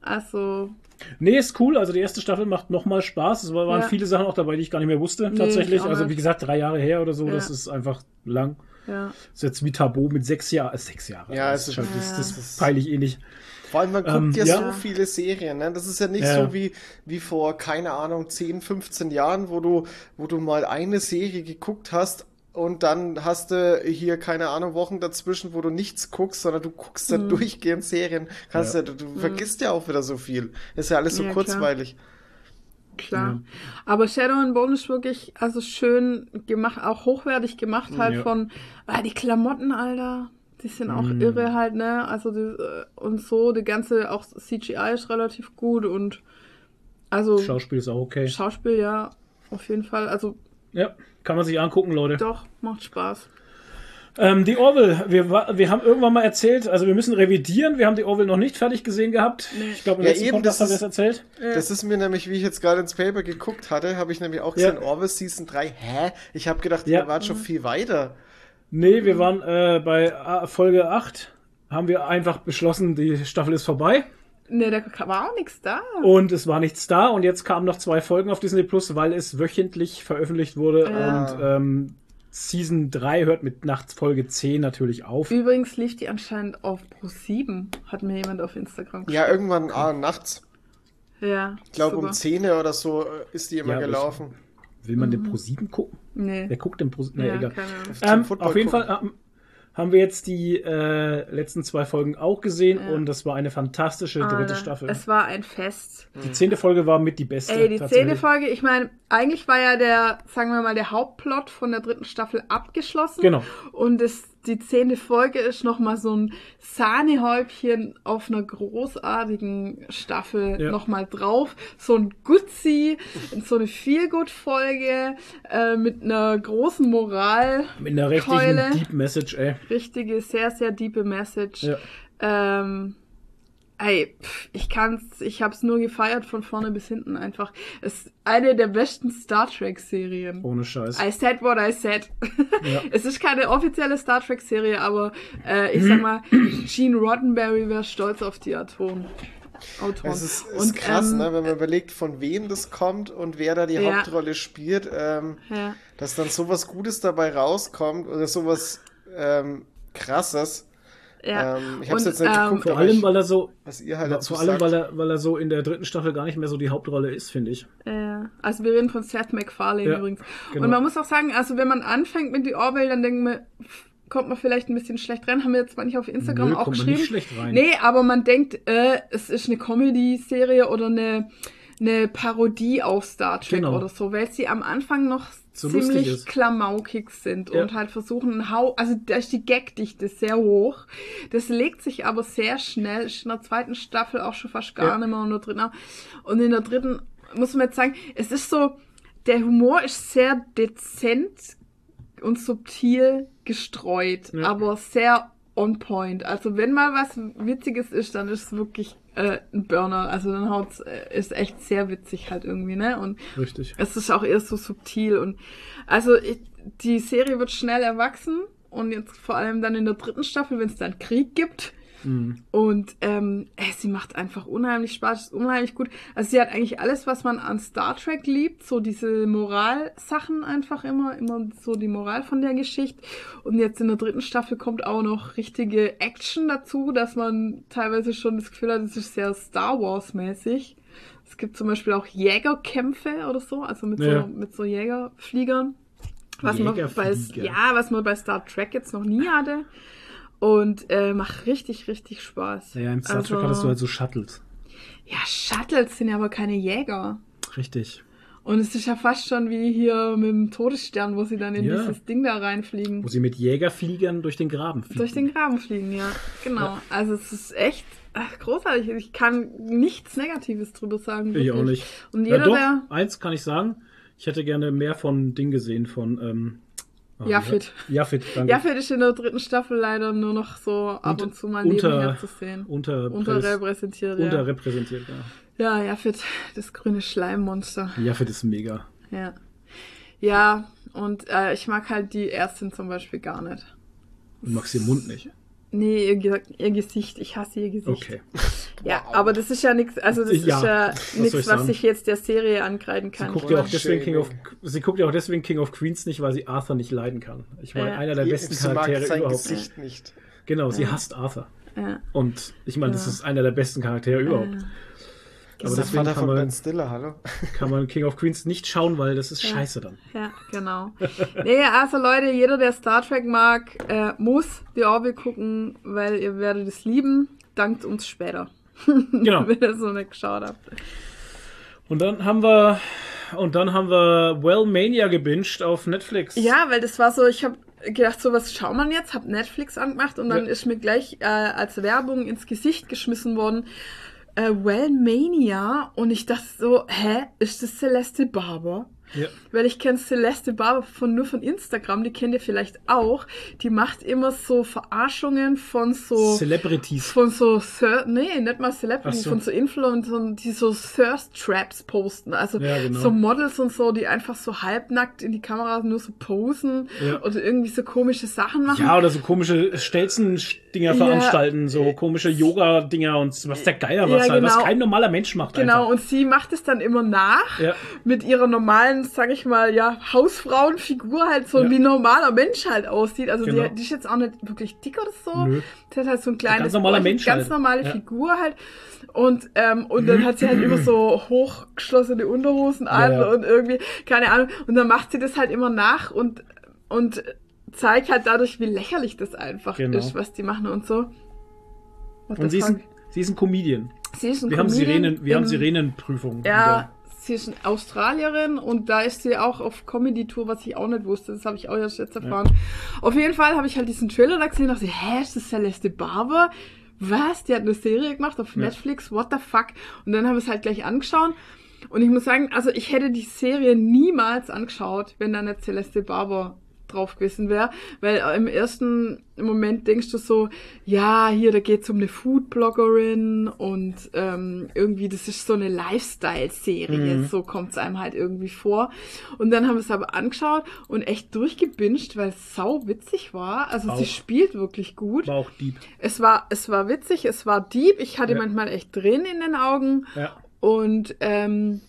Also, Nee, ist cool. Also die erste Staffel macht nochmal Spaß. Es waren Ja. viele Sachen auch dabei, die ich gar nicht mehr wusste, Nee, tatsächlich. Also wie gesagt, drei Jahre her oder so, Ja. das ist einfach lang. ja. ist jetzt wie Tabu mit sechs Jahren. Äh, sechs Jahre. Ja, das es ist schon, das, das peile ich eh nicht. Vor allem, man guckt Ähm, ja, ja. so viele Serien, ne? Das ist ja nicht Ja. so wie, wie vor, keine Ahnung, 10, 15 Jahren, wo du, wo du mal eine Serie geguckt hast und dann hast du hier, keine Ahnung, Wochen dazwischen, wo du nichts guckst, sondern du guckst Mhm. dann durchgehend Serien. Kannst ja. du, du vergisst ja auch wieder so viel. Ist ja alles so Ja, klar. kurzweilig. Klar. Aber Shadow and Bone ist wirklich, also schön gemacht, auch hochwertig gemacht halt Ja. von, ah, die Klamotten, Alter, die sind auch Mm. irre halt, ne? Also, die, äh, und so, die ganze, auch CGI ist relativ gut und, also, Schauspiel ist auch okay. Schauspiel, ja, auf jeden Fall. Also, Ja, kann man sich angucken, Leute. doch, macht Spaß. Ähm, die Orville, wir, wir haben irgendwann mal erzählt, also wir müssen revidieren. Wir haben die Orville noch nicht fertig gesehen gehabt. Nee. Ich glaube, im Ja, letzten eben, Podcast das haben wir es erzählt. Das ist mir nämlich, wie ich jetzt gerade ins Paper geguckt hatte, habe ich nämlich auch Ja. gesehen, Orwell Season 3. Hä? Ich habe gedacht, Ja. ihr wart schon viel weiter. Nee, wir waren äh, bei Folge 8, haben wir einfach beschlossen, die Staffel ist vorbei. Ne, da war auch nichts da. Und es war nichts da und jetzt kamen noch zwei Folgen auf Disney Plus, weil es wöchentlich veröffentlicht wurde. Ja. Und ähm, Season 3 hört mit nachts Folge 10 natürlich auf. Übrigens lief die anscheinend auf Pro 7, hat mir jemand auf Instagram Ja, irgendwann ah, nachts. Ja, Ich glaube, um 10 oder so äh, ist die immer Ja, gelaufen. Will man den Pro 7 gucken? Nee. Wer guckt den Pro 7? Nee, ja, egal. keine Ahnung. Zum Ähm, auf jeden gucken. Fall ähm, haben wir jetzt die äh, letzten zwei Folgen auch gesehen Ja. und das war eine fantastische dritte Alter, Staffel. Es war ein Fest. Die zehnte Folge war mit die beste. Ey, die zehnte Folge, ich meine, eigentlich war ja der, sagen wir mal, der Hauptplot von der dritten Staffel abgeschlossen. Genau. Und das, die zehnte Folge ist nochmal so ein Sahnehäubchen auf einer großartigen Staffel Ja. nochmal drauf. So ein Gutzi, so eine Feelgood-Folge äh, mit einer großen Moral. Mit einer richtigen Keule. Deep Message, ey. Richtige, sehr, sehr diepe Message. Ja. Ähm, ey, pff, ich kann's, ich hab's nur gefeiert von vorne bis hinten einfach. Es ist eine der besten Star Trek Serien. Ohne Scheiß. I said what I said. Ja. [LAUGHS] Es ist keine offizielle Star Trek Serie, aber äh, ich sag mal, Gene Roddenberry wäre stolz auf die Autoren. Autoren. Es ist, ist Und, krass, ähm, ne, wenn man überlegt, von wem das kommt und wer da die Ja. Hauptrolle spielt, ähm, Ja. dass dann sowas Gutes dabei rauskommt oder sowas ähm, Krasses. Ja. Ähm, ich hab's Und, jetzt nicht ähm, geguckt, Vor allem, weil er so, was ihr halt dazu vor allem, sagt. weil er, weil er so in der dritten Staffel gar nicht mehr so die Hauptrolle ist, finde ich. Ja, also wir reden von Seth MacFarlane Ja, übrigens. genau. Und man muss auch sagen, also wenn man anfängt mit die Orwell, dann denken wir, kommt man vielleicht ein bisschen schlecht rein. Haben wir jetzt nicht auf Instagram Nö, auch kommt man geschrieben. nicht schlecht rein. Nee, aber man denkt, äh, es ist eine Comedy-Serie oder eine, eine Parodie auf Star Trek Genau. oder so, weil sie am Anfang noch So ziemlich klamaukig sind Ja. und halt versuchen, einen Hau, also da ist die Gagdichte sehr hoch. Das legt sich aber sehr schnell, ist in der zweiten Staffel auch schon fast gar Ja. nicht mehr und in der dritten. Und in der dritten muss man jetzt sagen, es ist so, der Humor ist sehr dezent und subtil gestreut, Ja. aber sehr on point. Also wenn mal was Witziges ist, dann ist es wirklich äh, ein Burner. Also dann haut's, äh, ist echt sehr witzig halt irgendwie, ne? Und Richtig. es ist auch eher so subtil und also ich, die Serie wird schnell erwachsen und jetzt vor allem dann in der dritten Staffel, wenn es dann Krieg gibt, Und ähm, ey, sie macht einfach unheimlich Spaß, ist unheimlich gut. Also sie hat eigentlich alles, was man an Star Trek liebt, so diese Moralsachen einfach immer, immer so die Moral von der Geschichte. Und jetzt in der dritten Staffel kommt auch noch richtige Action dazu, dass man teilweise schon das Gefühl hat, es ist sehr Star Wars mäßig. Es gibt zum Beispiel auch Jägerkämpfe oder so, also mit Ja. so mit so Jägerfliegern. Was man, bei, ja, was man bei Star Trek jetzt noch nie hatte. Und äh, macht richtig, richtig Spaß. Naja, im Star Trek Also- hattest du halt so Shuttles. Ja, Shuttles sind ja aber keine Jäger. Richtig. Und es ist ja fast schon wie hier mit dem Todesstern, wo sie dann in Ja. dieses Ding da reinfliegen. Wo sie mit Jägerfliegern durch den Graben fliegen. Durch den Graben fliegen, ja. Genau. Also es ist echt ach, großartig. Ich kann nichts Negatives drüber sagen. Ich auch wirklich. nicht. Und Ja, jeder, doch, der. eins kann ich sagen. Ich hätte gerne mehr von Ding gesehen, von ähm, ah, Jaffet. danke. Jaffet ist in der dritten Staffel leider nur noch so ab Und- und zu mal unter- nebenher zu sehen. Unter, Unterrepräsentiert, ja. unterrepräsentiert, ja. Ja, Jaffet, das grüne Schleimmonster. Jaffet ist mega. Ja. Ja, und äh, ich mag halt die Ärztin zum Beispiel gar nicht. Du magst den Mund nicht. Nee, ihr, ihr Gesicht. Ich hasse ihr Gesicht. Okay. Ja, aber das ist ja nichts, also das Ja, ist ja nichts, ich was sagen? ich jetzt der Serie angreifen Sie kann. guckt, ja auch deswegen King of, sie guckt ja auch deswegen King of Queens nicht, weil sie Arthur nicht leiden kann. Ich meine, Ja. einer der besten Sie mag Charaktere sein überhaupt. Gesicht nicht. Genau, sie hasst Arthur. Ja. Und ich meine, das ist einer der besten Charaktere überhaupt. Das Aber ist deswegen kann von Ben man, Stiller, hallo? kann man King of Queens nicht schauen, weil das ist Ja. scheiße dann. Ja, genau. nee, also Leute, jeder, der Star Trek mag, äh, muss die Orville gucken, weil ihr werdet es lieben. Dankt uns später. Genau. [LAUGHS] Wenn ihr so nicht geschaut habt. Und dann haben wir und dann haben wir Well Mania gebinged auf Netflix. Ja, weil das war so, ich habe gedacht, so was schaut man jetzt, hab Netflix angemacht und dann Ja. ist mir gleich äh, als Werbung ins Gesicht geschmissen worden, äh, Wellmania und ich dachte so, hä, ist das Celeste Barber? Ja. Weil ich kenne Celeste Barber von, nur von Instagram, die kennt ihr vielleicht auch. Die macht immer so Verarschungen von so Celebrities. von so Thir nee, nicht mal Celebrity, Ach so. von so Influencern, die so Thirst Traps posten. Also Ja, genau. so Models und so, die einfach so halbnackt in die Kamera nur so posen Ja. oder irgendwie so komische Sachen machen. Ja, oder so komische Stelzen-Dinger veranstalten, so komische Yoga-Dinger und was der Geier was Ja, halt, was genau. kein normaler Mensch macht. Genau, einfach. und sie macht es dann immer nach mit ihrer normalen, sag ich mal, ja, Hausfrauenfigur halt so Ja. wie normaler Mensch halt aussieht. Also Genau. die, die ist jetzt auch nicht wirklich dick oder so. Nö. Die hat halt so ein kleines, ganz normaler Mensch ganz halt. normale Ja. Figur halt. Und, ähm, und dann hat sie halt immer so hochgeschlossene Unterhosen an Ja, und irgendwie, keine Ahnung. Und dann macht sie das halt immer nach und, und zeigt halt dadurch, wie lächerlich das einfach Genau. ist, was die machen und so. What Und sie ist, ein, sie ist ein Comedian. Sie ist ein Wir haben Comedian Sirenen, wir haben Sirenenprüfung. ja, sie ist eine Australierin und da ist sie auch auf Comedy-Tour, was ich auch nicht wusste. Das habe ich auch erst jetzt erfahren. Auf jeden Fall habe ich halt diesen Trailer da gesehen und dachte, hä, ist das Celeste Barber? Was? Die hat eine Serie gemacht auf Ja. Netflix? What the fuck? Und dann habe ich es halt gleich angeschaut. Und ich muss sagen, also ich hätte die Serie niemals angeschaut, wenn da nicht Celeste Barber drauf gewesen wäre, weil im ersten Moment denkst du so, ja, hier, da geht's um eine Foodbloggerin und ähm, irgendwie, das ist so eine Lifestyle-Serie, Mhm. so kommt's einem halt irgendwie vor. Und dann haben wir es aber angeschaut und echt durchgebinged, weil es sau witzig war. Also sie Auch. spielt wirklich gut. War auch Dieb. Es war, es war witzig, es war deep, ich hatte Ja. manchmal echt Tränen in den Augen. Ja. Und ähm,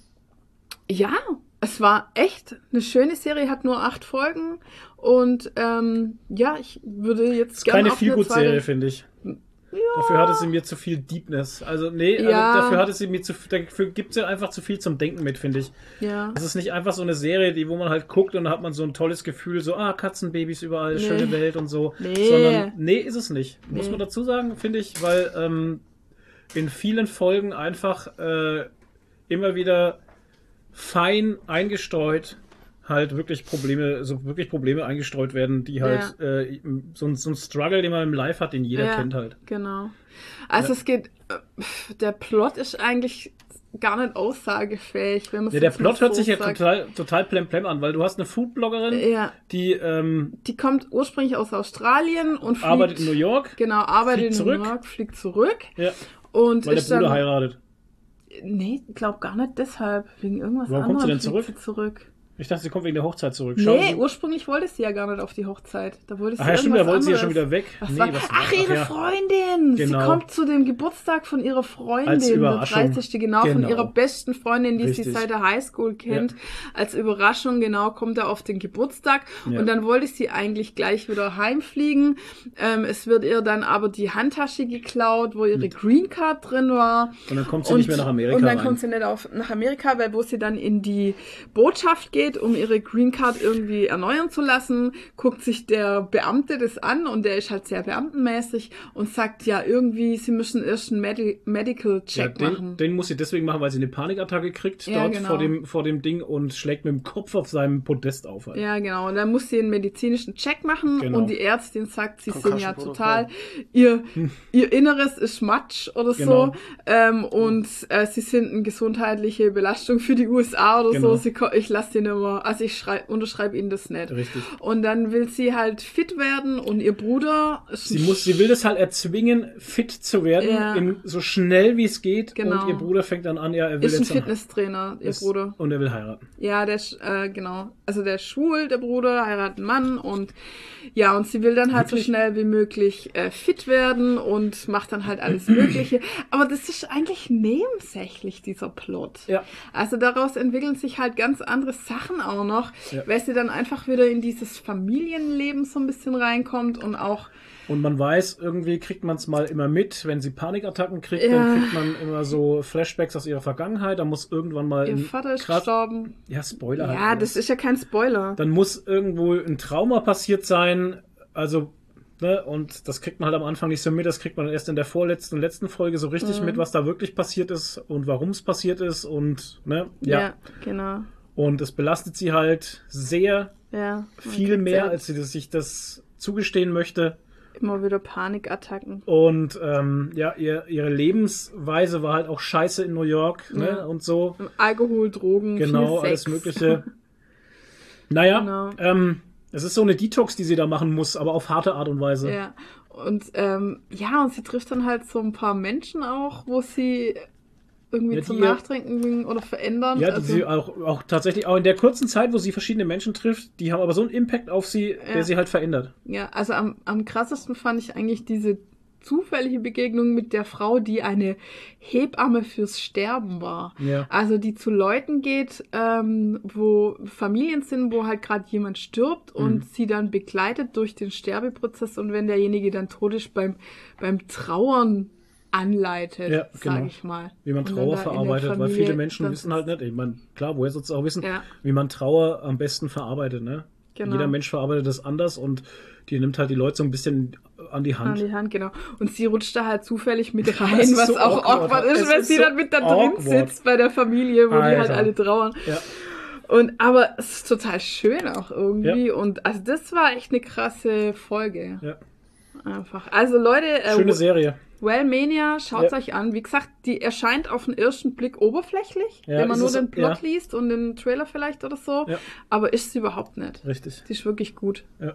ja, es war echt eine schöne Serie, hat nur acht Folgen. Und ähm, ja, ich würde jetzt gerne keine Feelgood-Serie, finde ich. Dafür hatte sie mir zu viel Deepness. Also, nee, Ja. also dafür hatte sie mir zu dafür gibt sie einfach zu viel zum Denken mit, finde ich. Ja. Es ist nicht einfach so eine Serie, die, wo man halt guckt und da hat man so ein tolles Gefühl, so, ah, Katzenbabys überall, Nee. schöne Welt und so. Nee. Sondern, nee, ist es nicht. Muss Nee. man dazu sagen, finde ich, weil ähm, in vielen Folgen einfach äh, immer wieder fein eingestreut halt wirklich Probleme, so wirklich Probleme eingestreut werden, die halt äh, so, ein, so ein Struggle, den man im Live hat, den jeder Ja. kennt halt. Genau. Also Ja. es geht, äh, der Plot ist eigentlich gar nicht aussagefähig, wenn man Ja, der Plot hört sich ja total, total plemplem an, weil du hast eine Foodbloggerin, Ja, die ähm, die kommt ursprünglich aus Australien und fliegt, arbeitet in New York, Genau, arbeitet in New zurück. York, fliegt zurück ja, und weil der ist Bruder dann, heiratet. Nee, glaub gar nicht deshalb. Wegen irgendwas Warum kommt sie anderem denn sie zurück. Ich dachte, sie kommt wegen der Hochzeit zurück. Nee, Sie- ursprünglich wollte sie ja gar nicht auf die Hochzeit. Da wollte sie Ach ja, stimmt, da wollte sie ja schon wieder weg. Was Nee, war? was Ach, ihre ach ja. Freundin! Genau. Sie kommt zu dem Geburtstag von ihrer Als Freundin, der Überraschung. 30. genau, von Genau. ihrer besten Freundin, die sie Richtig. seit der Highschool kennt. Als Überraschung, genau, kommt er auf den Geburtstag. Ja. Und dann wollte sie eigentlich gleich wieder heimfliegen. Ähm, es wird ihr dann aber die Handtasche geklaut, wo ihre Green Card drin war. Und dann kommt sie nicht mehr nach Amerika Und dann rein. kommt sie nicht auf, nach Amerika, weil wo sie dann in die Botschaft geht, um ihre Green Card irgendwie erneuern zu lassen, guckt sich der Beamte das an und der ist halt sehr beamtenmäßig und sagt, ja, irgendwie, sie müssen erst einen Medi Medical Ja, Check machen. den, den muss sie deswegen machen, weil sie eine Panikattacke kriegt Ja, dort genau. vor, dem, vor dem Ding und schlägt mit dem Kopf auf seinem Podest auf. Halt. Ja, genau. Und dann muss sie einen medizinischen Check machen Genau. und die Ärztin sagt, sie sind ja total, ihr, [LAUGHS] ihr Inneres ist Matsch oder Genau. so. Ähm, und äh, sie sind eine gesundheitliche Belastung für die USA oder Genau. so. Sie, ich lasse sie nicht mehr, also ich schrei- unterschreibe ihnen das nicht. Richtig. Und dann will sie halt fit werden und ihr Bruder Sie ein muss, sie will das halt erzwingen, fit zu werden, Ja. in, so schnell wie es geht. Genau. Und ihr Bruder fängt dann an, ja, er will ist ein jetzt dann- Fitnesstrainer, ihr ist- Bruder. Und er will heiraten. Ja, der äh, genau. Also der schwul, der Bruder, heiratet einen Mann und ja, und sie will dann halt Wirklich? so schnell wie möglich äh, fit werden und macht dann halt alles Mögliche. Aber das ist eigentlich nebensächlich, dieser Plot. Ja. Also daraus entwickeln sich halt ganz andere Sachen auch noch, Ja. weil sie dann einfach wieder in dieses Familienleben so ein bisschen reinkommt und auch Und man weiß, irgendwie kriegt man es mal immer mit, wenn sie Panikattacken kriegt, Ja. dann kriegt man immer so Flashbacks aus ihrer Vergangenheit. Da muss irgendwann mal ihr Vater ist krass- gestorben. Ja, Spoiler halt. Ja, alles. das ist ja kein Spoiler. Dann muss irgendwo ein Trauma passiert sein. Also, ne, und das kriegt man halt am Anfang nicht so mit. Das kriegt man erst in der vorletzten und letzten Folge so richtig Mhm. mit, was da wirklich passiert ist und warum es passiert ist. Und, ne, ja. ja genau. Und es belastet sie halt sehr Ja. Viel mehr, als sie sich das zugestehen möchte. immer wieder Panikattacken. Und ähm, ja, ihr, ihre Lebensweise war halt auch scheiße in New York ne, Ja. und so. Alkohol, Drogen, Genau, alles. Mögliche. [LAUGHS] Naja, Genau. ähm, es ist so eine Detox, die sie da machen muss, aber auf harte Art und Weise. Ja. Und ähm, ja, und sie trifft dann halt so ein paar Menschen auch, wo sie irgendwie Ja, zum ihr- Nachdenken bringen oder verändern. Ja, die also, sie auch, auch tatsächlich, auch in der kurzen Zeit, wo sie verschiedene Menschen trifft, die haben aber so einen Impact auf sie, Ja. der sie halt verändert. ja, also am, am krassesten fand ich eigentlich diese zufällige Begegnung mit der Frau, die eine Hebamme fürs Sterben war. Ja. Also die zu Leuten geht, ähm, wo Familien sind, wo halt gerade jemand stirbt Mhm. und sie dann begleitet durch den Sterbeprozess und wenn derjenige dann tot ist, beim, beim Trauern anleitet, Ja, genau. ich mal. Wie man Trauer verarbeitet, weil Familie viele Menschen wissen halt nicht, ich meine, klar, woher sonst auch wissen, Ja. wie man Trauer am besten verarbeitet, ne? Genau. Jeder Mensch verarbeitet das anders und die nimmt halt die Leute so ein bisschen an die an Hand. die Hand, genau. Und sie rutscht da halt zufällig mit [LAUGHS] rein, was so auch awkward. awkward ist, wenn ist sie so dann mit da drin sitzt bei der Familie, wo die halt Alter. alle trauern. Ja. Und aber es ist total schön auch irgendwie. Und also das war echt eine krasse Folge. Ja. Einfach. Also Leute, äh, Schöne Serie. Wellmania, schaut Ja. euch an. Wie gesagt, die erscheint auf den ersten Blick oberflächlich, Ja, wenn man nur es- den Plot ja. liest und den Trailer vielleicht oder so. Ja. Aber ist sie überhaupt nicht. Richtig. Die ist wirklich gut. Ja.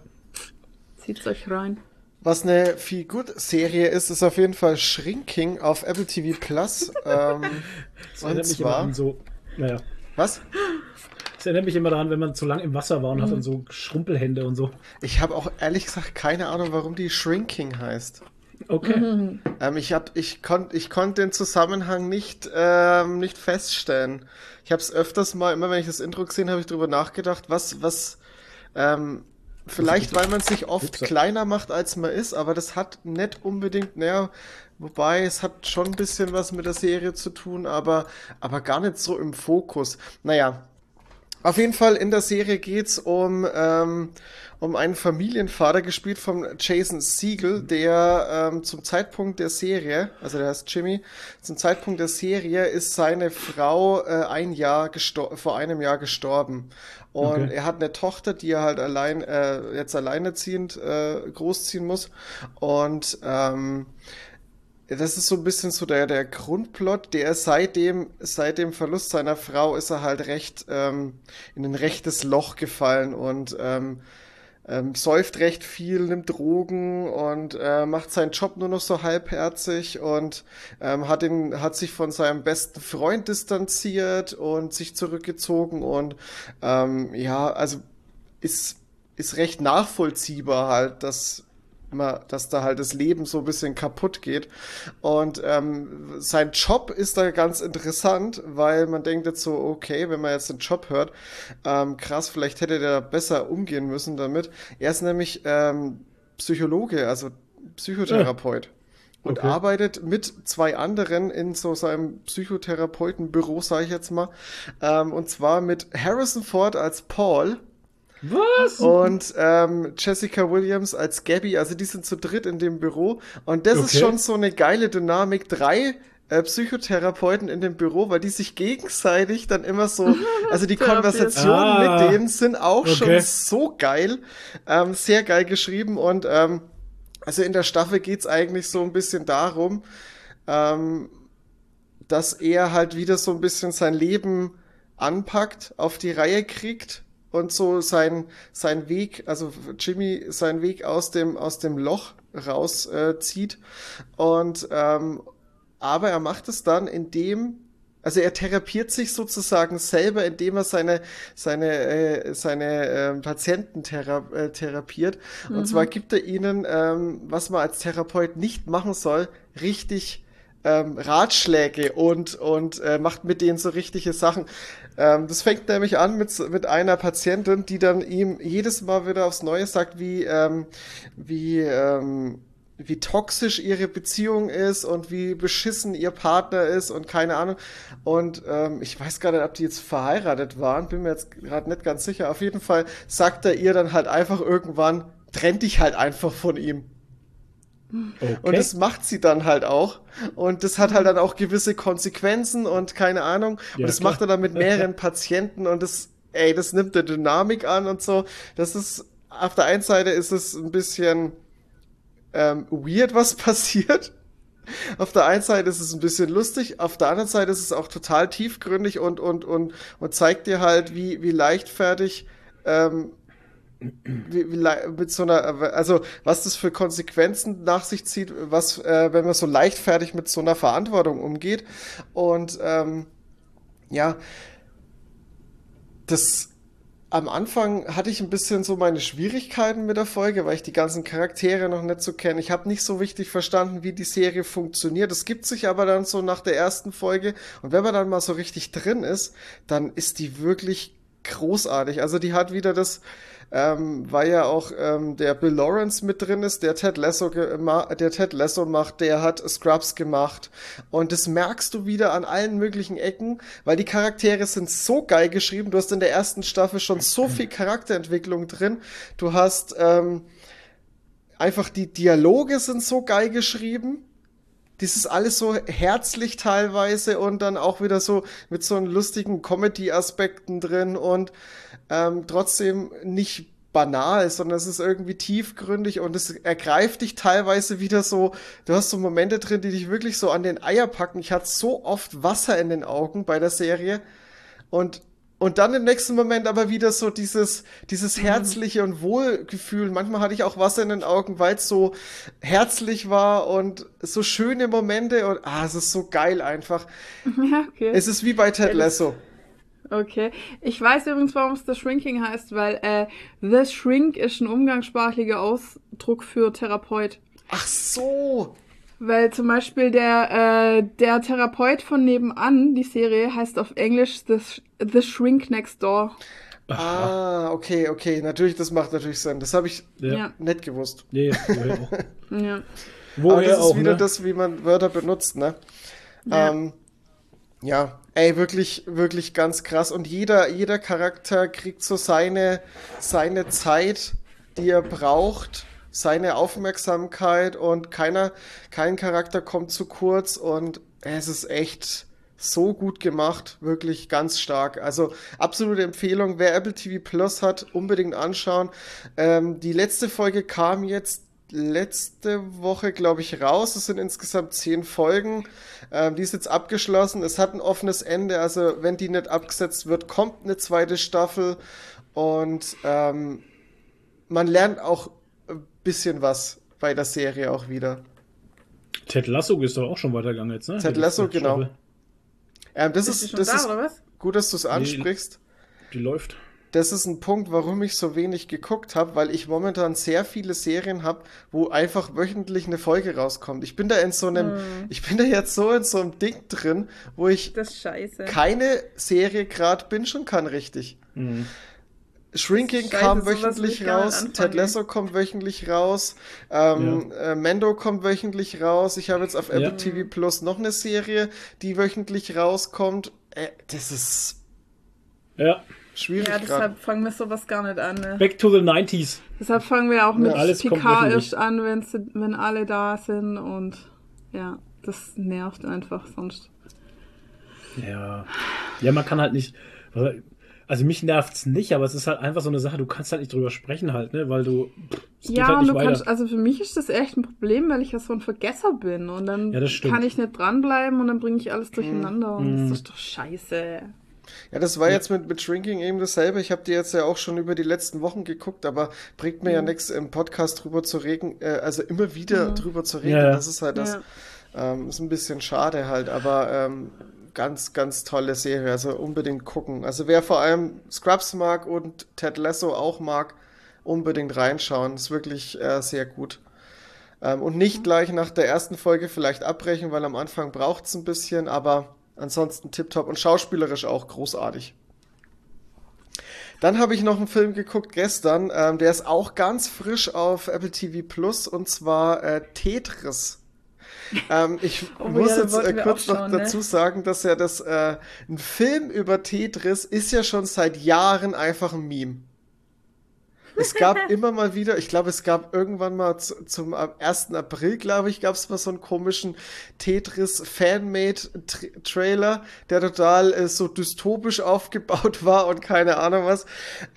Zieht's euch rein. Was eine viel gut Serie ist, ist auf jeden Fall Shrinking auf Apple TV Plus. [LAUGHS] ähm, Das und erinnert mich immer zwar, an so, naja. was? Das erinnert mich immer daran, wenn man zu lang im Wasser war und hat Mhm. dann so Schrumpelhände und so. Ich habe auch ehrlich gesagt keine Ahnung, warum die Shrinking heißt. Okay. Mhm. Ähm, ich hab, ich konnte ich konnt den Zusammenhang nicht, ähm, nicht feststellen. Ich habe es öfters mal, immer wenn ich das Intro gesehen habe, ich drüber nachgedacht, was, was, ähm, vielleicht weil man sich oft Upsa. kleiner macht, als man ist, aber das hat nicht unbedingt, naja, wobei es hat schon ein bisschen was mit der Serie zu tun, aber, aber gar nicht so im Fokus. Naja, auf jeden Fall in der Serie geht's um, ähm, um einen Familienvater, gespielt von Jason Siegel, der ähm, zum Zeitpunkt der Serie, also der heißt Jimmy, zum Zeitpunkt der Serie ist seine Frau äh, ein Jahr vor einem Jahr gestorben. Und Okay. er hat eine Tochter, die er halt allein, äh, jetzt alleinerziehend äh, großziehen muss. Und ähm, das ist so ein bisschen so der, der Grundplot, der seit dem, seit dem Verlust seiner Frau ist er halt recht ähm, in ein rechtes Loch gefallen und ähm, ähm, säuft recht viel, nimmt Drogen und äh, macht seinen Job nur noch so halbherzig und ähm, hat, ihn, hat sich von seinem besten Freund distanziert und sich zurückgezogen und ähm, ja, also ist, ist recht nachvollziehbar halt, dass immer, dass da halt das Leben so ein bisschen kaputt geht. Und ähm, sein Job ist da ganz interessant, weil man denkt jetzt so, okay, wenn man jetzt den Job hört, ähm, krass, vielleicht hätte der besser umgehen müssen damit. Er ist nämlich ähm, Psychologe, also Psychotherapeut. Ja. Und okay. arbeitet mit zwei anderen in so seinem Psychotherapeutenbüro, sage ich jetzt mal. Ähm, und zwar mit Harrison Ford als Paul was? Und ähm, Jessica Williams als Gabby, also die sind zu dritt in dem Büro. Und das okay. ist schon so eine geile Dynamik. Drei äh, Psychotherapeuten in dem Büro, weil die sich gegenseitig dann immer so, [LAUGHS] also die Konversationen ah, mit denen sind auch okay. schon so geil, ähm, sehr geil geschrieben und ähm, also in der Staffel geht's eigentlich so ein bisschen darum, ähm, dass er halt wieder so ein bisschen sein Leben anpackt, auf die Reihe kriegt und so sein, sein Weg, also Jimmy seinen Weg aus dem, aus dem Loch rauszieht. Äh, und ähm, aber er macht es dann, indem also er therapiert sich sozusagen selber, indem er seine seine äh, seine äh, Patienten thera äh, therapiert. Mhm. Und zwar gibt er ihnen, ähm, was man als Therapeut nicht machen soll, richtig ähm, Ratschläge und und äh, macht mit denen so richtige Sachen. Ähm, das fängt nämlich an mit, mit einer Patientin, die dann ihm jedes Mal wieder aufs Neue sagt, wie, ähm, wie, ähm, wie toxisch ihre Beziehung ist und wie beschissen ihr Partner ist und keine Ahnung. Und ähm, ich weiß gar nicht, ob die jetzt verheiratet waren, bin mir jetzt gerade nicht ganz sicher. Auf jeden Fall sagt er ihr dann halt einfach irgendwann, trennt dich halt einfach von ihm. Okay. Und das macht sie dann halt auch. Und das hat halt dann auch gewisse Konsequenzen und keine Ahnung. Ja, und das klar. macht er dann mit mehreren Patienten und das, ey, das nimmt der Dynamik an und so. Das ist, auf der einen Seite ist es ein bisschen ähm, weird, was [LAUGHS] passiert. Auf der einen Seite ist es ein bisschen lustig, auf der anderen Seite ist es auch total tiefgründig und, und, und, und zeigt dir halt, wie, wie leichtfertig ähm, wie, wie, mit so einer, also was das für Konsequenzen nach sich zieht, was, äh, wenn man so leichtfertig mit so einer Verantwortung umgeht. Und ähm, ja, das am Anfang hatte ich ein bisschen so meine Schwierigkeiten mit der Folge, weil ich die ganzen Charaktere noch nicht so kenne. Ich habe nicht so richtig verstanden, wie die Serie funktioniert. Es gibt sich aber dann so nach der ersten Folge und wenn man dann mal so richtig drin ist, dann ist die wirklich großartig. Also die hat wieder das, ähm, weil ja auch ähm, der Bill Lawrence mit drin ist, der Ted Lasso, der Ted Lasso macht, der hat Scrubs gemacht und das merkst du wieder an allen möglichen Ecken, weil die Charaktere sind so geil geschrieben. Du hast in der ersten Staffel schon so viel Charakterentwicklung drin. Du hast ähm, einfach die Dialoge sind so geil geschrieben das ist alles so herzlich teilweise und dann auch wieder so mit so lustigen Comedy-Aspekten drin und ähm, trotzdem nicht banal, sondern es ist irgendwie tiefgründig und es ergreift dich teilweise wieder so, du hast so Momente drin, die dich wirklich so an den Eier packen. Ich hatte so oft Wasser in den Augen bei der Serie und und dann im nächsten Moment aber wieder so dieses, dieses mhm. herzliche und Wohlgefühl. Manchmal hatte ich auch Wasser in den Augen, weil es so herzlich war und so schöne Momente und ah, es ist so geil einfach. [LAUGHS] Ja, okay. Es ist wie bei Ted Lasso. Okay. Ich weiß übrigens, warum es The Shrinking heißt, weil äh, The Shrink ist ein umgangssprachlicher Ausdruck für Therapeut. Ach so. Weil zum Beispiel der, äh, der Therapeut von nebenan, die Serie, heißt auf Englisch The, The Shrink Next Door. Ah, okay, okay. Natürlich, das macht natürlich Sinn. Das habe ich ja. nicht gewusst. Nee, woher auch. [LAUGHS] ja. Woher Aber das ist auch, wieder ne? das, wie man Wörter benutzt, ne? Ja. Ähm, ja, ey, wirklich, wirklich ganz krass. Und jeder, jeder Charakter kriegt so seine, seine Zeit, die er braucht seine Aufmerksamkeit und keiner, kein Charakter kommt zu kurz und es ist echt so gut gemacht, wirklich ganz stark. Also absolute Empfehlung, wer Apple TV Plus hat, unbedingt anschauen. Ähm, die letzte Folge kam jetzt letzte Woche, glaube ich, raus. Es sind insgesamt zehn Folgen. Ähm, die ist jetzt abgeschlossen. Es hat ein offenes Ende. Also wenn die nicht abgesetzt wird, kommt eine zweite Staffel. Und ähm, man lernt auch ein bisschen was bei der Serie auch wieder. Ted Lasso ist doch auch schon weitergegangen jetzt, ne? Ted Die Lasso, genau. Ähm, das Ist ist, das da, ist oder was? gut, dass du es ansprichst. Die läuft. Das ist ein Punkt, warum ich so wenig geguckt habe, weil ich momentan sehr viele Serien habe, wo einfach wöchentlich eine Folge rauskommt. Ich bin da in so einem, ich bin da jetzt so in so einem Ding drin, wo ich Das ist scheiße. keine Serie gerade bingen kann richtig. Mhm. Shrinking Scheiße, kam wöchentlich raus. Ted Lasso kommt wöchentlich raus, ähm, äh, Mando kommt wöchentlich raus. Ich habe jetzt auf Apple Ja. TV Plus noch eine Serie, die wöchentlich rauskommt. Äh, das ist Ja. Schwierig Ja, deshalb fangen wir sowas gar nicht an. Ne? Back to the 90s. Deshalb fangen wir auch mit alles kommt PK erst an, wenn's, wenn alle da sind und ja, das nervt einfach sonst. Ja. Ja, man kann halt nicht. Also mich nervt's nicht, aber es ist halt einfach so eine Sache, du kannst halt nicht drüber sprechen halt, ne? Weil du. Es Ja, halt und du weiter. kannst, also für mich ist das echt ein Problem, weil ich ja so ein Vergesser bin und dann Ja, kann ich nicht dranbleiben und dann bringe ich alles durcheinander und Mhm. das ist doch scheiße. Ja, das war jetzt mit, mit Shrinking eben dasselbe. Ich habe die jetzt ja auch schon über die letzten Wochen geguckt, aber bringt mir Mhm. ja nichts im Podcast drüber zu reden, äh, also immer wieder drüber zu reden. Ja, ja. Das ist halt das, ähm, ist ein bisschen schade halt, aber ähm, ganz, ganz tolle Serie, also unbedingt gucken. Also wer vor allem Scrubs mag und Ted Lasso auch mag, unbedingt reinschauen. Ist wirklich äh, sehr gut. Ähm, und nicht gleich nach der ersten Folge vielleicht abbrechen, weil am Anfang braucht es ein bisschen, aber ansonsten tipptopp und schauspielerisch auch großartig. Dann habe ich noch einen Film geguckt gestern, ähm, der ist auch ganz frisch auf Apple TV Plus und zwar äh, Tetris. Ähm, ich [LAUGHS] Oh ja, muss den jetzt äh, kurz noch ne? dazu sagen, dass ja das äh, ein Film über Tetris ist ja schon seit Jahren einfach ein Meme. Es gab immer mal wieder, ich glaube, es gab irgendwann mal zu, zum 1. April, glaube ich, gab es mal so einen komischen Tetris-Fanmade-Trailer, der total äh, so dystopisch aufgebaut [LAUGHS] war und keine Ahnung was.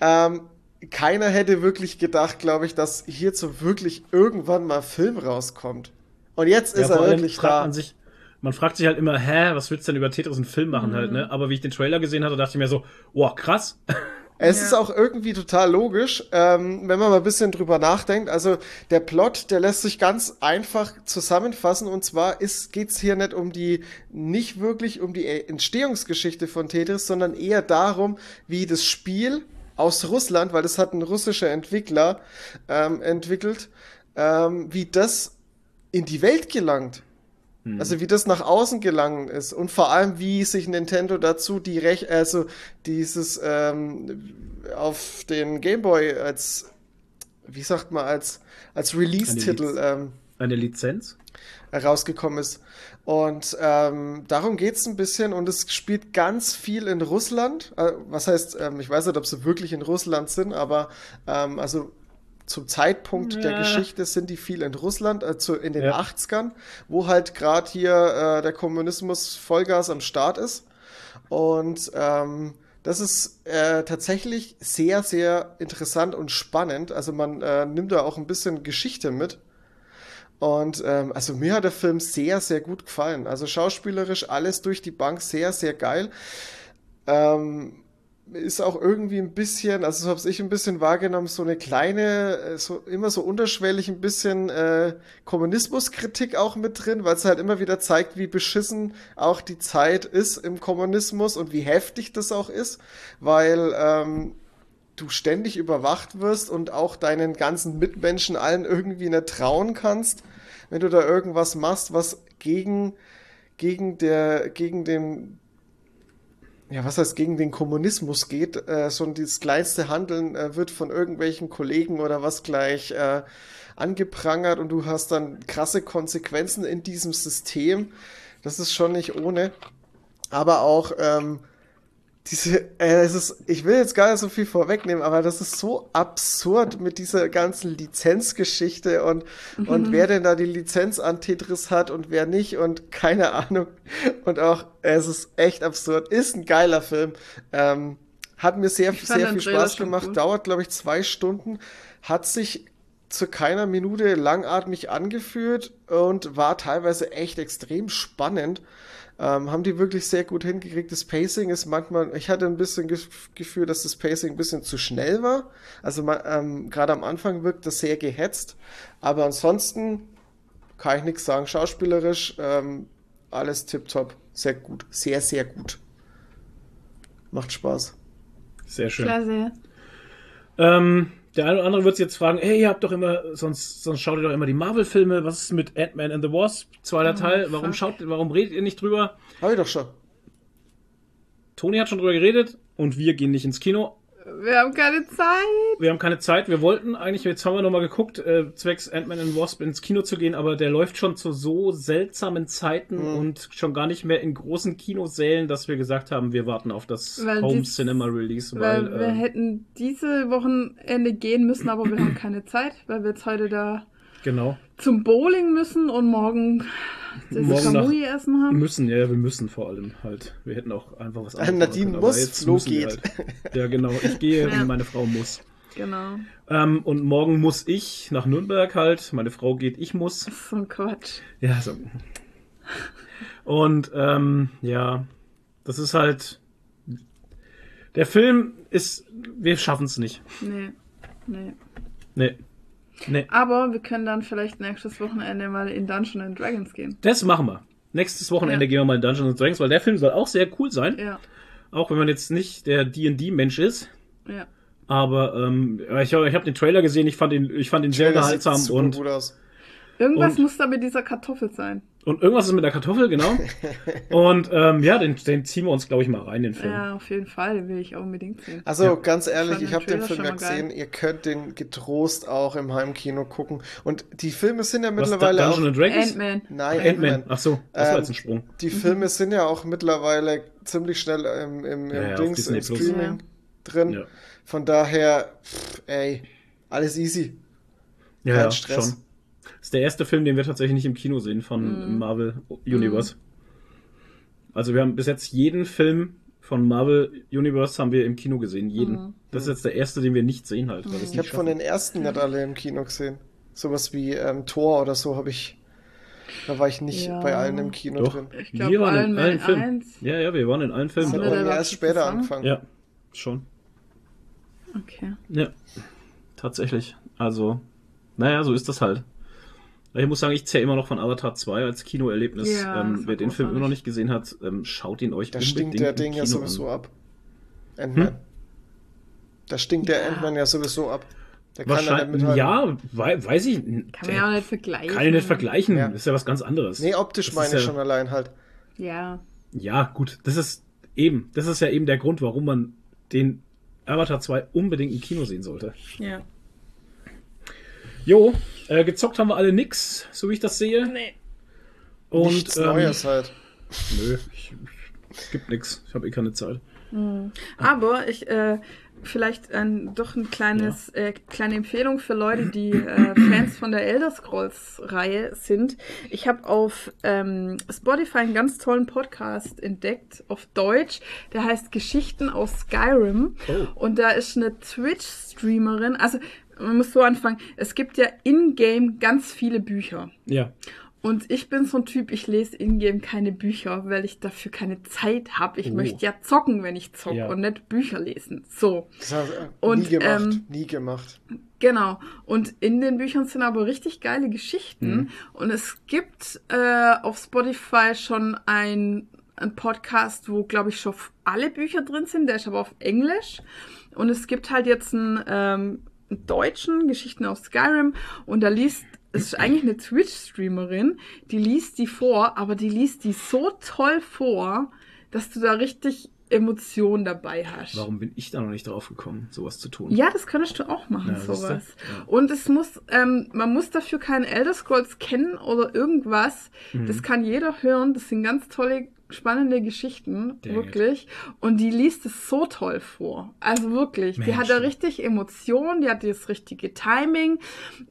Ähm, keiner hätte wirklich gedacht, glaube ich, dass hierzu wirklich irgendwann mal Film rauskommt. Und jetzt ist vor er wirklich fragt da. Man, sich, man fragt sich halt immer, hä, was willst du denn über Tetris einen Film machen halt, Mhm. ne? Aber wie ich den Trailer gesehen hatte, dachte ich mir so, wow, krass. Es Ja. ist auch irgendwie total logisch, ähm, wenn man mal ein bisschen drüber nachdenkt. Also der Plot, der lässt sich ganz einfach zusammenfassen. Und zwar geht es hier nicht um die, nicht wirklich um die Entstehungsgeschichte von Tetris, sondern eher darum, wie das Spiel aus Russland, weil das hat ein russischer Entwickler ähm, entwickelt, ähm, wie das in die Welt gelangt. Also wie das nach außen gelangen ist und vor allem wie sich Nintendo dazu die Rech also dieses ähm, auf den Game Boy als wie sagt man als als Release-Titel Liz- ähm, Eine Lizenz? rausgekommen ist. Und ähm, darum geht's ein bisschen und es spielt ganz viel in Russland. Äh, was heißt, ähm, ich weiß nicht, ob sie wirklich in Russland sind, aber ähm, also zum Zeitpunkt der Ja. Geschichte sind die viel in Russland, also in den Ja. 80ern, wo halt gerade hier äh, der Kommunismus Vollgas am Start ist. Und ähm, das ist äh, tatsächlich sehr, sehr interessant und spannend. Also man äh, nimmt da auch ein bisschen Geschichte mit. Und ähm, also mir hat der Film sehr, sehr gut gefallen. Also schauspielerisch alles durch die Bank sehr, sehr geil. Ähm, ist auch irgendwie ein bisschen, also so habe ich ein bisschen wahrgenommen, so eine kleine, äh, so immer so unterschwellig ein bisschen äh, Kommunismuskritik auch mit drin, weil es halt immer wieder zeigt, wie beschissen auch die Zeit ist im Kommunismus und wie heftig das auch ist, weil ähm, du ständig überwacht wirst und auch deinen ganzen Mitmenschen allen irgendwie nicht trauen kannst, wenn du da irgendwas machst, was gegen, gegen der, gegen den, ja, was heißt gegen den Kommunismus geht, äh, so dieses kleinste Handeln äh, wird von irgendwelchen Kollegen oder was gleich äh, angeprangert und du hast dann krasse Konsequenzen in diesem System. Das ist schon nicht ohne. Aber auch ähm, diese, äh, es ist, ich will jetzt gar nicht so viel vorwegnehmen, aber das ist so absurd mit dieser ganzen Lizenzgeschichte und, und wer denn da die Lizenz an Tetris hat und wer nicht und keine Ahnung. Und auch, es ist echt absurd. Ist ein geiler Film. Ähm, hat mir sehr, sehr viel Spaß gemacht. cool. Dauert, glaube ich, zwei Stunden. Hat sich zu keiner Minute langatmig angefühlt und war teilweise echt extrem spannend. Ähm, haben die wirklich sehr gut hingekriegt. Das Pacing ist manchmal, ich hatte ein bisschen das Gefühl, dass das Pacing ein bisschen zu schnell war. Also ähm, gerade am Anfang wirkt das sehr gehetzt. Aber ansonsten kann ich nichts sagen. Schauspielerisch ähm, alles tipptopp. Sehr gut. Sehr, sehr gut. Macht Spaß. Sehr schön. Klasse. Ähm, der eine oder andere wird sich jetzt fragen, hey, ihr habt doch immer, sonst, sonst schaut ihr doch immer die Marvel-Filme, was ist mit Ant-Man and the Wasp, zweiter Oh, Teil, warum fuck. schaut, warum redet ihr nicht drüber? Hab ich doch schon. Toni hat schon drüber geredet und wir gehen nicht ins Kino. Wir haben keine Zeit. Wir haben keine Zeit, wir wollten eigentlich, jetzt haben wir nochmal geguckt, äh, zwecks Ant-Man and Wasp ins Kino zu gehen, aber der läuft schon zu so seltsamen Zeiten Mhm. und schon gar nicht mehr in großen Kinosälen, dass wir gesagt haben, wir warten auf das Weil Home dies- Cinema Release, Weil weil, wir äh, hätten diese Wochenende gehen müssen, aber wir haben keine Zeit, weil wir jetzt heute da genau, zum Bowling müssen und morgen das Kamui essen haben. müssen, ja, wir müssen vor allem halt. Wir hätten auch einfach was Äh, anderes Nadine können, aber muss, jetzt Flo wir geht. Halt. Ja, genau, ich gehe [LAUGHS] Ja. und meine Frau muss. Genau. Ähm, und morgen muss ich nach Nürnberg halt, meine Frau geht, ich muss. Das ist so ein Quatsch. Ja, so. Und ähm, ja, das ist halt. Der Film ist. Wir schaffen es nicht. Nee. Nee. Nee. Nee. Aber wir können dann vielleicht nächstes Wochenende mal in Dungeons and Dragons gehen. Das machen wir. Nächstes Wochenende Ja. gehen wir mal in Dungeons and Dragons, weil der Film soll auch sehr cool sein. Ja. Auch wenn man jetzt nicht der D&D-Mensch ist. Ja. Aber ähm, ja, ich, ich habe den Trailer gesehen, ich fand ihn, ich fand ihn sehr unterhaltsam und, gut aus. Irgendwas Und- muss da mit dieser Kartoffel sein. Und irgendwas ist mit der Kartoffel, genau. [LAUGHS] und ähm, ja, den, den ziehen wir uns, glaube ich, mal rein, den Film. Ja, auf jeden Fall. Den will ich auch unbedingt sehen. Also Ja. ganz ehrlich, ich habe den Film ja mal geil. gesehen. Ihr könnt den getrost auch im Heimkino gucken. Und die Filme sind ja Was, mittlerweile auch. Dungeons and Dragons? Ant-Man. Nein, Ant-Man. Ant-Man. Ach so, das war Ähm, jetzt ein Sprung. Die Filme sind ja auch mittlerweile ziemlich schnell im, im, im Ja, Dings, im. Streaming drin. Ja, Von daher, pff, ey, alles easy. ja, Kein Stress. schon. Das ist der erste Film, den wir tatsächlich nicht im Kino sehen von Mhm. Marvel Universe. Also wir haben bis jetzt jeden Film von Marvel Universe haben wir im Kino gesehen. Jeden. Mhm. Das ist jetzt der erste, den wir nicht sehen halt. Weil wir es Ich habe von den ersten nicht alle im Kino gesehen. Sowas wie ähm, Thor oder so habe ich. Da war ich nicht Ja. bei allen im Kino Doch. drin. Ich glaube, wir waren in allen Filmen. 1. Ja, ja, wir waren in allen Filmen. Aber war erst später zusammen? angefangen. Ja, schon. Okay. Ja, tatsächlich. Also, naja, so ist das halt. Ich muss sagen, ich zähle immer noch von Avatar 2 als Kinoerlebnis. Ja, ähm, wer den Film immer noch nicht gesehen hat, ähm, schaut ihn euch Da unbedingt stinkt der Ding ja Kino sowieso an. ab. Ant-Man. Hm? Da stinkt der Ja. Ant-Man ja sowieso ab. Der nicht Wahrscheinlich, mithalten. ja, wei weiß ich. Kann man ja auch nicht vergleichen. Kann ich nicht vergleichen. Ja. Das ist ja was ganz anderes. Nee, optisch Das meine ich ja- schon allein halt. Ja. Ja, gut. Das ist eben, das ist ja eben der Grund, warum man den Avatar 2 unbedingt im Kino sehen sollte. Ja. Jo, äh, gezockt haben wir alle nix, so wie ich das sehe. Nee. Und Nichts ähm, Neues halt. Nö, ich, ich, gibt nix. Ich habe eh keine Zeit. Aber ich, äh, vielleicht ein, doch ein kleines, äh, kleine Empfehlung für Leute, die äh, Fans von der Elder Scrolls Reihe sind. Ich habe auf ähm, Spotify einen ganz tollen Podcast entdeckt auf Deutsch. Der heißt Geschichten aus Skyrim. Oh. Und da ist eine Twitch-Streamerin. Also man muss so anfangen. Es gibt ja in-game ganz viele Bücher. Ja. Und ich bin so ein Typ, ich lese in-game keine Bücher, weil ich dafür keine Zeit habe. Ich Oh. möchte ja zocken, wenn ich zocke Ja. und nicht Bücher lesen. So, Das hat er Und, nie gemacht. ähm, nie gemacht. genau. Und in den Büchern sind aber richtig geile Geschichten. Mhm. Und es gibt äh, auf Spotify schon ein, ein Podcast, wo, glaube ich, schon alle Bücher drin sind. Der ist aber auf Englisch. Und es gibt halt jetzt einen, ähm, einen deutschen Geschichten aus Skyrim. Und da liest es ist eigentlich eine Twitch-Streamerin, die liest die vor, aber die liest die so toll vor, dass du da richtig Emotionen dabei hast. Warum bin ich da noch nicht drauf gekommen, sowas zu tun? Ja, das könntest du auch machen, Ja, sowas. Ja. Und es muss, ähm, man muss dafür keinen Elder Scrolls kennen oder irgendwas. Mhm. Das kann jeder hören. Das sind ganz tolle spannende Geschichten, Dang wirklich. Und die liest es so toll vor. Also wirklich. die hat da Mensch. richtig Emotionen, die hat das richtige Timing.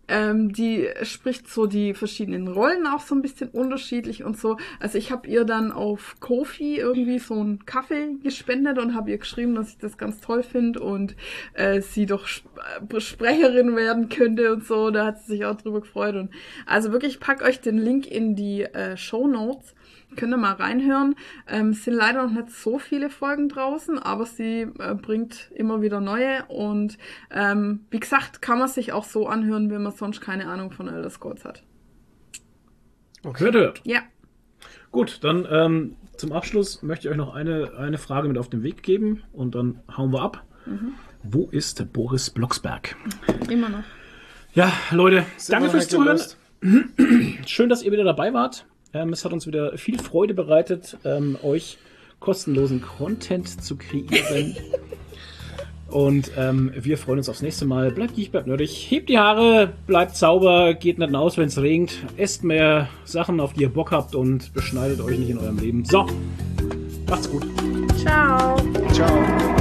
Ähm, die spricht so die verschiedenen Rollen auch so ein bisschen unterschiedlich und so. Also ich habe ihr dann auf Kofi irgendwie so einen Kaffee gespendet und habe ihr geschrieben, dass ich das ganz toll finde und äh, sie doch Sp äh, Sprecherin werden könnte und so. Da hat sie sich auch drüber gefreut. Und also wirklich, ich pack euch den Link in die äh, Show Notes. Könnt ihr mal reinhören. Ähm, es sind leider noch nicht so viele Folgen draußen, aber sie äh, bringt immer wieder neue. Und ähm, wie gesagt, kann man sich auch so anhören, wenn man sonst keine Ahnung von Elder Scrolls hat. Hört, hört. Ja. Gut, dann ähm, zum Abschluss möchte ich euch noch eine, eine Frage mit auf den Weg geben und dann hauen wir ab. Wo ist Boris Blocksberg? Immer noch. Ja, Leute, danke Immer fürs Zuhören. weggelöst. [CLEARS THROAT] Schön, dass ihr wieder dabei wart. Ähm, es hat uns wieder viel Freude bereitet, ähm, euch kostenlosen Content zu kreieren. [LAUGHS] Und ähm, wir freuen uns aufs nächste Mal. Bleibt geek, bleibt nerdig. Hebt die Haare, bleibt sauber, geht nicht aus, wenn es regnet. Esst mehr Sachen, auf die ihr Bock habt und beschneidet euch nicht in eurem Leben. So, macht's gut. Ciao. Ciao.